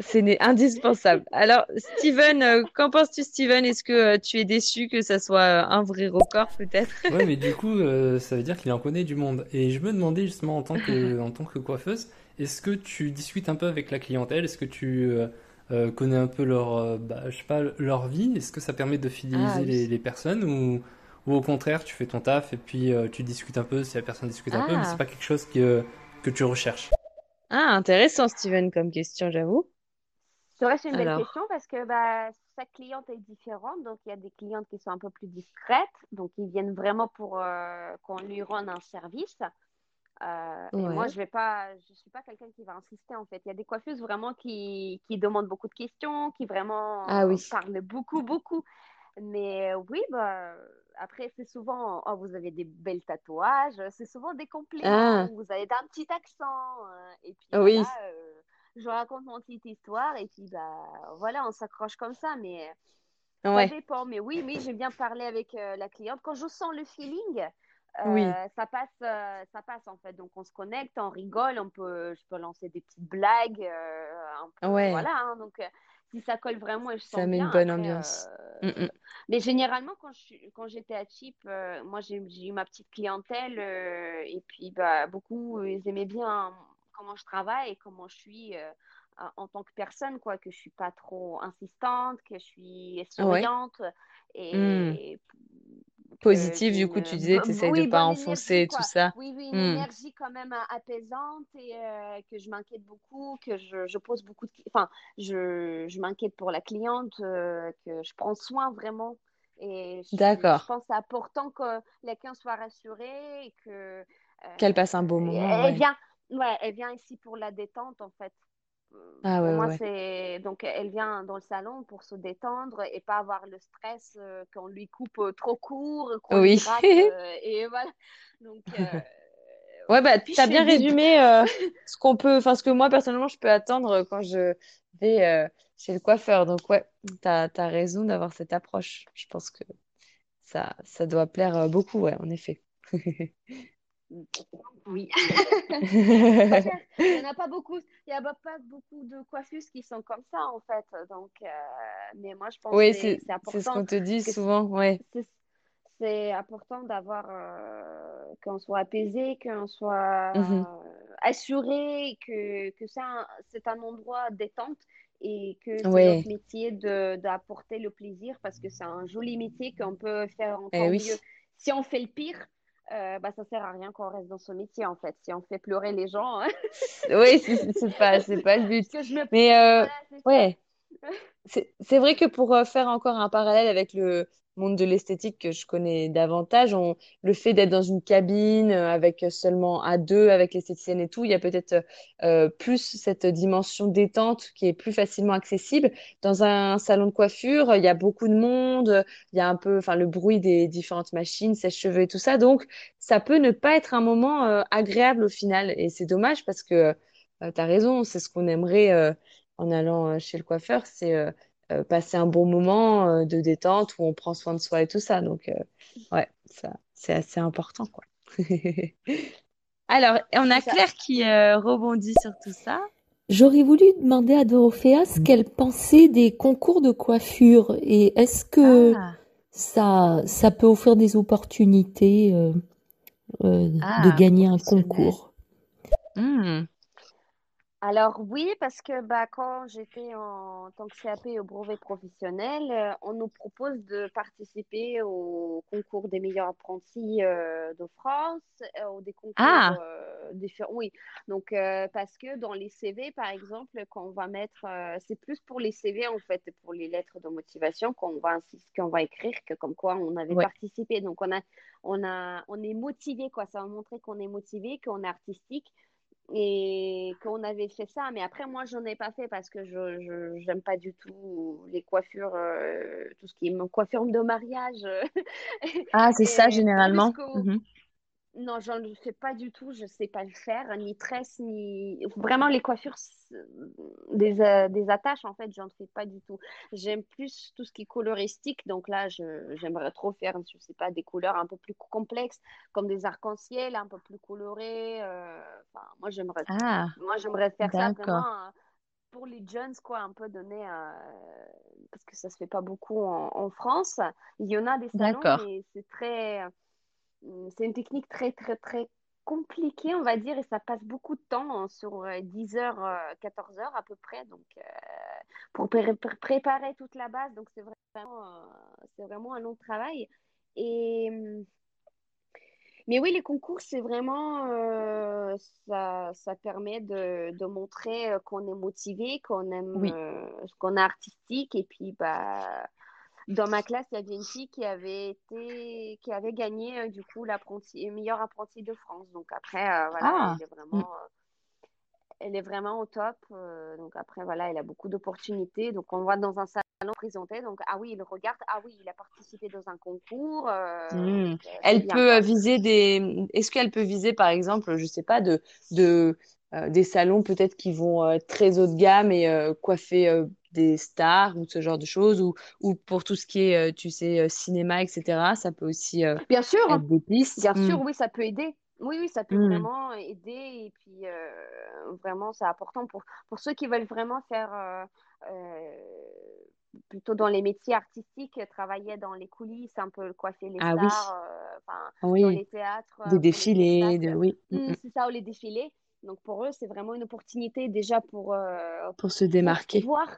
C'est né- indispensable. Alors, Steven, euh, qu'en penses-tu, Steven? Est-ce que euh, tu es déçu que ça soit euh, un vrai record, peut-être? Ouais, mais du coup, euh, ça veut dire qu'il en connaît du monde. Et je me demandais justement en tant que, <laughs> en tant que coiffeuse, est-ce que tu discutes un peu avec la clientèle? Est-ce que tu euh, euh, connais un peu leur, euh, bah, je sais pas, leur vie? Est-ce que ça permet de Ah fidéliser oui. les, les personnes? Ou, ou au contraire, tu fais ton taf et puis euh, tu discutes un peu si la personne discute un peu, mais c'est Ah. pas quelque chose que, que tu recherches? Ah, intéressant, Steven, comme question, j'avoue. C'est vrai, c'est une belle Alors, question parce que bah, chaque cliente est différente. Donc, il y a des clientes qui sont un peu plus discrètes. Donc, ils viennent vraiment pour euh, qu'on lui rende un service. Euh, et moi, je vais pas, je suis pas quelqu'un qui va insister en fait. Il y a des coiffeuses vraiment qui, qui demandent beaucoup de questions, qui vraiment Ah oui. parlent beaucoup, beaucoup. Mais oui, bah, après, c'est souvent, oh, vous avez des belles tatouages, c'est souvent des compliments, Ah, vous avez un petit accent. euh, et puis oui. euh, je raconte mon petite histoire et puis bah, voilà, on s'accroche comme ça. Mais ça Ouais. dépend. Mais oui, oui, j'aime bien parler avec euh, la cliente. Quand je sens le feeling, Oui. ça passe, ça passe en fait. Donc on se connecte, on rigole, on peut, je peux lancer des petites blagues, peu, Ouais. voilà. hein. donc si ça colle vraiment et je Ça met une bonne après. ambiance. euh, Mm, mm. Mais généralement, quand je, quand j'étais à Chip, euh, moi j'ai eu ma petite clientèle euh, et puis bah, beaucoup, ils aimaient bien comment je travaille et comment je suis euh, en tant que personne, quoi, que je suis pas trop insistante, que je suis Ouais. souriante Mm. et que Positif, du coup, tu disais, bo- t'essayes de oui, pas enfoncer tout ça. Oui, oui, une Mm. énergie quand même euh, apaisante et euh, que je m'inquiète beaucoup, que je, je pose beaucoup de... Enfin, je, je m'inquiète pour la cliente, euh, que je prends soin vraiment. Et je, je D'accord. pense que c'est important que la cliente soit rassurée et que Qu'elle passe un euh, beau moment, elle ouais. vient, ouais, elle vient ici pour la détente en fait. Ah Pour ouais, moi, ouais. c'est donc elle vient dans le salon pour se détendre et pas avoir le stress euh, qu'on lui coupe euh, trop court, Oui. rate <laughs> euh, et voilà. Donc euh, <laughs> Ouais, bah, t'as fais bien résumé <laughs> ce qu'on peut, enfin, ce que moi, personnellement, je peux attendre quand je vais chez le coiffeur. Donc, ouais, t'as, t'as raison d'avoir cette approche. Je pense que ça, ça doit plaire beaucoup, ouais, en effet. Oui. <laughs> Il y en a pas beaucoup. Il y a pas beaucoup de coiffeuses qui sont comme ça en fait. Donc, euh, mais moi je pense que Oui, c'est c'est, c'est c'est ce important qu'on te dit que souvent, ouais. c'est important d'avoir euh, qu'on soit apaisé, qu'on soit Mhm. assuré, que, que c'est un, c'est un endroit détente et que c'est Ouais, notre métier d'apporter le plaisir parce que c'est un joli métier qu'on peut faire eh encore oui. mieux. Si on fait le pire, euh, bah, ça sert à rien qu'on reste dans ce métier en fait. Si on fait pleurer les gens, hein. <laughs> Oui, c'est pas, c'est pas le but. <laughs> Je me... Mais euh, Voilà, ouais. C'est c'est vrai que pour euh, faire encore un parallèle avec le monde de l'esthétique que je connais davantage, le fait d'être dans une cabine euh, avec seulement à deux, avec l'esthéticienne et tout, il y a peut-être euh, plus cette dimension détente qui est plus facilement accessible. Dans un salon de coiffure, il y a beaucoup de monde, il y a un peu, le bruit des différentes machines, sèche-cheveux et tout ça. Donc, ça peut ne pas être un moment euh, agréable au final. Et c'est dommage parce que tu as raison, c'est ce qu'on aimerait. euh, en allant euh, chez le coiffeur, c'est euh, passer un bon moment euh, de détente où on prend soin de soi et tout ça. Donc, euh, ouais, ça, c'est assez important, quoi. <laughs> Alors, on a Claire qui euh, rebondit sur tout ça. J'aurais voulu demander à Dorothea ce qu'elle pensait des concours de coiffure et est-ce que Ah, ça, ça peut offrir des opportunités euh, euh, de ah, gagner un concours? Hmm. Alors oui, parce que bah, quand j'étais en tant que CAP au brevet professionnel, euh, on nous propose de participer au concours des meilleurs apprentis euh, de France, euh, ou des concours Ah, différents. Oui, donc parce que dans les CV, par exemple, quand on va mettre, c'est plus pour les CV en fait, pour les lettres de motivation qu'on va insister, qu'on va écrire que comme quoi on avait ouais. participé. Donc on a, on a, on est motivé quoi. Ça va montrer qu'on est motivé, qu'on est artistique et qu'on avait fait ça. Mais après, moi, j'en ai pas fait parce que je, j'aime pas du tout les coiffures, euh, tout ce qui est coiffure de mariage. Ah, c'est <laughs> ça, généralement. Que Mhm. non, j'en fais pas du tout, je sais pas le faire, ni tresse, ni vraiment les coiffures des, euh, des attaches en fait, j'en fais pas du tout. J'aime plus tout ce qui est coloristique, donc là je j'aimerais trop faire, je sais pas, des couleurs un peu plus complexes, comme des arcs-en-ciel, un peu plus colorés. euh, Enfin, moi j'aimerais, Ah, moi j'aimerais faire ça vraiment euh, pour les jeunes quoi, un peu donner, parce que ça se fait pas beaucoup en, en France. Il y en a des salons, mais c'est très C'est une technique très, très, très compliquée, on va dire, et ça passe beaucoup de temps, hein, sur euh, 10 heures, euh, 14 heures à peu près, donc euh, pour pré- pré- préparer toute la base, donc c'est vraiment, euh, c'est vraiment un long travail. Et, hum, mais oui, les concours, c'est vraiment, euh, ça, ça permet de, de montrer euh, qu'on est motivé, qu'on aime, Oui. euh, qu'on est artistique, et puis, bah, dans ma classe, il y avait une fille qui avait été, qui avait gagné euh, du coup l'apprenti, meilleur apprenti de France. Donc après, euh, voilà, Ah, elle est mm. vraiment, euh, elle est vraiment au top. donc après, voilà, elle a beaucoup d'opportunités. Donc on voit dans un salon présenté. Donc ah oui, il regarde. Ah oui, il a participé dans un concours. c'est Elle peut viser des. Est-ce qu'elle peut viser, par exemple, je sais pas, de, de des salons peut-être qui vont euh, très haut de gamme et coiffer des stars ou ce genre de choses, ou, ou pour tout ce qui est, euh, tu sais, euh, cinéma, etc. Ça peut aussi euh, Bien sûr, être des pistes. bien sûr, oui, ça peut aider. Oui, oui, ça peut Hmm. vraiment aider. Et puis, euh, vraiment, c'est important pour, pour ceux qui veulent vraiment faire euh, plutôt dans les métiers artistiques, travailler dans les coulisses, un peu coiffer les Ah oui, stars, enfin, dans oui. les théâtres, Des défilés, de oui, mm, mm. c'est ça, ou les défilés. Donc, pour eux, c'est vraiment une opportunité déjà pour, euh, Pour se pour démarquer. voir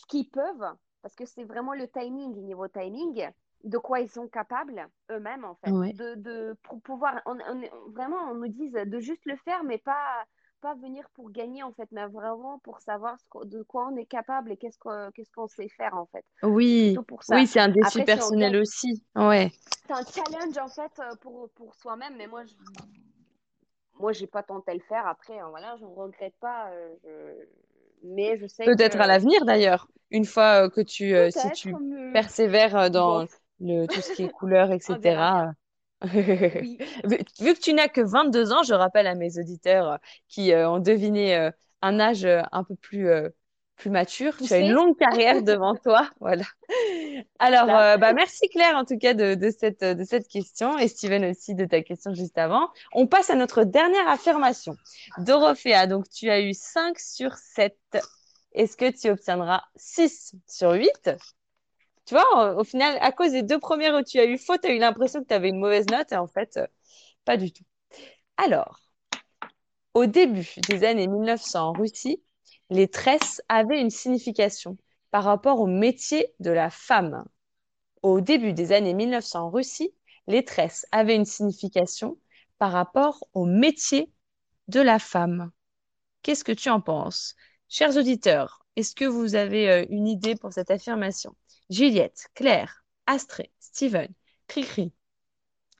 ce qu'ils peuvent, parce que c'est vraiment le timing, niveau timing, de quoi ils sont capables eux-mêmes, en fait. Ouais. De, de, pour pouvoir, on, on- vraiment, on nous dise de juste le faire, mais pas, pas venir pour gagner, en fait, mais vraiment pour savoir ce de quoi on est capable et qu'est-ce qu'on qu'est-ce qu'on sait faire, en fait. Oui, oui, c'est un défi Après, personnel gagne, aussi. Ouais. c'est un challenge, en fait, euh, pour, pour soi-même, mais moi, je, moi, j'ai pas tenté le faire. Après, hein, voilà, je ne regrette pas, euh, mais je sais Peut-être à l'avenir d'ailleurs, une fois euh, que tu, euh, si tu persévères euh, dans le, tout ce qui est couleur, <laughs> on verra etc. <laughs> Oui, Vu, vu que tu n'as que 22 ans, je rappelle à mes auditeurs qui euh, ont deviné euh, un âge un peu plus, euh, plus mature, tu as une longue carrière <laughs> devant toi. Voilà. Alors, euh, bah, merci Claire en tout cas de, de cette, de cette question et Steven aussi de ta question juste avant. On passe à notre dernière affirmation. Dorothea, donc tu as eu 5 sur 7. Est-ce que tu obtiendras 6 sur 8? Tu vois, au, au final, à cause des deux premières où tu as eu faux, tu as eu l'impression que tu avais une mauvaise note et en fait, euh, pas du tout. Alors, au début des années 1900 en Russie, les tresses avaient une signification par rapport au métier de la femme. Au début des années 1900 en Russie, les tresses avaient une signification par rapport au métier de la femme. Qu'est-ce que tu en penses? Chers auditeurs, est-ce que vous avez euh, une idée pour cette affirmation? Juliette, Claire, Astrée, Steven, Cricri,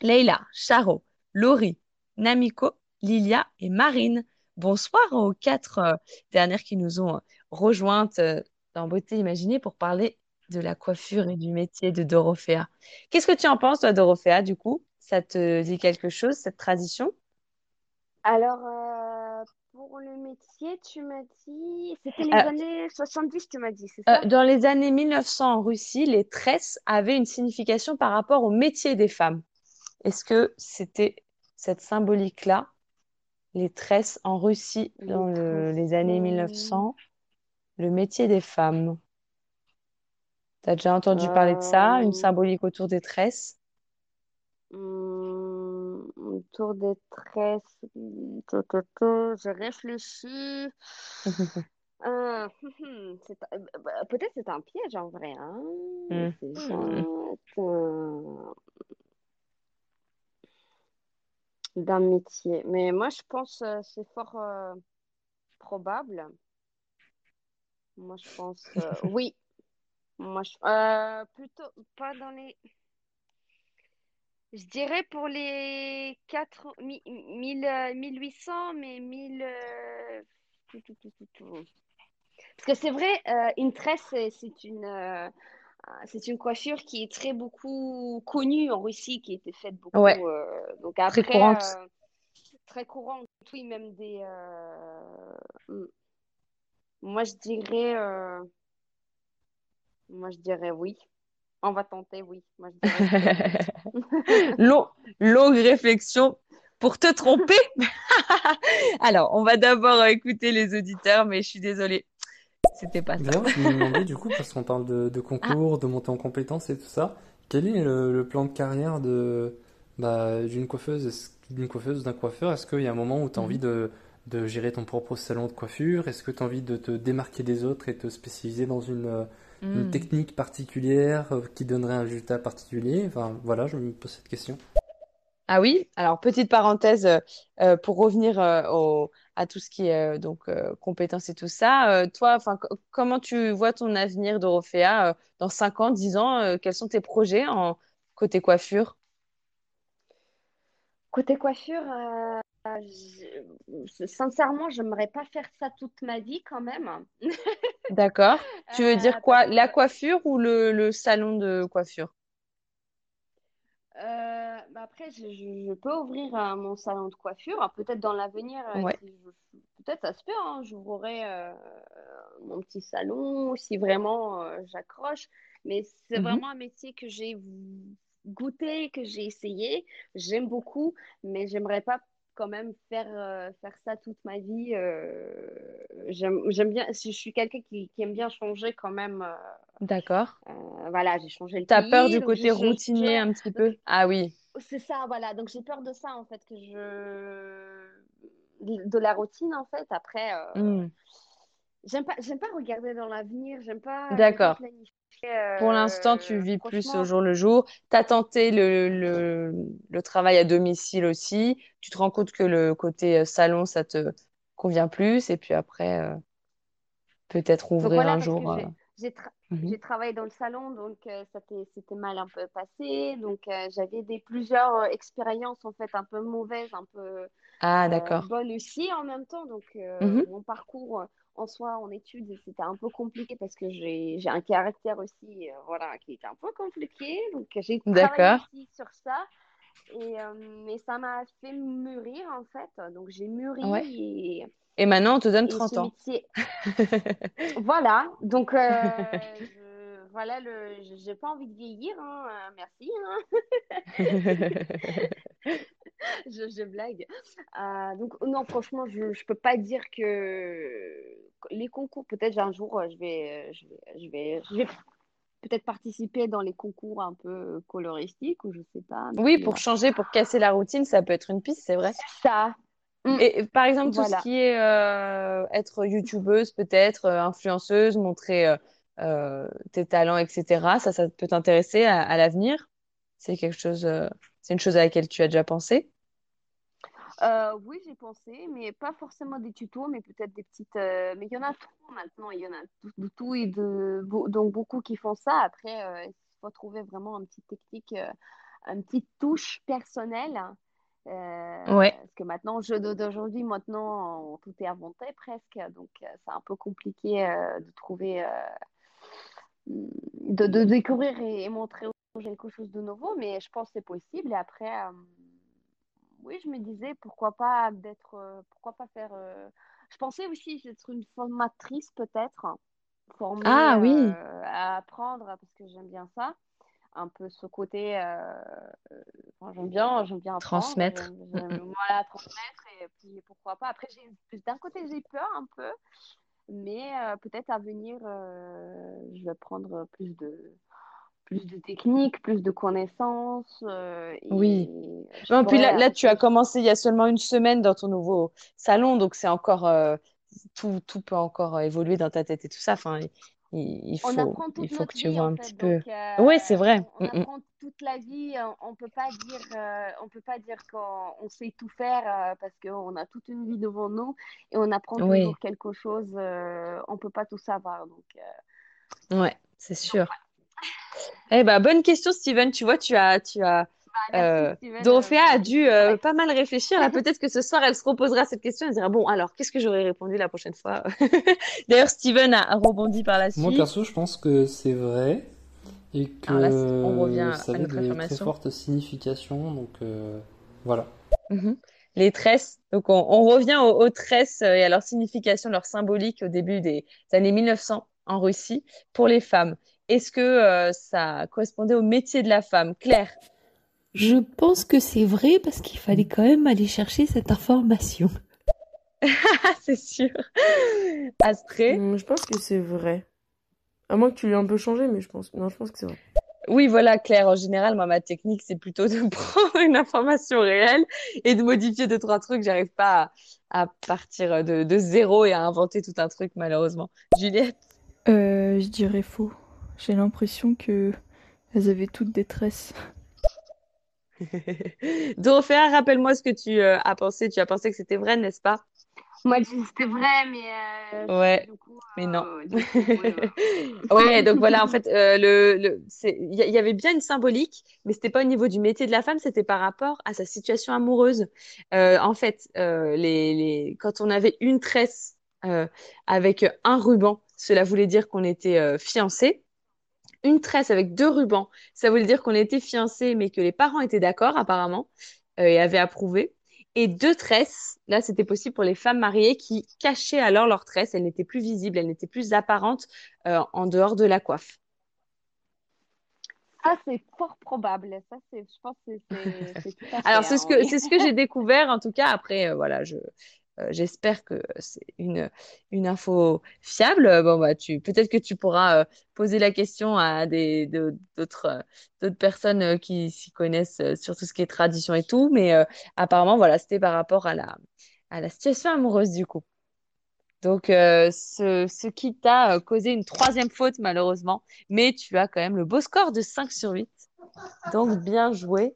Leila, Charo, Laurie, Namiko, Lilia et Marine. Bonsoir aux quatre euh, dernières qui nous ont euh, rejointes euh, dans Beauté Imaginée pour parler de la coiffure et du métier de Dorothea. Qu'est-ce que tu en penses, toi, Dorothea, du coup? Ça te dit quelque chose, cette tradition? Alors, euh, pour le métier, tu m'as dit, c'était les Euh, années 70, tu m'as dit, c'est euh, ça? dans les années 1900 en Russie, les tresses avaient une signification par rapport au métier des femmes. Est-ce que c'était cette symbolique-là, les tresses en Russie dans le- les années tresses. 1900, le métier des femmes? T'as déjà entendu parler de ça, une Euh, symbolique autour des tresses? hum, autour des tresses. Je réfléchis. <laughs> Euh, <laughs> euh, bah, peut-être c'est un piège en vrai, hein. Hmm. C'est Hmm. juste un- d'un métier. Mais moi, je pense euh, c'est fort euh, probable. Moi, je pense euh, <laughs> oui. Moi, je, euh, plutôt pas dans les. Je dirais pour les 4, mi- mille, euh, 1800, mais 1000. euh, tout, tout, tout, tout, tout. Parce que c'est vrai, une tresse, c'est une, c'est une coiffure qui est très beaucoup connue en Russie, qui été faite beaucoup. Ouais, euh, donc très courante. euh, très courante, oui, même des. euh, moi, je dirais, moi, je dirais oui. On va tenter, oui. Moi, je dirais oui. <laughs> Long- longue réflexion pour te tromper. <laughs> <laughs> Alors, on va d'abord écouter les auditeurs, mais je suis désolée, c'était pas ça. D'ailleurs, je me demandais du coup, parce qu'on parle de, de Ah, concours, de montée en compétences et tout ça, quel est le, le plan de carrière de, bah, d'une coiffeuse, d'une coiffeuse d'un coiffeur? Est-ce qu'il y a un moment où tu as envie mhm. de, de gérer ton propre salon de coiffure? Est-ce que tu as envie de te démarquer des autres et te spécialiser dans une, une Hmm. technique particulière euh, qui donnerait un résultat particulier? Enfin, voilà, je me pose cette question. Ah oui, alors petite parenthèse euh, pour revenir euh, au- à tout ce qui est euh, donc euh, compétences et tout ça. euh, toi, enfin, co- comment tu vois ton avenir, Dorothea, dans 5 ans, 10 ans? quels sont tes projets en côté coiffure? Côté coiffure, euh, je- sincèrement, j'aimerais pas faire ça toute ma vie quand même. <laughs> D'accord. Tu veux dire quoi? La coiffure ou le, le salon de coiffure? Euh, bah après, je, peux ouvrir euh, mon salon de coiffure. Alors, Peut-être dans l'avenir, euh, Ouais. si je- peut-être ça se fait, hein, j'ouvrirai mon petit salon si vraiment j'accroche. Mais c'est Mhm. vraiment un métier que j'ai goûté, que j'ai essayé. J'aime beaucoup, mais j'aimerais pas quand même faire, euh, faire ça toute ma vie. euh, j'aime, j'aime bien, je suis quelqu'un qui, qui aime bien changer quand même. euh, D'accord. euh, voilà, j'ai changé le T'as peur du côté routinier un petit donc, peu? Ah oui. c'est ça, voilà. Donc j'ai peur de ça en fait, que je de la routine en fait. Après, Hmm. j'aime pas, j'aime pas regarder dans l'avenir. J'aime pas, j'aime pas D'accord. planifier. Pour l'instant, tu euh, vis plus au jour le jour. Tu as tenté le, le, le travail à domicile aussi. Tu te rends compte que le côté euh, salon, ça te convient plus. Et puis après, euh, peut-être ouvrir voilà un jour. euh, j'ai j'ai tra- mhm. j'ai travaillé dans le salon, donc euh, ça c'était mal un peu passé. Donc euh, j'avais des plusieurs euh, expériences en fait un peu mauvaises, un peu Ah, euh, d'accord. bonne aussi en même temps. Donc, euh, Mhm. mon parcours euh, en soi, en études, c'était un peu compliqué parce que j'ai, un caractère aussi, euh, voilà, qui est un peu compliqué. Donc, j'ai travaillé aussi sur ça. Et, euh, mais ça m'a fait mûrir, en fait. Donc, j'ai mûri Ouais. et, Et maintenant, on te donne et 30 ce ans. métier. <laughs> Voilà. Donc, euh, <laughs> voilà, le, je- j'ai pas envie de vieillir. hein, euh, merci. hein. <laughs> <laughs> Je, je blague. Euh, donc, non, franchement, je ne peux pas dire que les concours, peut-être un jour, euh, je vais, je vais, je vais, je vais peut-être participer dans les concours un peu coloristiques ou je sais pas. Oui, pour changer, pour casser la routine, ça peut être une piste, c'est vrai. ça, mm, Et par exemple, tout ce qui est euh, être youtubeuse, peut-être, euh, influenceuse, montrer euh, tes talents, etc., ça, ça peut t'intéresser à, à l'avenir? C'est quelque chose, euh, c'est une chose à laquelle tu as déjà pensé? Euh, oui, j'ai pensé, mais pas forcément des tutos, mais peut-être des petites. euh, mais il y en a trop maintenant, il y en a de tout et de donc beaucoup qui font ça. Après, euh, il faut trouver vraiment une petite technique, euh, une petite touche personnelle. hein. Euh, Ouais, parce que maintenant, au jeu d'aujourd'hui, maintenant, tout est inventé presque, donc euh, c'est un peu compliqué euh, de trouver, euh, de, de découvrir et, et montrer aux gens quelque chose de nouveau, mais je pense que c'est possible. Et après. euh, oui, je me disais pourquoi pas d'être, euh, pourquoi pas faire. euh, Je pensais aussi être une formatrice peut-être, formée Ah oui, à apprendre parce que j'aime bien ça. un peu ce côté. enfin, j'aime bien, j'aime bien apprendre, Transmettre. j'aime- Mm, j'aime- mm. voilà, transmettre et puis pourquoi pas. Après, d'un côté, j'ai peur un peu, mais euh, peut-être à venir, euh, je vais prendre plus de, plus de techniques, plus de connaissances. euh, et Oui. puis là, tu as commencé il y a seulement une semaine dans ton nouveau salon, donc c'est encore tout, tout peut encore évoluer dans ta tête et tout ça. Enfin, il, il- il On faut, apprend il toute faut notre que tu vie vois un fait, petit peu. donc euh, Oui, c'est vrai. on, on Mm, mm. apprend toute la vie. On, on peut pas dire, euh, on peut pas dire qu'on on sait tout faire euh, parce qu'on a toute une vie devant nous et on apprend Oui, toujours quelque chose. euh, on peut pas tout savoir, donc. euh, ouais, c'est sûr. Eh ben, bonne question, Steven. Tu vois, tu as, tu as, bah, merci euh, euh, Dorothea a dû euh, ouais. pas mal réfléchir. Là, <laughs> peut-être que ce soir, elle se reposera cette question. Elle dira, bon, alors, qu'est-ce que j'aurais répondu la prochaine fois? <laughs> D'ailleurs, Steven a, a rebondi par la Moi, suite. perso, je pense que c'est vrai et là, c'est- on que revient ça à notre de très affirmation. fortes significations. Donc, euh, voilà. Mhm. Les tresses. Donc, on, on revient aux, aux tresses euh, et à leur signification, leur symbolique au début des années 1900 en Russie pour les femmes. Est-ce que euh, ça correspondait au métier de la femme? Claire? Je pense que c'est vrai parce qu'il fallait quand même aller chercher cette information. <laughs> Ah, c'est sûr. Astrée? Hum, Je pense que c'est vrai. À moins que tu l'aies un peu changé, mais je pense. Non, je pense que c'est vrai. Oui, voilà, Claire. En général, moi, ma technique, c'est plutôt de <laughs> prendre une information réelle et de modifier deux, trois trucs. J'arrive pas à, à partir de, de zéro et à inventer tout un truc, malheureusement. Juliette? Euh, je dirais faux. J'ai l'impression que elles avaient toutes des tresses. <laughs> Dorothea, rappelle-moi ce que tu euh, as pensé. Tu as pensé que c'était vrai, n'est-ce pas? Moi, je dis que c'était vrai, mais euh, Ouais, mais non. euh, coup, <laughs> ouais, donc voilà, en fait, le, le, il y, y avait bien une symbolique, mais c'était pas au niveau du métier de la femme, c'était par rapport à sa situation amoureuse. En fait, les, les, quand on avait une tresse avec un ruban, cela voulait dire qu'on était fiancés. Une tresse avec deux rubans, ça voulait dire qu'on était fiancés, mais que les parents étaient d'accord apparemment euh, et avaient approuvé. Et deux tresses, là, c'était possible pour les femmes mariées qui cachaient alors leurs tresses. Elles n'étaient plus visibles, elles n'étaient plus apparentes euh, en dehors de la coiffe. Ça, c'est fort probable. Ça, c'est, je pense que c'est, <laughs> Alors, c'est ce que, oui. c'est ce que j'ai découvert, en tout cas. Après, euh, voilà, je, j'espère que c'est une, une info fiable. Euh, Bon, bah, tu, peut-être que tu pourras euh, poser la question à des, de- d'autres, euh, d'autres personnes euh, qui s'y connaissent euh, sur tout ce qui est tradition et tout. Mais euh, apparemment, voilà, c'était par rapport à la, à la situation amoureuse, du coup. Donc, euh, ce, ce qui t'a euh, causé une troisième faute, malheureusement. Mais tu as quand même le beau score de 5 sur 8. Donc, bien joué.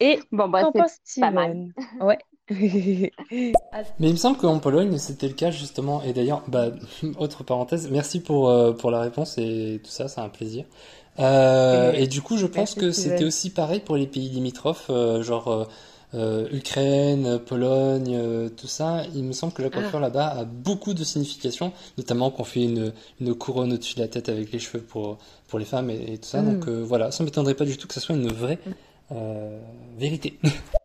Et Bon, bah, qu'en c'est pas mal. Ouais. <laughs> Mais il me semble qu'en Pologne, c'était le cas justement. Et d'ailleurs, bah, <laughs> autre parenthèse, merci pour, euh, pour la réponse et tout ça, c'est un plaisir. Euh, Et- et du coup, je pense Merci, que c'était aussi pareil pour les pays limitrophes, euh, genre Ukraine, Pologne, tout ça. Il me semble que la coiffure là-bas a beaucoup de significations, notamment qu'on fait une, une couronne au-dessus de la tête avec les cheveux pour, pour les femmes et, et tout ça. Mm. Donc voilà, ça m'étonnerait pas du tout que ça soit une vraie vérité. <laughs>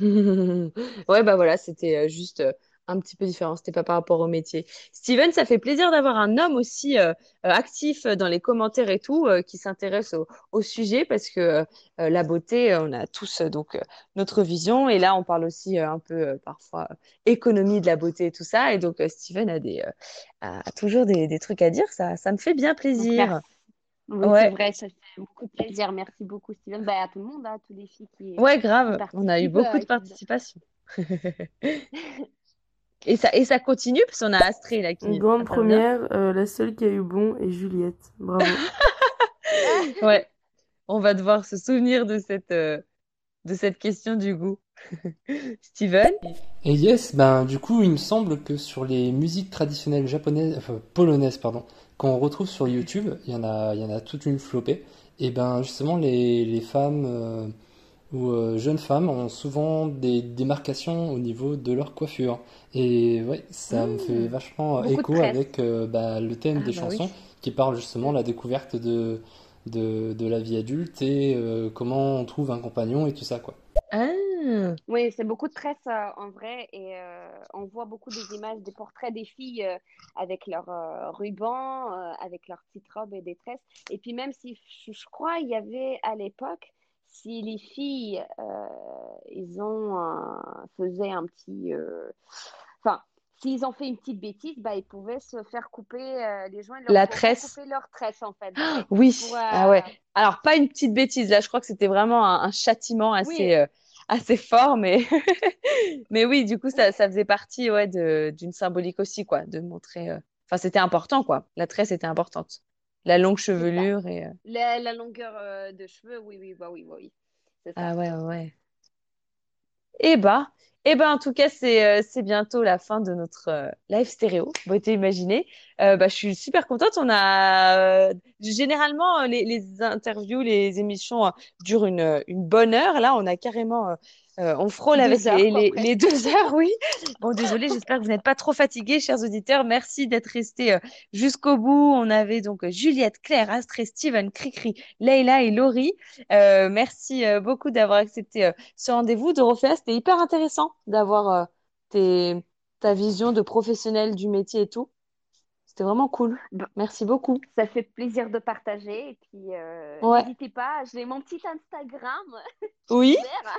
<laughs> Ouais, bah voilà, c'était euh, juste euh, un petit peu différent. C'était pas par rapport au métier. Steven, ça fait plaisir d'avoir un homme aussi euh, actif dans les commentaires et tout, qui s'intéresse au, sujet parce que la beauté, on a tous donc notre vision. Et là, on parle aussi un peu parfois économie de la beauté et tout ça. Et donc, Steven a des, a toujours des, des trucs à dire. Ça, ça me fait bien plaisir. Oui, c'est vrai, ça fait beaucoup de plaisir. Merci beaucoup, Steven. Bah, à tout le monde, hein, à tous les filles qui, Ouais, qui grave. On a eu beaucoup euh, de qui... participation. <laughs> Et ça, et ça continue parce qu'on a Astrée là Une qui grande intervient. première, euh, la seule qui a eu bon est Juliette. Bravo. <laughs> Ouais, on va devoir se souvenir de cette, euh, de cette question du goût. <laughs> Steven? Et yes, ben du coup, il me semble que sur les musiques traditionnelles japonaises, enfin polonaises, pardon, qu'on retrouve sur YouTube, il y en a, il y en a toute une flopée. Et ben justement, les, les femmes euh, ou euh, jeunes femmes ont souvent des démarcations au niveau de leur coiffure. Et ouais, ça me fait vachement Beaucoup écho avec euh, bah, le thème Ah des bah oui. chansons qui parle justement de la découverte de, de, de la vie adulte et comment on trouve un compagnon et tout ça, quoi. Ah. Oui, c'est beaucoup de tresses euh, en vrai et euh, on voit beaucoup des images, des portraits des filles euh, avec leurs rubans, avec leurs petites robes et des tresses. Et puis même si je, crois il y avait à l'époque, si les filles, ils ont faisaient un petit, enfin, s'ils ont fait une petite bêtise, bah ils pouvaient se faire couper euh, les joints, leur La tresse. couper leurs tresses en fait. Ouais. Oui, Pour, ah ouais. euh, Alors, pas une petite bêtise, là, je crois que c'était vraiment un, un châtiment oui, assez, euh, assez fort, mais... <laughs> mais oui, du coup, ça, ça faisait partie ouais, d'une symbolique aussi, quoi, de montrer... euh, Enfin, c'était important, quoi. La tresse était importante. La longue chevelure et... euh, La, la longueur euh, de cheveux, oui, oui, bah oui, bah oui, ça. Ah ouais, ouais, ouais. Eh bah, eh ben, en tout cas, c'est euh, bientôt la fin de notre euh, live stéréo, beauté imaginée. Euh, bah, je suis super contente. On a euh, généralement euh, les, les interviews, les émissions durent une, une bonne heure. Là, on a carrément, euh, on frôle avec heures, les, deux <laughs> heures, oui. Bon, désolé, j'espère que vous n'êtes pas trop fatigués, chers auditeurs. Merci d'être restés euh, jusqu'au bout. On avait donc euh, Juliette, Claire, Astrée, Steven, Cricri, Leïla et Laurie. Euh, merci beaucoup d'avoir accepté ce rendez-vous. Dorothea, c'était hyper intéressant d'avoir ta vision de professionnel du métier et tout. C'était vraiment cool. Bah, Merci beaucoup. ça fait plaisir de partager et puis euh, Ouais. n'hésitez pas, j'ai mon petit Instagram <laughs> Oui.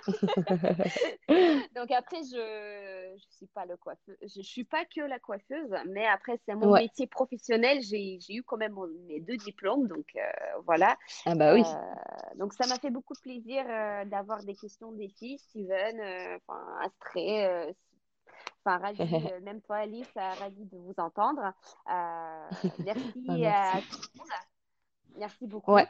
<laughs> Donc après, je je suis pas le coiffeur, je suis pas que la coiffeuse, mais après c'est mon Ouais. métier professionnel. J'ai eu quand même mon- mes deux diplômes, donc euh, voilà. Ah bah oui. Euh, donc ça m'a fait beaucoup de plaisir d'avoir des questions des filles, Steven, enfin Astrée, enfin <laughs> ravi, euh, même toi Alice, euh, ravi de vous entendre. Euh, <laughs> merci, Ah, à merci. tout le monde. Merci beaucoup. Ouais.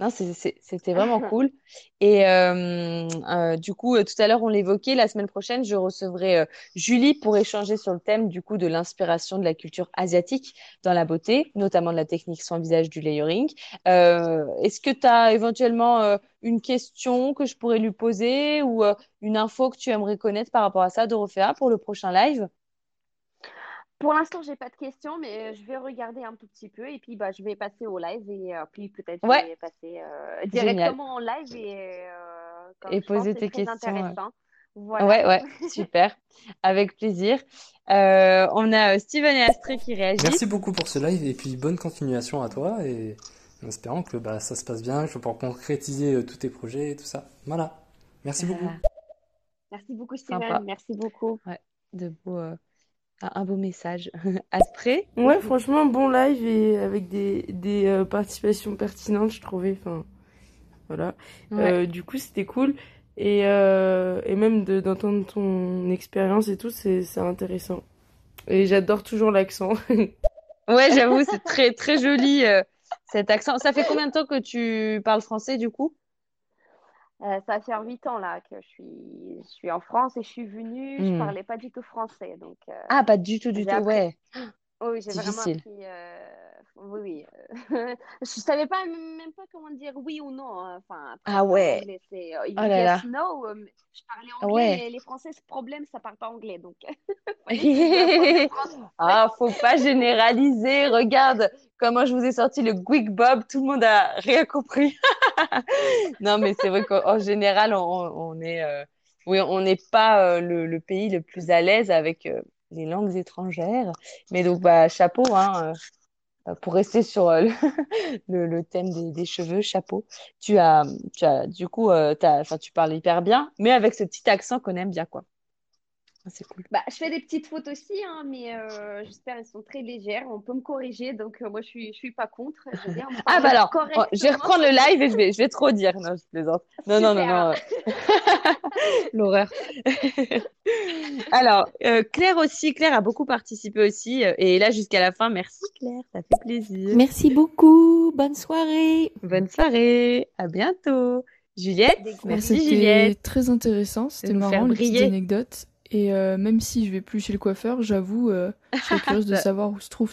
Non, c'était vraiment <laughs> cool. Et euh, euh, du coup, euh, tout à l'heure, on l'évoquait, la semaine prochaine, je recevrai euh, Julie pour échanger sur le thème du coup de l'inspiration de la culture asiatique dans la beauté, notamment de la technique sans visage du layering. Est-ce que tu as éventuellement une question que je pourrais lui poser ou une info que tu aimerais connaître par rapport à ça, Dorothea, pour le prochain live? Pour l'instant, j'ai pas de questions, mais euh, je vais regarder un tout petit peu et puis bah, je vais passer au live et euh, puis peut-être je Ouais, vais passer euh, génial. directement en live et euh, comme Et je pense que poser c'est tes questions. intéressant. Voilà. Ouais, ouais, <laughs> super. Avec plaisir. Euh, on a Steven et Astrée qui réagissent. Merci beaucoup pour ce live et puis bonne continuation à toi et en espérant que bah, ça se passe bien, que je vais pouvoir concrétiser euh, tous tes projets et tout ça. Voilà. Merci beaucoup. Ah, Merci beaucoup, Steven. sympa. Merci beaucoup. Ouais, de beaux, euh, un, beau message. <laughs> Astrée? Ouais, franchement, bon live et avec des, des euh, participations pertinentes, je trouvais. Enfin, voilà. Ouais. Euh, du coup, c'était cool. Et, euh, et même de- d'entendre ton expérience et tout, c'est intéressant. Et j'adore toujours l'accent. <laughs> Ouais, j'avoue, c'est très, très joli, cet accent. Ça fait combien de temps que tu parles français, du coup? Euh, ça va faire huit ans là que je suis, je suis en France et je suis venue. Je Hmm. parlais pas du tout français, donc euh, Ah, pas du tout, du tout, appris. ouais. <gasps> Oui, j'ai vraiment appris. euh, Oui, oui. <laughs> Je savais pas même pas comment dire oui ou non. hein. Enfin, après Ah ouais. euh, Oh là là. yes, no. Je parlais Ah anglais, ouais. mais les Français, ce problème, ça parle pas anglais, donc. <laughs> <laughs> Ah, faut pas généraliser. Regarde comment je vous ai sorti le Quick Bob. Tout le monde a rien compris. <laughs> Non, mais c'est vrai qu'en en général, on, est, euh, oui, on n'est pas euh, le, pays le plus à l'aise avec euh, les langues étrangères. Mais donc, bah, chapeau, hein, pour rester sur <laughs> le, le thème des, cheveux, chapeau. Tu as, tu as, du coup, tu parles hyper bien, mais avec ce petit accent qu'on aime bien, quoi. Ah, C'est cool. Bah, je fais des petites fautes aussi, hein, mais euh, j'espère qu'elles sont très légères. On peut me corriger, donc euh, moi, je suis, je suis pas contre. Je <laughs> Ah, bah alors, oh, je vais reprendre le live et je vais, je vais trop dire. Non, je plaisante. Non, non, non, non. <laughs> L'horreur. <laughs> Alors, euh, Claire aussi, Claire a beaucoup participé aussi, et là jusqu'à la fin, merci Claire, ça fait plaisir. Merci beaucoup. Bonne soirée. Bonne soirée, à bientôt. Juliette, merci C'était Juliette. très intéressant, c'était marrant, les petites briller. anecdotes. Et euh, même si je vais plus chez le coiffeur, j'avoue, euh, je serais <laughs> curieuse de savoir où se trouve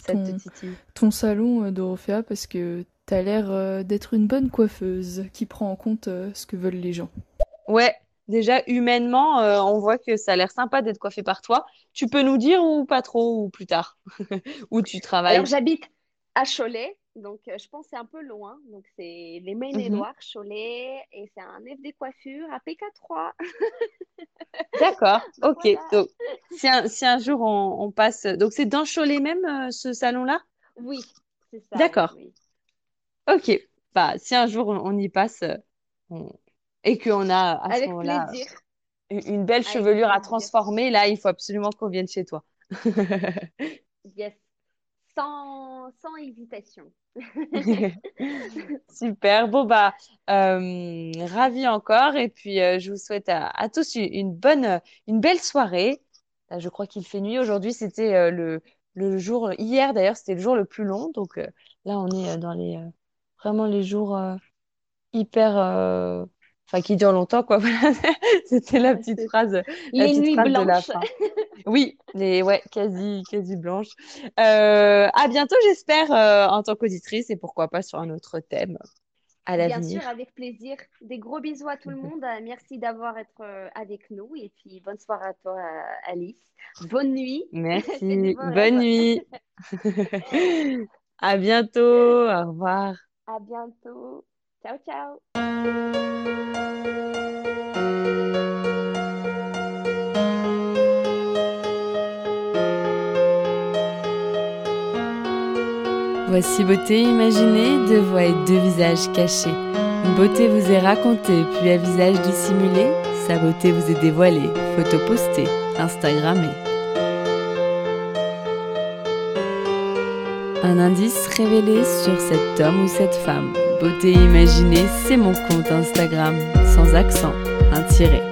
ton, salon, euh, Dorothea, parce que t'as l'air euh, d'être une bonne coiffeuse qui prend en compte euh, ce que veulent les gens. Ouais, déjà humainement, euh, on voit que ça a l'air sympa d'être coiffé par toi. Tu peux nous dire ou pas trop, ou plus tard, <laughs> où tu travailles? Alors, j'habite à Cholet, Donc, euh, je pense que c'est un peu loin. Donc, c'est les Mhm. loire Cholet, et c'est un FD coiffure à PK3. <laughs> D'accord, ok. voilà. Donc, si un, si un jour on, on passe. Donc, c'est dans Cholet même, euh, ce salon-là? Oui, c'est ça, D'accord. oui. Ok. Bah, si un jour on, on y passe euh, on- et qu'on a à ce Avec moment-là plaisir. une belle Avec chevelure à plaisir. transformer, là, il faut absolument qu'on vienne chez toi. <laughs> Yes. Sans, sans hésitation. <laughs> Super. Bon, bah, euh, ravi encore. Et puis, euh, je vous souhaite à, tous une, bonne, une belle soirée. Je crois qu'il fait nuit. Aujourd'hui, c'était euh, le, le jour, hier d'ailleurs, c'était le jour le plus long. Donc là, on est dans les, vraiment les jours hyper, enfin, qui durent longtemps, quoi. <laughs> Voilà. C'était la petite phrase, la les petite nuits phrase de la blanches. fin. <laughs> Oui, les, ouais, quasi, quasi blanche. Euh, à bientôt, j'espère, euh, en tant qu'auditrice et pourquoi pas sur un autre thème à Bien l'avenir. sûr, avec plaisir. Des gros bisous à tout le monde. Euh, Merci d'avoir été avec nous. Et puis, bonne soirée à toi, Alice. Bonne nuit. <laughs> Merci. Bonne nuit. À bientôt. Au revoir. À bientôt. Ciao, ciao. Voici beauté imaginée, deux voix et deux visages cachés. Une beauté vous est racontée, puis un visage dissimulé. Sa beauté vous est dévoilée, photo postée, Instagrammée. Un indice révélé sur cet homme ou cette femme. Beauté imaginée, c'est mon compte Instagram, sans accent, un tiré.